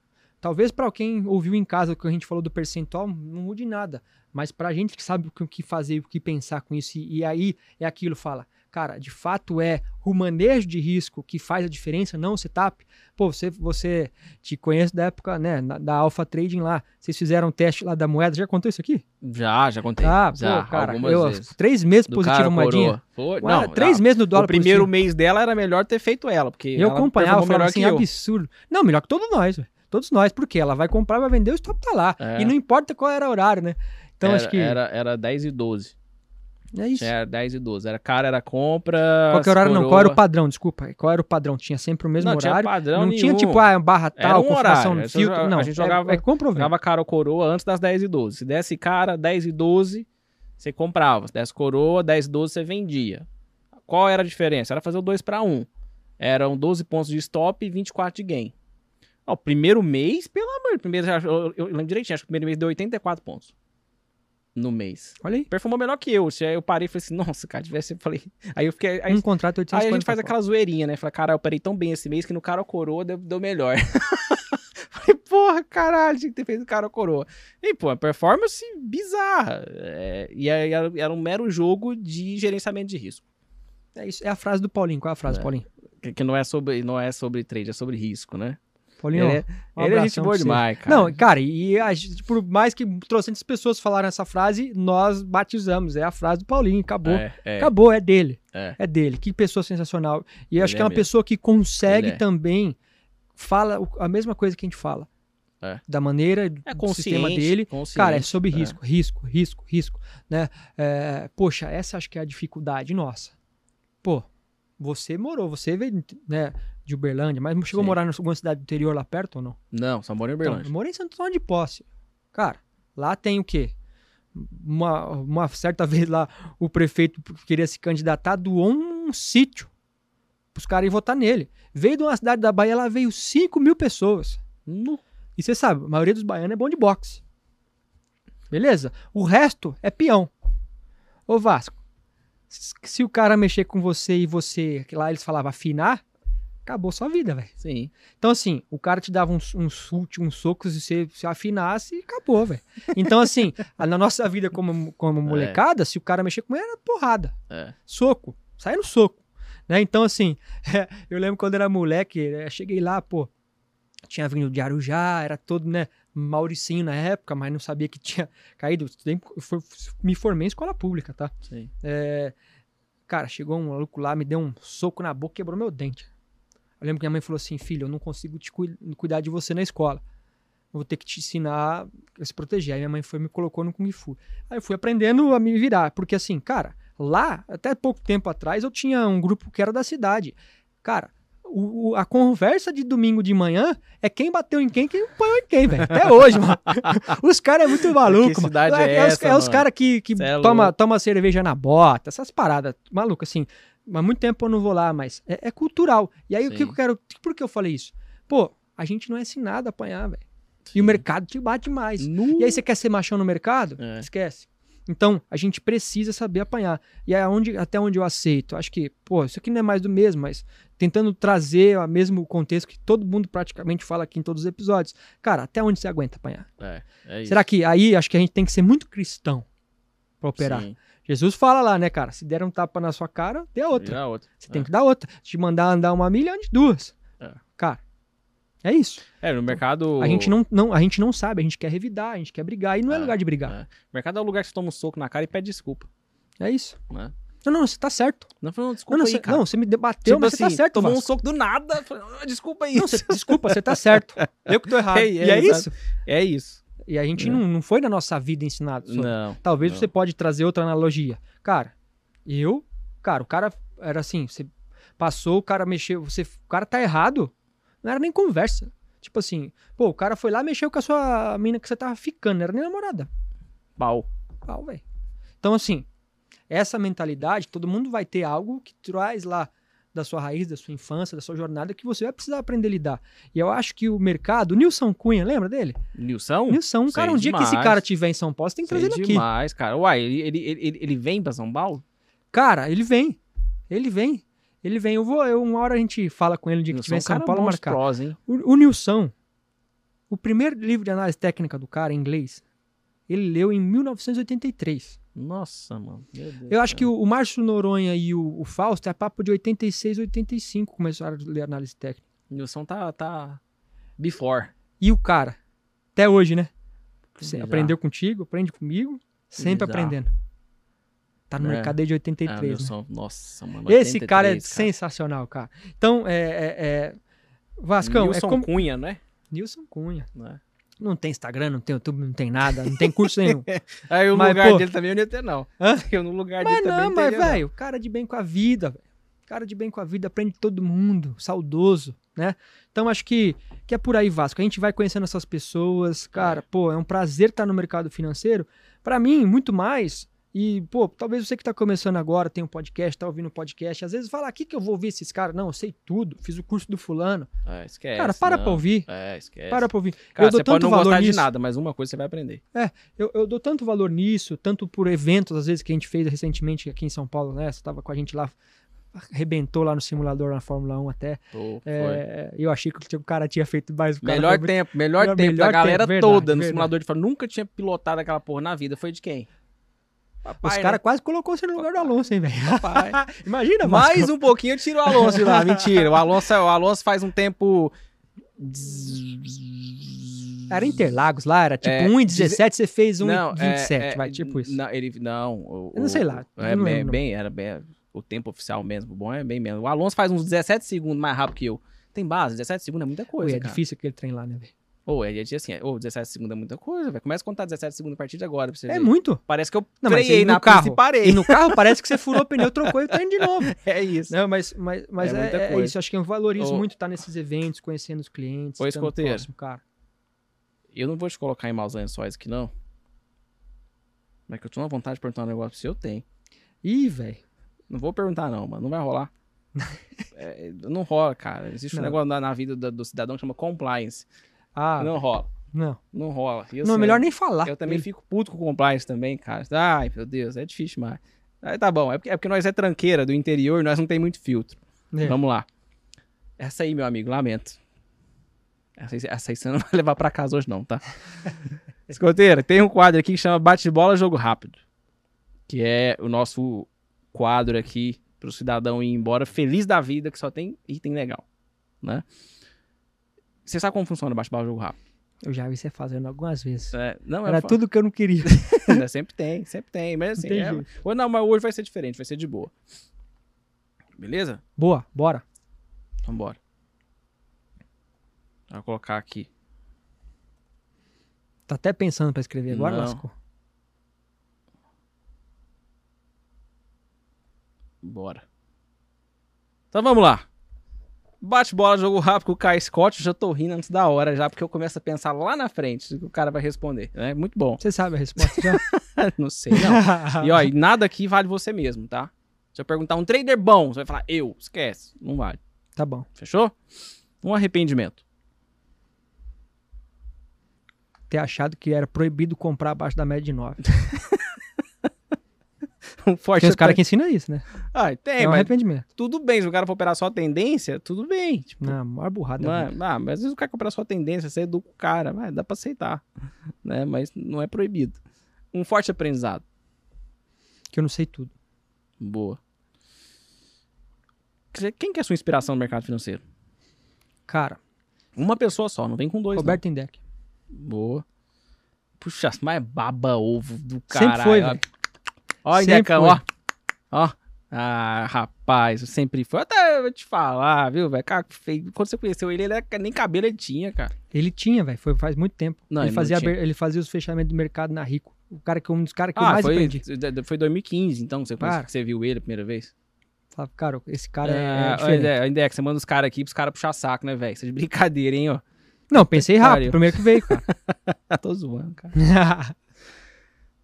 Talvez para quem ouviu em casa o que a gente falou do percentual, não mude nada. Mas para a gente que sabe o que- fazer, o que pensar com isso, e, e aí é aquilo, fala, cara, de fato é o manejo de risco que faz a diferença, não o setup. Pô, você, você te conhece da época, né, na- da Alpha Trading lá, vocês fizeram um teste lá da moeda, já contou isso aqui? Já, já contei. ah, já, pô, cara, algumas eu, vezes. três meses Do positivo moedinha. Ué, não, três meses no dólar O primeiro positivo. mês dela era melhor ter feito ela, porque Eu ela acompanhava, performou falava assim, que eu. absurdo. Não, melhor que todos nós, velho. Todos nós, porque ela vai comprar, vai vender, o stop tá lá. É. E não importa qual era o horário, né? Então era, acho que Era, era 10 e 12. é isso. Era 10 e 12. Era cara, era compra. Qual que era o horário? Não, coroa. qual era o padrão? Desculpa. Qual era o padrão? Tinha sempre o mesmo Não, tinha horário? padrão não nenhum. tinha tipo, ah, barra tal, um horário. no filtro. A Não, gente é- jogava- é, comprovando. Jogava cara ou coroa antes das 10 e 12. Se desse cara, 10 e 12, você comprava. Se desse coroa, 10 e 12, você vendia. Qual era a diferença? Era fazer o 2 para 1. Eram 12 pontos de stop e 24 de gain. Ó, o primeiro mês, pelo amor, primeiro, eu, eu, eu lembro direitinho, acho que o primeiro mês deu 84 pontos. No mês. Olha aí. Performou melhor que eu. Se aí Eu parei e falei assim, nossa, cara, tivesse. Eu falei. Aí eu fiquei. Aí, um contrato 850 aí a gente faz aquela zoeirinha, né? Fala, cara, eu operei tão bem esse mês que no cara ou coroa deu, deu melhor. falei, porra, caralho, tinha que ter feito cara coroa. E, pô, a performance bizarra. É, e aí era, era um mero jogo de gerenciamento de risco. É isso, é a frase do Paulinho. Qual é a frase, É. Paulinho? Que, que não, é sobre, não é sobre trade, é sobre risco, né? Paulinho, ele é, um ele é gente boa demais, cara. Não, cara, e a gente, por mais que trocentas pessoas falaram essa frase, nós batizamos. É a frase do Paulinho, acabou. é, é, Acabou, é dele. é. dele. Que pessoa sensacional. E eu acho que é é uma mesmo. pessoa que consegue é. também fala a mesma coisa que a gente fala. É. Da maneira É do sistema dele. Cara, é sobre é. risco, risco, risco, risco, né? É, poxa, essa acho que é a dificuldade nossa. Pô, você morou, você veio, né, de Uberlândia, mas chegou a Sim. morar em alguma cidade do interior lá perto ou não? Não, só mora em Então, Uberlândia. eu morei em Santo Antônio de Posse. Cara, lá tem o quê? Uma, uma certa vez lá, o prefeito queria se candidatar, doou um sítio pros caras ir votar nele. Veio de uma cidade da Bahia, lá veio 5 mil pessoas. Nu. E você sabe, a maioria dos baianos é bom de boxe. Beleza? O resto é peão. Ô Vasco, se o cara mexer com você e você, lá eles falavam afinar, acabou sua vida, velho. Sim. Então, assim, o cara te dava uns, uns uns socos e você se afinasse e acabou, velho. Então, assim, na nossa vida como, como molecada, se o cara mexer com ele, era porrada. É. Soco. Sai no soco. Né? Então, assim, eu lembro quando era moleque, eh, cheguei lá, pô, tinha vindo de Arujá, era todo, né, Mauricinho na época, mas não sabia que tinha caído. Eu me formei em escola pública, tá? Sim. É, cara, chegou um maluco lá, me deu um soco na boca e quebrou meu dente. Eu lembro que minha mãe falou assim: filho, eu não consigo te cui- cuidar de você na escola. Eu vou ter que te ensinar a se proteger. Aí minha mãe foi me colocou no Kung Fu. Aí eu fui aprendendo a me virar. Porque assim, cara, lá, até pouco tempo atrás, eu tinha um grupo que era da cidade. Cara, o- a conversa de domingo de manhã é quem bateu em quem, quem apanhou em quem, velho. Até hoje, mano. Os caras é muito maluco, mano. cidade é os, essa, é os mano? caras que, que Cê é toma, louco. toma cerveja na bota, essas paradas. Maluco, assim. Há muito tempo eu não vou lá, mas é, é cultural. E aí, o que Sim. eu quero. Por que eu falei isso? Pô, a gente não é ensinado a apanhar, velho. E Sim. o mercado te bate mais. Nu. E aí, você quer ser machão no mercado? É. Esquece. Então, a gente precisa saber apanhar. E é onde, até onde eu aceito. Acho que, pô, isso aqui não é mais do mesmo, mas tentando trazer o mesmo contexto que todo mundo praticamente fala aqui em todos os episódios. Cara, até onde você aguenta apanhar? É, é. Será que aí acho que a gente tem que ser muito cristão pra operar? Sim. Jesus fala lá, né, cara? Se der um tapa na sua cara, dê outra. Outra. Você tem que dar outra. Te mandar andar uma milha, ande duas. É. Cara, é isso. É, no mercado. A gente não, não, a gente não sabe, a gente quer revidar, a gente quer brigar. E não é, É, lugar de brigar. É. mercado é o lugar que você toma um soco na cara e pede desculpa. É, isso. Né? Não, não, você tá certo. Não, Não, desculpa não, aí, você, cara. não, você me debateu, Tipo mas você assim, tá certo, tomou um Vasco. soco do nada. falei, "Ah, Desculpa aí. Não, você- desculpa, você tá certo. Eu que tô errado. É, e é, é exato. isso. É isso. E a gente É. não, não foi na nossa vida ensinado sobre. Não. Talvez não. você pode trazer outra analogia. Cara, eu, cara, o cara era assim, você passou, o cara mexeu, você, o cara tá errado, não era nem conversa. Tipo assim, pô, o cara foi lá e mexeu com a sua mina que você tava ficando, não era nem namorada. Pau. Pau, velho. Então assim, essa mentalidade, todo mundo vai ter algo que traz lá da sua raiz, da sua infância, da sua jornada, que você vai precisar aprender a lidar. E eu acho que o mercado, o Nilson Cunha, lembra dele? Nilson? Nilson, sei cara, um dia que esse cara tiver em São Paulo, você tem que Sei trazer ele aqui. demais, cara. Uai, ele, ele, ele, ele vem pra São Paulo? Cara, ele vem. Ele vem. Ele vem. Eu vou, eu, uma hora a gente fala com ele no dia que Nilson estiver em São cara Paulo marcar. prosa, hein? O, o Nilson, o primeiro livro de análise técnica do cara em inglês, ele leu em 1983. Nossa, mano. Meu Deus Eu acho que o, o Márcio Noronha e o, o Fausto é papo de 86, 85 começaram a ler análise técnica. Nilson tá, tá before. E o cara, até hoje, né? Você aprendeu contigo, aprende comigo, sempre Bizarro. aprendendo. Tá no É. mercado desde Ah, 83, né? Nilson, nossa, mano. Esse cara é 83, sensacional, cara. Então, é. é, é... Vascão, Nilson é como. Cunha, né? Nilson Cunha. Né? Não tem Instagram, não tem YouTube, não tem nada, não tem curso nenhum. Aí o Mas, lugar pô- dele também eu não ia ter, não. Hã? Eu no lugar mas dele também não, mas, teria, não. velho, cara de bem com a vida. Cara de bem com a vida, aprende todo mundo, saudoso, né? Então acho que, que é por aí, Vasco. A gente vai conhecendo essas pessoas, cara, pô, é um prazer estar no mercado financeiro. Pra mim, muito mais. E, pô, talvez você que tá começando agora, tem um podcast, tá ouvindo um podcast, às vezes fala, aqui que eu vou ouvir esses caras. Não, eu sei tudo, fiz o curso do fulano. É, esquece. cara, para não. pra ouvir. É, esquece. Para pra ouvir. Cara, eu dou você pode tanto não valor gostar de nisso. nada, mas uma coisa você vai aprender. Eu, eu dou tanto valor nisso, tanto por eventos, às vezes, que a gente fez recentemente aqui em São Paulo, né? Você tava com a gente lá arrebentou lá no simulador na Fórmula 1 até. Pô. É, eu achei que o cara tinha feito mais. o Melhor tempo, melhor Melhor- tempo da melhor galera tempo, verdade, toda no verdade. simulador de Fórmula. Nunca tinha pilotado aquela porra na vida. Foi de quem? Papai, Os né? caras quase colocou você no lugar do Alonso, hein, velho? Imagina, Mais Vasco. um pouquinho eu tiro o Alonso de lá. Mentira. O Alonso, o Alonso faz um tempo. Era Interlagos lá, era tipo É, 1,17, você fez Não, 1,27, é, é, vai, tipo isso. Não, ele, não. o- Eu não sei lá, É não bem, bem- era bem. O tempo oficial mesmo. O bom é bem menos. O Alonso faz uns 17 segundos mais rápido que eu. Tem base, 17 segundos é muita coisa. é cara. difícil aquele trem lá, né, velho? Ô, é é assim, ô, 17 segundos é muita coisa, velho. Começa a contar 17 segundos a partir de agora pra você É ver. muito. Parece que eu Não, freiei no na carro? e parei. E no carro parece que você furou o pneu, trocou e tá indo de novo. É isso. Não, mas, mas, mas É é, é coisa. isso. Acho que eu valorizo Ô. muito estar nesses eventos, conhecendo os clientes. Ô, escoteiro. próximo, cara. Eu não vou te colocar em maus lençóis aqui, não. Mas que eu tô na vontade de perguntar um negócio pra você, eu tenho. Ih, velho. Não vou perguntar, não, mano. Não vai rolar. É, não rola, cara. Existe um Não. negócio na, na vida do, do cidadão que chama compliance. Ah, Não rola. não. Não rola. E eu Não, sei, melhor nem falar. Eu também Ele- fico puto com compliance também, cara. Ai, meu Deus, é difícil demais. Aí tá bom. É porque, é porque nós é tranqueira do interior, nós não tem muito filtro. É. Vamos lá. Essa aí, meu amigo, lamento. Essa aí, essa aí você não vai levar pra casa hoje, não, tá? Escoteira, tem um quadro aqui que chama Bate-Bola Jogo Rápido. Que é o nosso quadro aqui pro cidadão ir embora feliz da vida, que só tem item legal, né? Você sabe como funciona o bate-bola jogo rápido? Eu já vi você fazendo algumas vezes. É, não, Era é fa- tudo que eu não queria. Sempre tem, sempre tem. Mas assim, tem é- não, mas hoje vai ser diferente, vai ser de boa. Beleza? Boa, bora. Então bora. Vou colocar aqui. Tá até pensando pra escrever agora, Não. Vasco? Bora. Então vamos lá. Bate bola, jogo rápido com o Kai Scott. Eu já tô rindo antes da hora já, porque eu começo a pensar lá na frente que o cara vai responder. É muito bom. Você sabe a resposta já? não sei, não. E ó, e nada aqui vale você mesmo, tá? Se eu perguntar um trader bom, você vai falar eu. Esquece. Não vale. Tá bom. Fechou? Um arrependimento. Ter achado que era proibido comprar abaixo da média de 9. Um forte Tem os caras que ensinam isso, né? Ah, tem, É um mas arrependimento. tudo bem. Se o cara for operar só a tendência, tudo bem. Tipo, Não, a maior burrada. da Não é- ah, mas às vezes o cara comprar só tendência, você educa o cara, vai, dá pra aceitar, né? Mas não é proibido. Um forte aprendizado. Que eu não sei tudo. Boa. Quer- Quem que é a sua inspiração no mercado financeiro? Cara, Uma pessoa só, não vem com dois. Roberto Indec. Boa. Puxa, mas baba ovo do Sempre caralho. foi, velho. Ó, foi. ó. Ó. Ah, rapaz, eu sempre foi. Até eu vou te falar, viu, velho? Cara, feio. Quando você conheceu ele, ele era, nem cabelo ele tinha, cara. Ele tinha, velho. Foi faz muito tempo. Não, ele, ele não fazia, aber- ele fazia os fechamentos do mercado na Rico. O cara que um dos caras que eu Ah, mais foi, aprendi. foi 2015, então, que você, que você viu ele a primeira vez? Falava, cara, esse cara é, é Ah, diferente. é, Index, você manda os caras aqui pros caras puxar saco, né, velho? Isso é de brincadeira, hein, ó. Não, pensei rápido. pariu. Primeiro que veio, cara. Tô zoando, cara.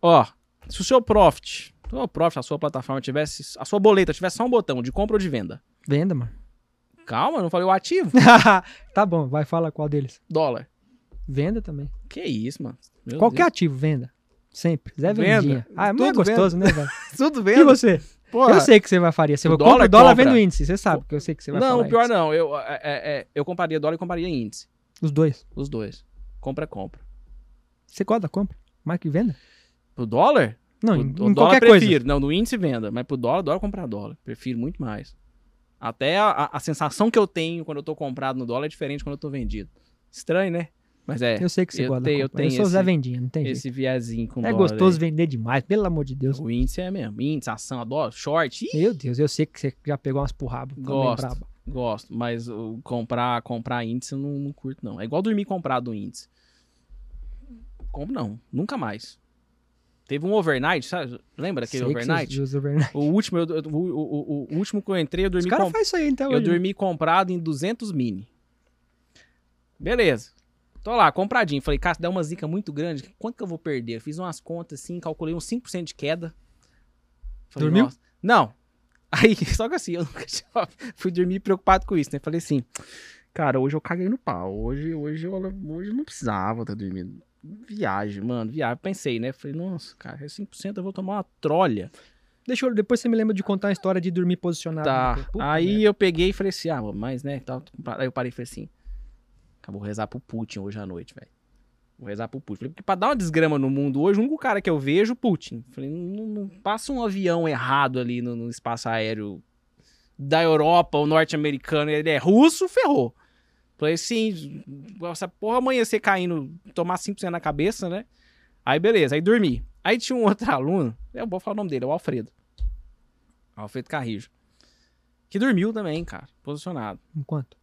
Ó, se o seu profit, o seu profit, a sua plataforma tivesse, a sua boleta tivesse só um botão de compra ou de venda. Venda, mano. Calma, não falei o ativo. tá bom, vai falar qual deles. Dólar. Venda também. Que isso, mano. Meu Qualquer Deus. ativo, venda. Sempre. Zé Venda. Vendinha. Ah, é Tudo gostoso, né, velho? Tudo E vendo? você? Porra. Eu sei que você vai faria. Você dólar comprar o dólar compra. vendo índice. Você sabe que eu sei que você vai Não, pior isso. não. Eu, é, é, é, eu compraria dólar e compraria índice. Os dois. Os dois. Compra, compra. Você gosta da compra? Mais que venda? Pro dólar? Não, o, em, o em dólar qualquer prefiro. coisa. Não, no índice venda. Mas pro dólar, dólar comprar dólar. Prefiro muito mais. Até a, a- sensação que eu tenho quando eu tô comprado no dólar é diferente quando eu tô vendido. Estranho, né? Mas é. Eu sei que você eu gosta tenho- eu compra. Eu, tenho sou Zé esse- Vendinha, não tem jeito. Esse viazinho com É dólar gostoso aí. vender demais, pelo amor de Deus. O índice é mesmo. Índice, ação, adoro. Short. Ih, Meu Deus, eu sei que você já pegou umas porrabas. também Gosto. Gosto, mas o comprar, comprar índice eu não, não curto, não. É igual dormir comprado no índice. Compro não, nunca mais. Teve um overnight, sabe? Lembra aquele Sei overnight? overnight. O último, eu- o, o- o- último que eu entrei, eu Os dormi, caras com, fazem isso aí então. eu dormi comprado em 200 mini. Beleza. Tô lá, compradinho. Falei, cara, der uma zica muito grande, quanto que eu vou perder? Eu fiz umas contas assim, calculei uns 5% de queda. Falei, Dormiu? nossa. Não. Aí, só que assim, eu nunca tinha... fui dormir preocupado com isso, né? Falei assim, cara, hoje eu caguei no pau. Hoje, hoje, eu, hoje eu não precisava estar dormindo. Viagem, mano, viagem. Pensei, né? Falei, nossa, cara, é 5% eu vou tomar uma trolha. Deixa eu, depois você me lembra de contar a história de dormir posicionado. Tá. Aí merda. eu peguei e falei assim, ah, mas né, tal. Aí eu parei e falei assim, acabou rezar pro Putin hoje à noite, velho. Vou rezar pro Putin. Falei, porque pra dar uma desgrama no mundo hoje, o único cara que eu vejo, Putin. Falei, não, não passa um avião errado ali no, no espaço aéreo da Europa ou norte-americano, ele é russo, ferrou. Falei assim, essa porra amanhecer caindo, tomar 5% na cabeça, né? Aí beleza, aí dormi. Aí tinha um outro aluno, eu vou falar o nome dele, é o Alfredo. Alfredo Carrijo. Que dormiu também, cara, posicionado. Enquanto?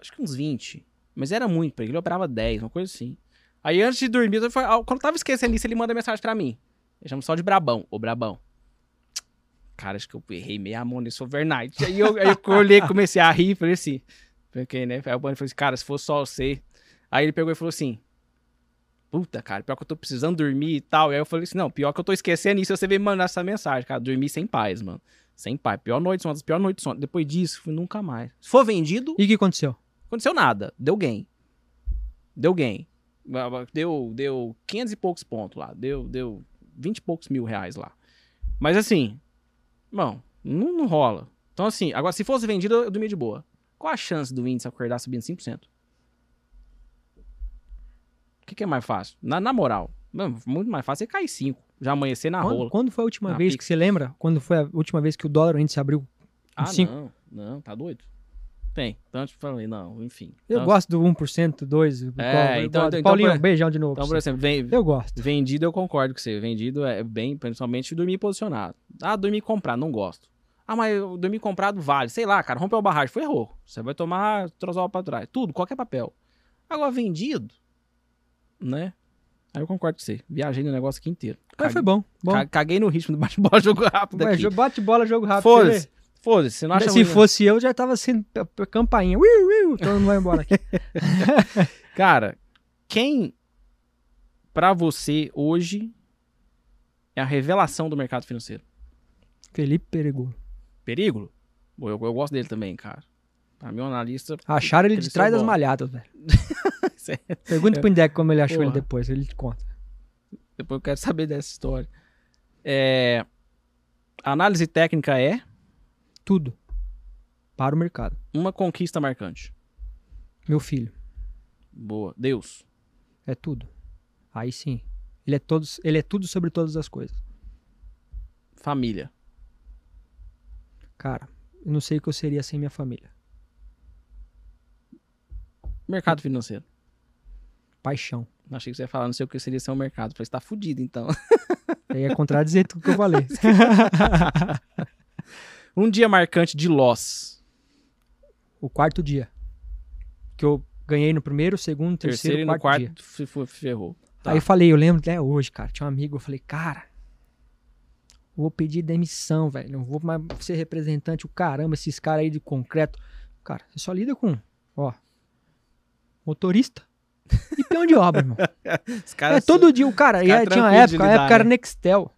Acho que uns 20. Mas era muito pra ele, ele operava 10, uma coisa assim. Aí antes de dormir, eu falei- quando eu tava esquecendo isso, ele manda mensagem pra mim. Eu chamo só de Brabão, ô Brabão. Cara, acho que eu errei meia mão nesse overnight. Aí eu, aí eu olhei, comecei a rir, falei assim. Porque, né? Aí o Bani falou assim, cara, se fosse só você. Aí ele pegou e falou assim: Puta, cara, pior que eu tô precisando dormir e tal. E aí eu falei assim: Não, pior que eu tô esquecendo isso, você veio me mandar essa mensagem, cara. Dormir sem paz, mano. Sem paz. Pior noite, uma das piores noites. de sono. Depois disso, fui nunca mais. Se for vendido, E o que aconteceu? aconteceu nada. Deu gain. Deu gain. Deu, deu 500 e poucos pontos lá. Deu, deu 20 e poucos mil reais lá. Mas assim, bom, não, não rola. Então assim, agora se fosse vendido, eu dormia de boa. Qual a chance do índice acordar subindo 5%? O que, que é mais fácil? Na, na moral, mano, muito mais fácil é cair 5. Já amanhecer na Quando, rola. quando foi a última vez pica. que você lembra? Quando foi a última vez que o dólar índice abriu? Ah, cinco? não. Não, tá doido? Tem. Então eu te falei, não, enfim. Eu Então, gosto do 1%, 2%. É, então- então, Paulinho, por- beijão de novo. Então, por exemplo, vem, Eu gosto. Vendido eu concordo com você. Vendido é bem, principalmente dormir posicionado. Ah, dormir comprado, não gosto. Ah, mas eu dormir comprado vale. Sei lá, cara, rompeu a barragem, foi errou. Você vai tomar trozol pra trás. Tudo, qualquer papel. Agora, vendido, né? Aí eu concordo com você. Viajei no negócio aqui inteiro. Mas foi bom. bom. Ca- Caguei no ritmo do bate-bola, jogo rápido Ué, aqui. jo- bate bola, jogo rápido. Foda-se. Foda-se, você não Se fosse eu, já tava sendo campainha. Uiu, uiu, todo mundo vai embora aqui. Cara, quem pra você hoje é a revelação do mercado financeiro? Felipe Perigolo. Perigo? Eu, eu gosto dele também, cara. Pra mim, um analista. Acharam ele de trás das bom. malhadas, velho. Sério. Pergunta pro Indec como ele achou ele Porra. depois, ele te conta. Depois eu quero saber dessa história. É, análise técnica é Tudo. Para o mercado. uma conquista marcante. Meu filho. Boa. Deus. É tudo. Aí sim. Ele é, todos, ele é tudo sobre todas as coisas. Família. Cara, eu não sei o que eu seria sem minha família. Mercado financeiro. Paixão. Achei que você ia falar, não sei o que seria ser um mercado. Falei, você tá fudido então. Aí é contradizer tudo que eu falei. um dia marcante de loss. o quarto dia. Que eu ganhei no primeiro, segundo, terceiro, Terceiro e no quarto, dia. quarto ferrou. Tá. Aí eu falei, eu lembro até hoje, cara. Tinha um amigo, eu falei, cara, vou pedir demissão, velho. Não vou mais ser representante. O caramba, esses caras aí de concreto. Cara, você só lida com, ó, motorista e peão de obra, irmão. É todo dia o cara. E aí tinha uma época, a lidar, época era né? Nextel.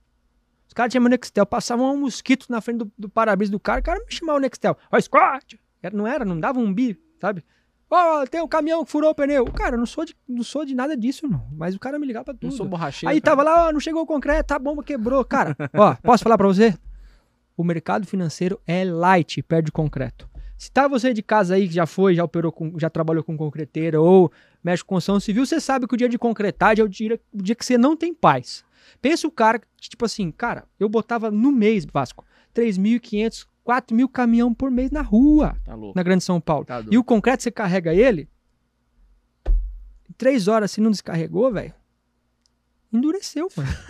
Os caras tinham Nextel, passavam um mosquito na frente do, do para-brisa do cara, o cara me chamava o Nextel. Ó, Scott! Não era, não dava um bi, sabe? Ó, tem um caminhão que furou o pneu. Cara, eu não sou de, não sou de nada disso, não. Mas o cara me ligava pra tudo. Não sou borracheiro. Aí cara. tava lá, ó, não chegou o concreto, tá, a bomba quebrou. Cara, ó, posso falar pra você? O mercado financeiro é light, perde concreto. Se tá você de casa aí que já foi, já operou com, já trabalhou com concreteira ou mexe com construção civil, você sabe que o dia de concretagem é o dia, o dia que você não tem paz. Pensa o cara, que, tipo assim, cara, eu botava no mês, Vasco, 3.500, 4 mil caminhão por mês na rua, Tá na Grande São Paulo. Tá E o concreto você carrega ele, três horas se não descarregou, velho, endureceu, mano.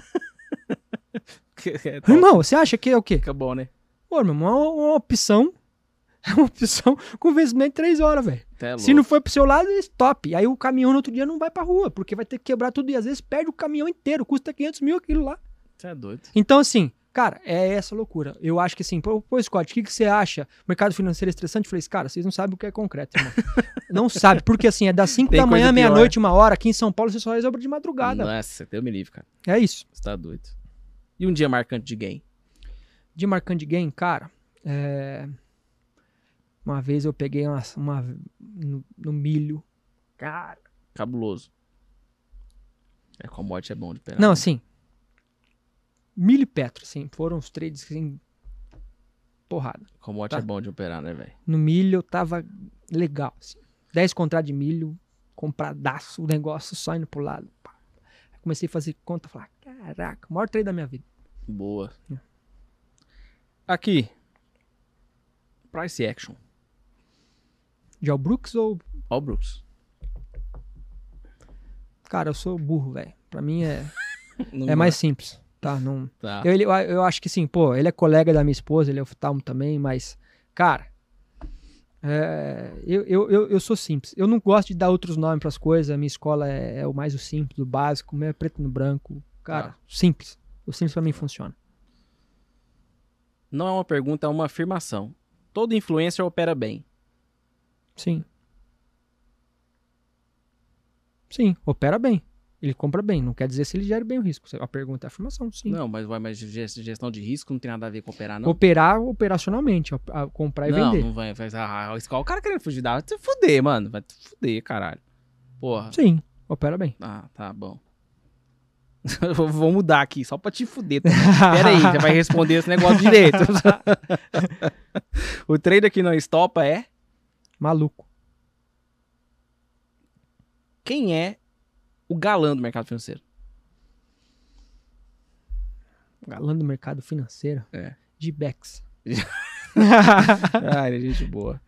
É. Irmão, você acha que é o quê? Fica bom, né? Pô, meu irmão, é uma, opção. É uma opção com vencimento de três horas, velho. Até Se não for pro seu lado, stop. Aí o caminhão no outro dia não vai pra rua, porque vai ter que quebrar tudo e às vezes perde o caminhão inteiro, custa 500 mil aquilo lá. Você é doido. Então, assim, cara, é essa loucura. Eu acho que assim, pô, pô Scott, o que, que você acha? Mercado financeiro é estressante? Eu falei, cara, vocês não sabem o que é concreto, irmão. não sabe, porque assim, é das 5 Tem da manhã, meia-noite, uma hora. Aqui em São Paulo você só resolve de madrugada. Nossa, Deus me livre, cara. É isso. Você tá doido. E um dia marcante de game? De marcante game, cara, é... uma vez eu peguei uma, uma- no, no milho. Cara. Cabuloso. É, commodity é bom de pegar. Não, né? assim. Milho e petro, assim, foram os trades, assim, porrada. Commodity Tá. é bom de operar, né, velho? No milho eu tava legal, assim. 10 contratos de milho, compradaço, o negócio só indo pro lado. pá. Comecei a fazer conta, falar, caraca, o maior trade da minha vida. Boa. É. Aqui. Price action. De Al Brooks ou... O Brooks. Cara, eu sou burro, velho. Pra mim é, é mais simples, tá? Não... Tá. Eu, ele- eu, eu acho que sim, pô, ele é colega da minha esposa, ele é oftalmo também, mas, cara, é, eu, eu, eu, sou simples. Eu não gosto de dar outros nomes pras coisas. A minha escola é, é o mais o simples, o básico, o meu é preto no branco. Cara, Ah. simples. O simples pra mim funciona. Não é uma pergunta, é uma afirmação. Todo influencer opera bem. Sim. Sim, opera bem. Ele compra bem. Não quer dizer se ele gera bem o risco. A pergunta é afirmação, sim. Não, mas, vai- mas gest- gestão de risco não tem nada a ver com operar, não. Operar operacionalmente, op- a- comprar e não, vender. não vai. vai ah, a o cara querendo fugir da. Vai te fuder, mano. Vai te fuder, caralho. Porra. Sim, opera bem. Ah, tá bom. Vou- mudar aqui, só pra te fuder. Pera aí, você vai responder esse negócio direito. o trader que não estopa é Maluco. quem é o galã do mercado financeiro? Galã do mercado financeiro. É. De Bex. É gente boa.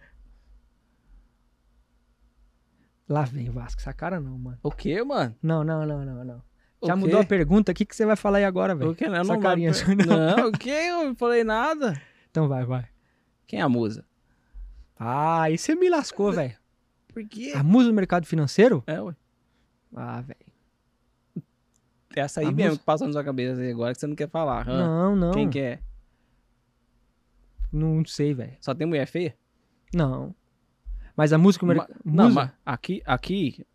Lá vem, Vasco. Essa cara não, mano. O que, mano? Não, não, não, não, não. Já O mudou a quê? pergunta. O que, que você vai falar aí agora, O velho? Não, Essa não, carinha não. não, o que? Eu não falei nada. Então vai, vai. Quem é a musa? Ah, aí você me lascou, velho. Por quê? A musa do mercado financeiro? É, ué. Ah, velho. Essa aí A mesmo musa- que passou na sua cabeça aí agora que você não quer falar. hã? Não, não. Quem que é? Não sei, velho. Só tem mulher feia? Não. Mas a música... Ma- merc- Não, musa mas aqui, aqui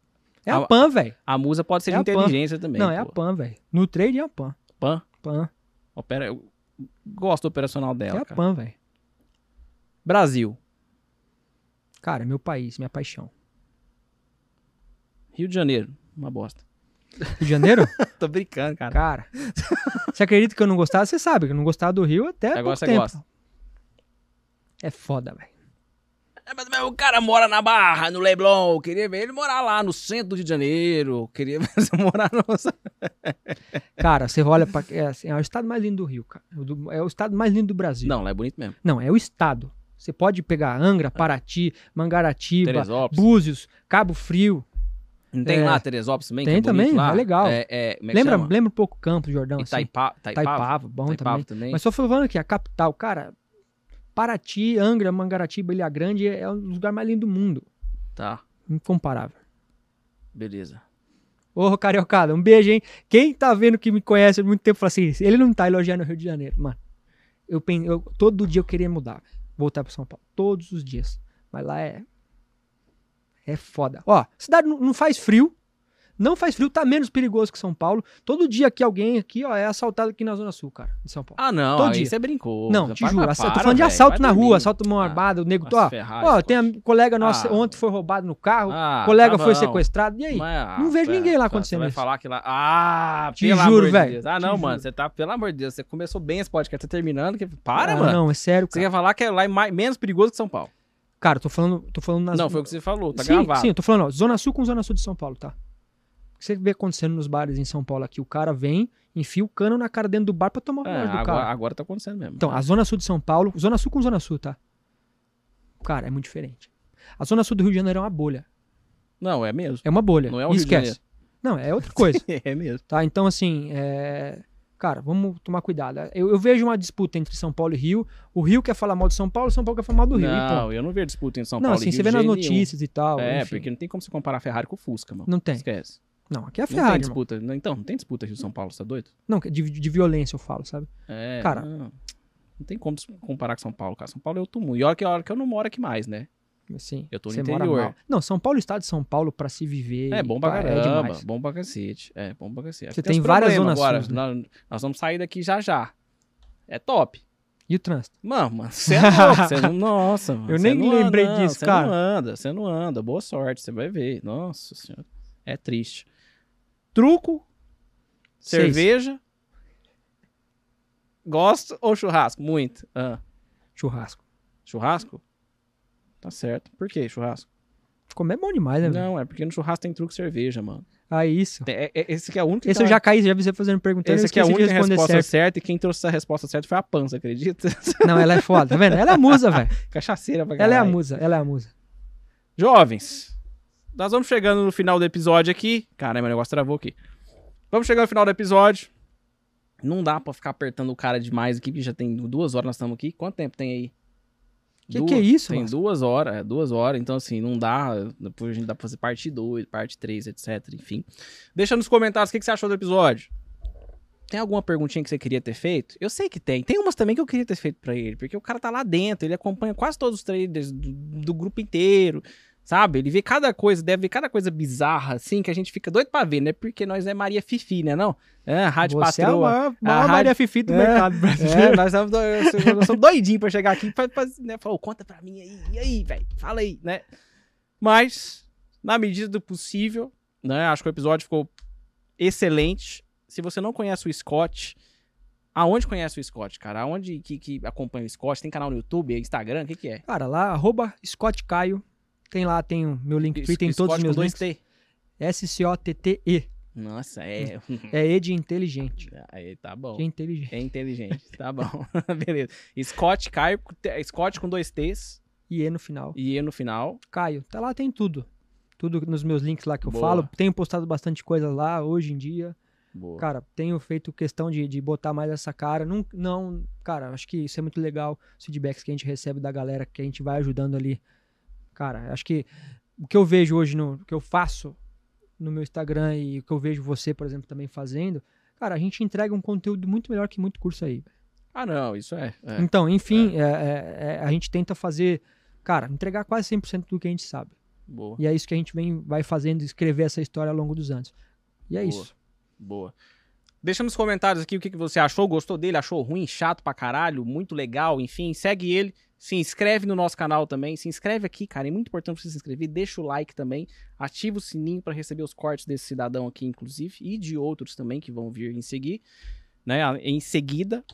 é a a- PAN, velho. a musa pode ser É de inteligência também. Não, é a pô. PAN, velho. No trade é a PAN. Pan. PAN. Opera... Eu gosto do operacional dela, É a cara. PAN, velho. Brasil. Cara, é meu país, minha paixão. Rio de Janeiro. Uma bosta. Rio de Janeiro? Tô brincando, cara. Cara, você acredita que eu não gostava? Você sabe que eu não gostava do Rio até Agora pouco você tempo. gosta. É foda, velho. É, mas, mas o cara mora na Barra, no Leblon. Eu queria ver ele morar lá no centro do Rio de Janeiro. Eu queria ver você morar no... Cara, você olha pra... É, assim, é o estado mais lindo do Rio, cara. Do- É o estado mais lindo do Brasil. Não, lá é bonito mesmo. Não, é o estado. Você pode pegar Angra, Paraty, Mangaratiba. Búzios, Cabo Frio. Não tem É. lá Teresópolis também? Tem é também, lá? é legal. É, é, é lembra, chama? lembra um pouco Campos, Jordão, assim. Itaipa, Itaipava? Taipava, bom Itaipava também. também. Mas só falando aqui, a capital, cara, Paraty, Angra, Mangaratiba, Ilha Grande é o lugar mais lindo do mundo. Tá, Incomparável. beleza. Ô, Cariocada, um beijo, hein? Quem tá vendo que me conhece há muito tempo fala assim, ele não tá elogiando o Rio de Janeiro, mano. Eu, eu todo dia eu queria mudar, voltar pra São Paulo, todos os dias. Mas lá é é foda. Ó, cidade não, faz frio, não faz frio, tá menos perigoso que São Paulo. Todo dia aqui alguém aqui, ó, é assaltado aqui na Zona Sul, cara, de São Paulo. Ah, não, Todo aí dia. você brincou. não, te juro, para, tô falando de velho, assalto vai na dormir. rua, assalto mão Ah, armada, o nego, vai se ó, ferrar, ó, tem a colega nossa Ah. ontem foi roubado no carro, Ah, colega tá foi sequestrado, e aí? Mas, Não vejo pera, ninguém lá você acontecendo vai isso. falar que lá. Ah, Te pelo juro, de velho, Deus. Ah, não, juro. mano. Você tá, pelo amor de Deus, você começou bem esse podcast, tá terminando. Que... Para, Ah, mano. Não, é sério, Você quer falar que é lá menos perigoso que São Paulo. Cara, tô falando, tô falando nas Não, foi o que você falou, tá sim, gravado. Sim, eu tô falando, ó, Zona Sul com Zona Sul de São Paulo, tá? O que você vê acontecendo nos bares em São Paulo aqui? O cara vem, enfia o cano na cara dentro do bar pra tomar o É, relógio do agora, cara. agora tá acontecendo mesmo. Então, a Zona Sul de São Paulo, Zona Sul com Zona Sul, tá? Cara, é muito diferente. A Zona Sul do Rio de Janeiro é uma bolha. Não, é mesmo. É uma bolha. Não é o Rio de esquece. Não, é outra coisa. É mesmo. tá? Então, assim, é... cara, vamos tomar cuidado. Eu, eu vejo uma disputa entre São Paulo e Rio. O Rio quer falar mal de São Paulo, São Paulo quer falar mal do Rio. Não, eu não vejo disputa em São não, Paulo. assim, e você Rio vê de nas jeito nenhum. notícias e tal. É, enfim. porque não tem como você comparar a Ferrari com o Fusca, mano. Não tem. Esquece. Não, aqui é Não Ferrari, tem irmão. disputa. Não, Então, não tem disputa Rio São Paulo, você tá doido? Não, de, de violência eu falo, sabe? É, Cara. Não, não tem como comparar com São Paulo, cara. São Paulo é outro mundo. E olha que, olha que eu não moro aqui mais, né? Assim, Eu tô no você interior. Não, São Paulo, estado de São Paulo, pra se viver. É bom pra pá, caramba, É demais. bom pra cacete. É, bom pra cacete. Você tem uns várias zonas agora. sus, né? nós, vamos sair daqui já já. É top. E o trânsito? Mano, você é louco. Você não, nossa, mano. Eu você nem lembrei anda, disso, você cara. não anda, você não anda. Boa sorte, você vai ver. Nossa senhora. É triste. Truco, Seis. cerveja Gosto ou churrasco? Muito. Ah, Churrasco. churrasco? Tá certo. Por que churrasco? Comer é bom demais, né, velho? Não, é porque no churrasco tem truque cerveja, mano. Ah, isso. É- é- esse aqui é o único que Esse tá- eu já caí, já vi você fazendo pergunta. Esse aqui é a esqueci de única responder resposta certo. certa e quem trouxe essa resposta certa foi a Pança, acredita? Não, ela é foda, tá vendo? Ela é a musa, velho. Cachaceira pra Ela é a caralho. musa, ela é a musa. Jovens, nós vamos chegando no final do episódio aqui. Caramba, meu negócio travou aqui. Vamos chegando no final do episódio. Não dá pra ficar apertando o cara demais aqui, porque já tem duas horas nós estamos aqui. Quanto tempo tem aí? Que que é isso, Tem duas horas, é, duas horas. Então, assim, não dá. Depois a gente dá pra fazer parte 2, parte 3, etc. Enfim. Deixa nos comentários o que, que você achou do episódio. Tem alguma perguntinha que você queria ter feito? Eu sei que tem. Tem umas também que eu queria ter feito pra ele, porque o cara tá lá dentro, ele acompanha quase todos os trailers do, do grupo inteiro, sabe? Ele vê cada coisa, deve ver cada coisa bizarra, assim, que a gente fica doido pra ver, né? Porque nós é Maria Fifi, né? Não? É, Rádio Você é a Patroa. maior, maior rádio- Maria Fifi do É, mercado brasileiro. É, nós somos, do- nós somos doidinhos pra chegar aqui pra, pra né, falar, "Ô, conta pra mim aí, e aí, velho, fala aí, né? Mas, na medida do possível, né, acho que o episódio ficou excelente. Se você não conhece o Scott, aonde conhece o Scott, cara? Aonde que, que acompanha o Scott? Tem canal no YouTube, Instagram, o que que é? Cara, lá, arroba Scott Caio. Tem lá, tem o meu link Twitter, tem todos os meus links. T. S-C-O-T-T-E. Nossa, é... É E de inteligente. aí tá bom. De inteligente. É inteligente, tá bom. Beleza. Scott Caio, Scott com dois T's E E no final. e E no final. Caio, tá lá, tem tudo. Tudo nos meus links lá que eu Boa. falo. Tenho postado bastante coisa lá hoje em dia. Boa. Cara, tenho feito questão de, de botar mais essa cara. Não, não, cara, acho que isso é muito legal. Os feedbacks que a gente recebe da galera, que a gente vai ajudando ali. Cara, acho que o que eu vejo hoje, no, o que eu faço no meu Instagram e o que eu vejo você, por exemplo, também fazendo, cara, a gente entrega um conteúdo muito melhor que muito curso aí. Ah, não, isso é. é. Então, enfim, é, é, é, a gente tenta fazer, cara, entregar quase 100% do que a gente sabe. Boa. E é isso que a gente vem, vai fazendo, escrever essa história ao longo dos anos. E é Boa. isso. Boa. Deixa nos comentários aqui o que, que você achou, gostou dele, achou ruim, chato pra caralho, muito legal, enfim, segue ele, se inscreve no nosso canal também, se inscreve aqui, cara, é muito importante você se inscrever, deixa o like também, ativa o sininho pra receber os cortes desse cidadão aqui, inclusive, e de outros também que vão vir em seguir, né, em seguida.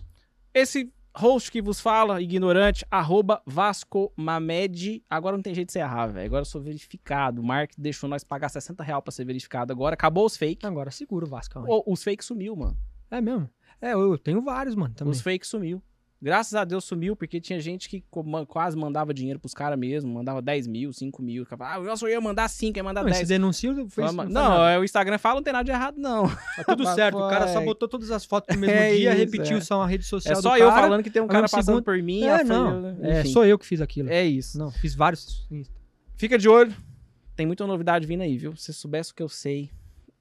Esse host que vos fala, ignorante, arroba Vasco Mamed, agora não tem jeito de você errar, velho, agora eu sou verificado, o Mark deixou nós pagar 60 real pra ser verificado agora, acabou os fake, Agora segura o. Ô, os fake sumiu, mano. É mesmo? É, eu, eu tenho vários, mano, também. Os fake sumiu. Graças a Deus sumiu, porque tinha gente que quase mandava dinheiro pros caras mesmo, mandava 10 mil, 5 mil. Ficava, Ah, eu só ia mandar 5, ia mandar Não, 10. esse denúncio foi Fama- não, nada. é, o Instagram fala, não tem nada de errado, não. tá tudo certo. O cara só botou todas as fotos no mesmo É dia, isso, repetiu é. só uma rede social É só eu cara. falando que tem um cara passando segundo- por mim. É, não. É, sou eu que fiz aquilo. É isso. Não, fiz vários. Fica de olho. Tem muita novidade vindo aí, viu? Se você soubesse o que eu sei.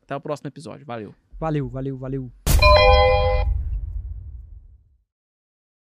Até o próximo episódio. Valeu. Valeu, valeu, valeu.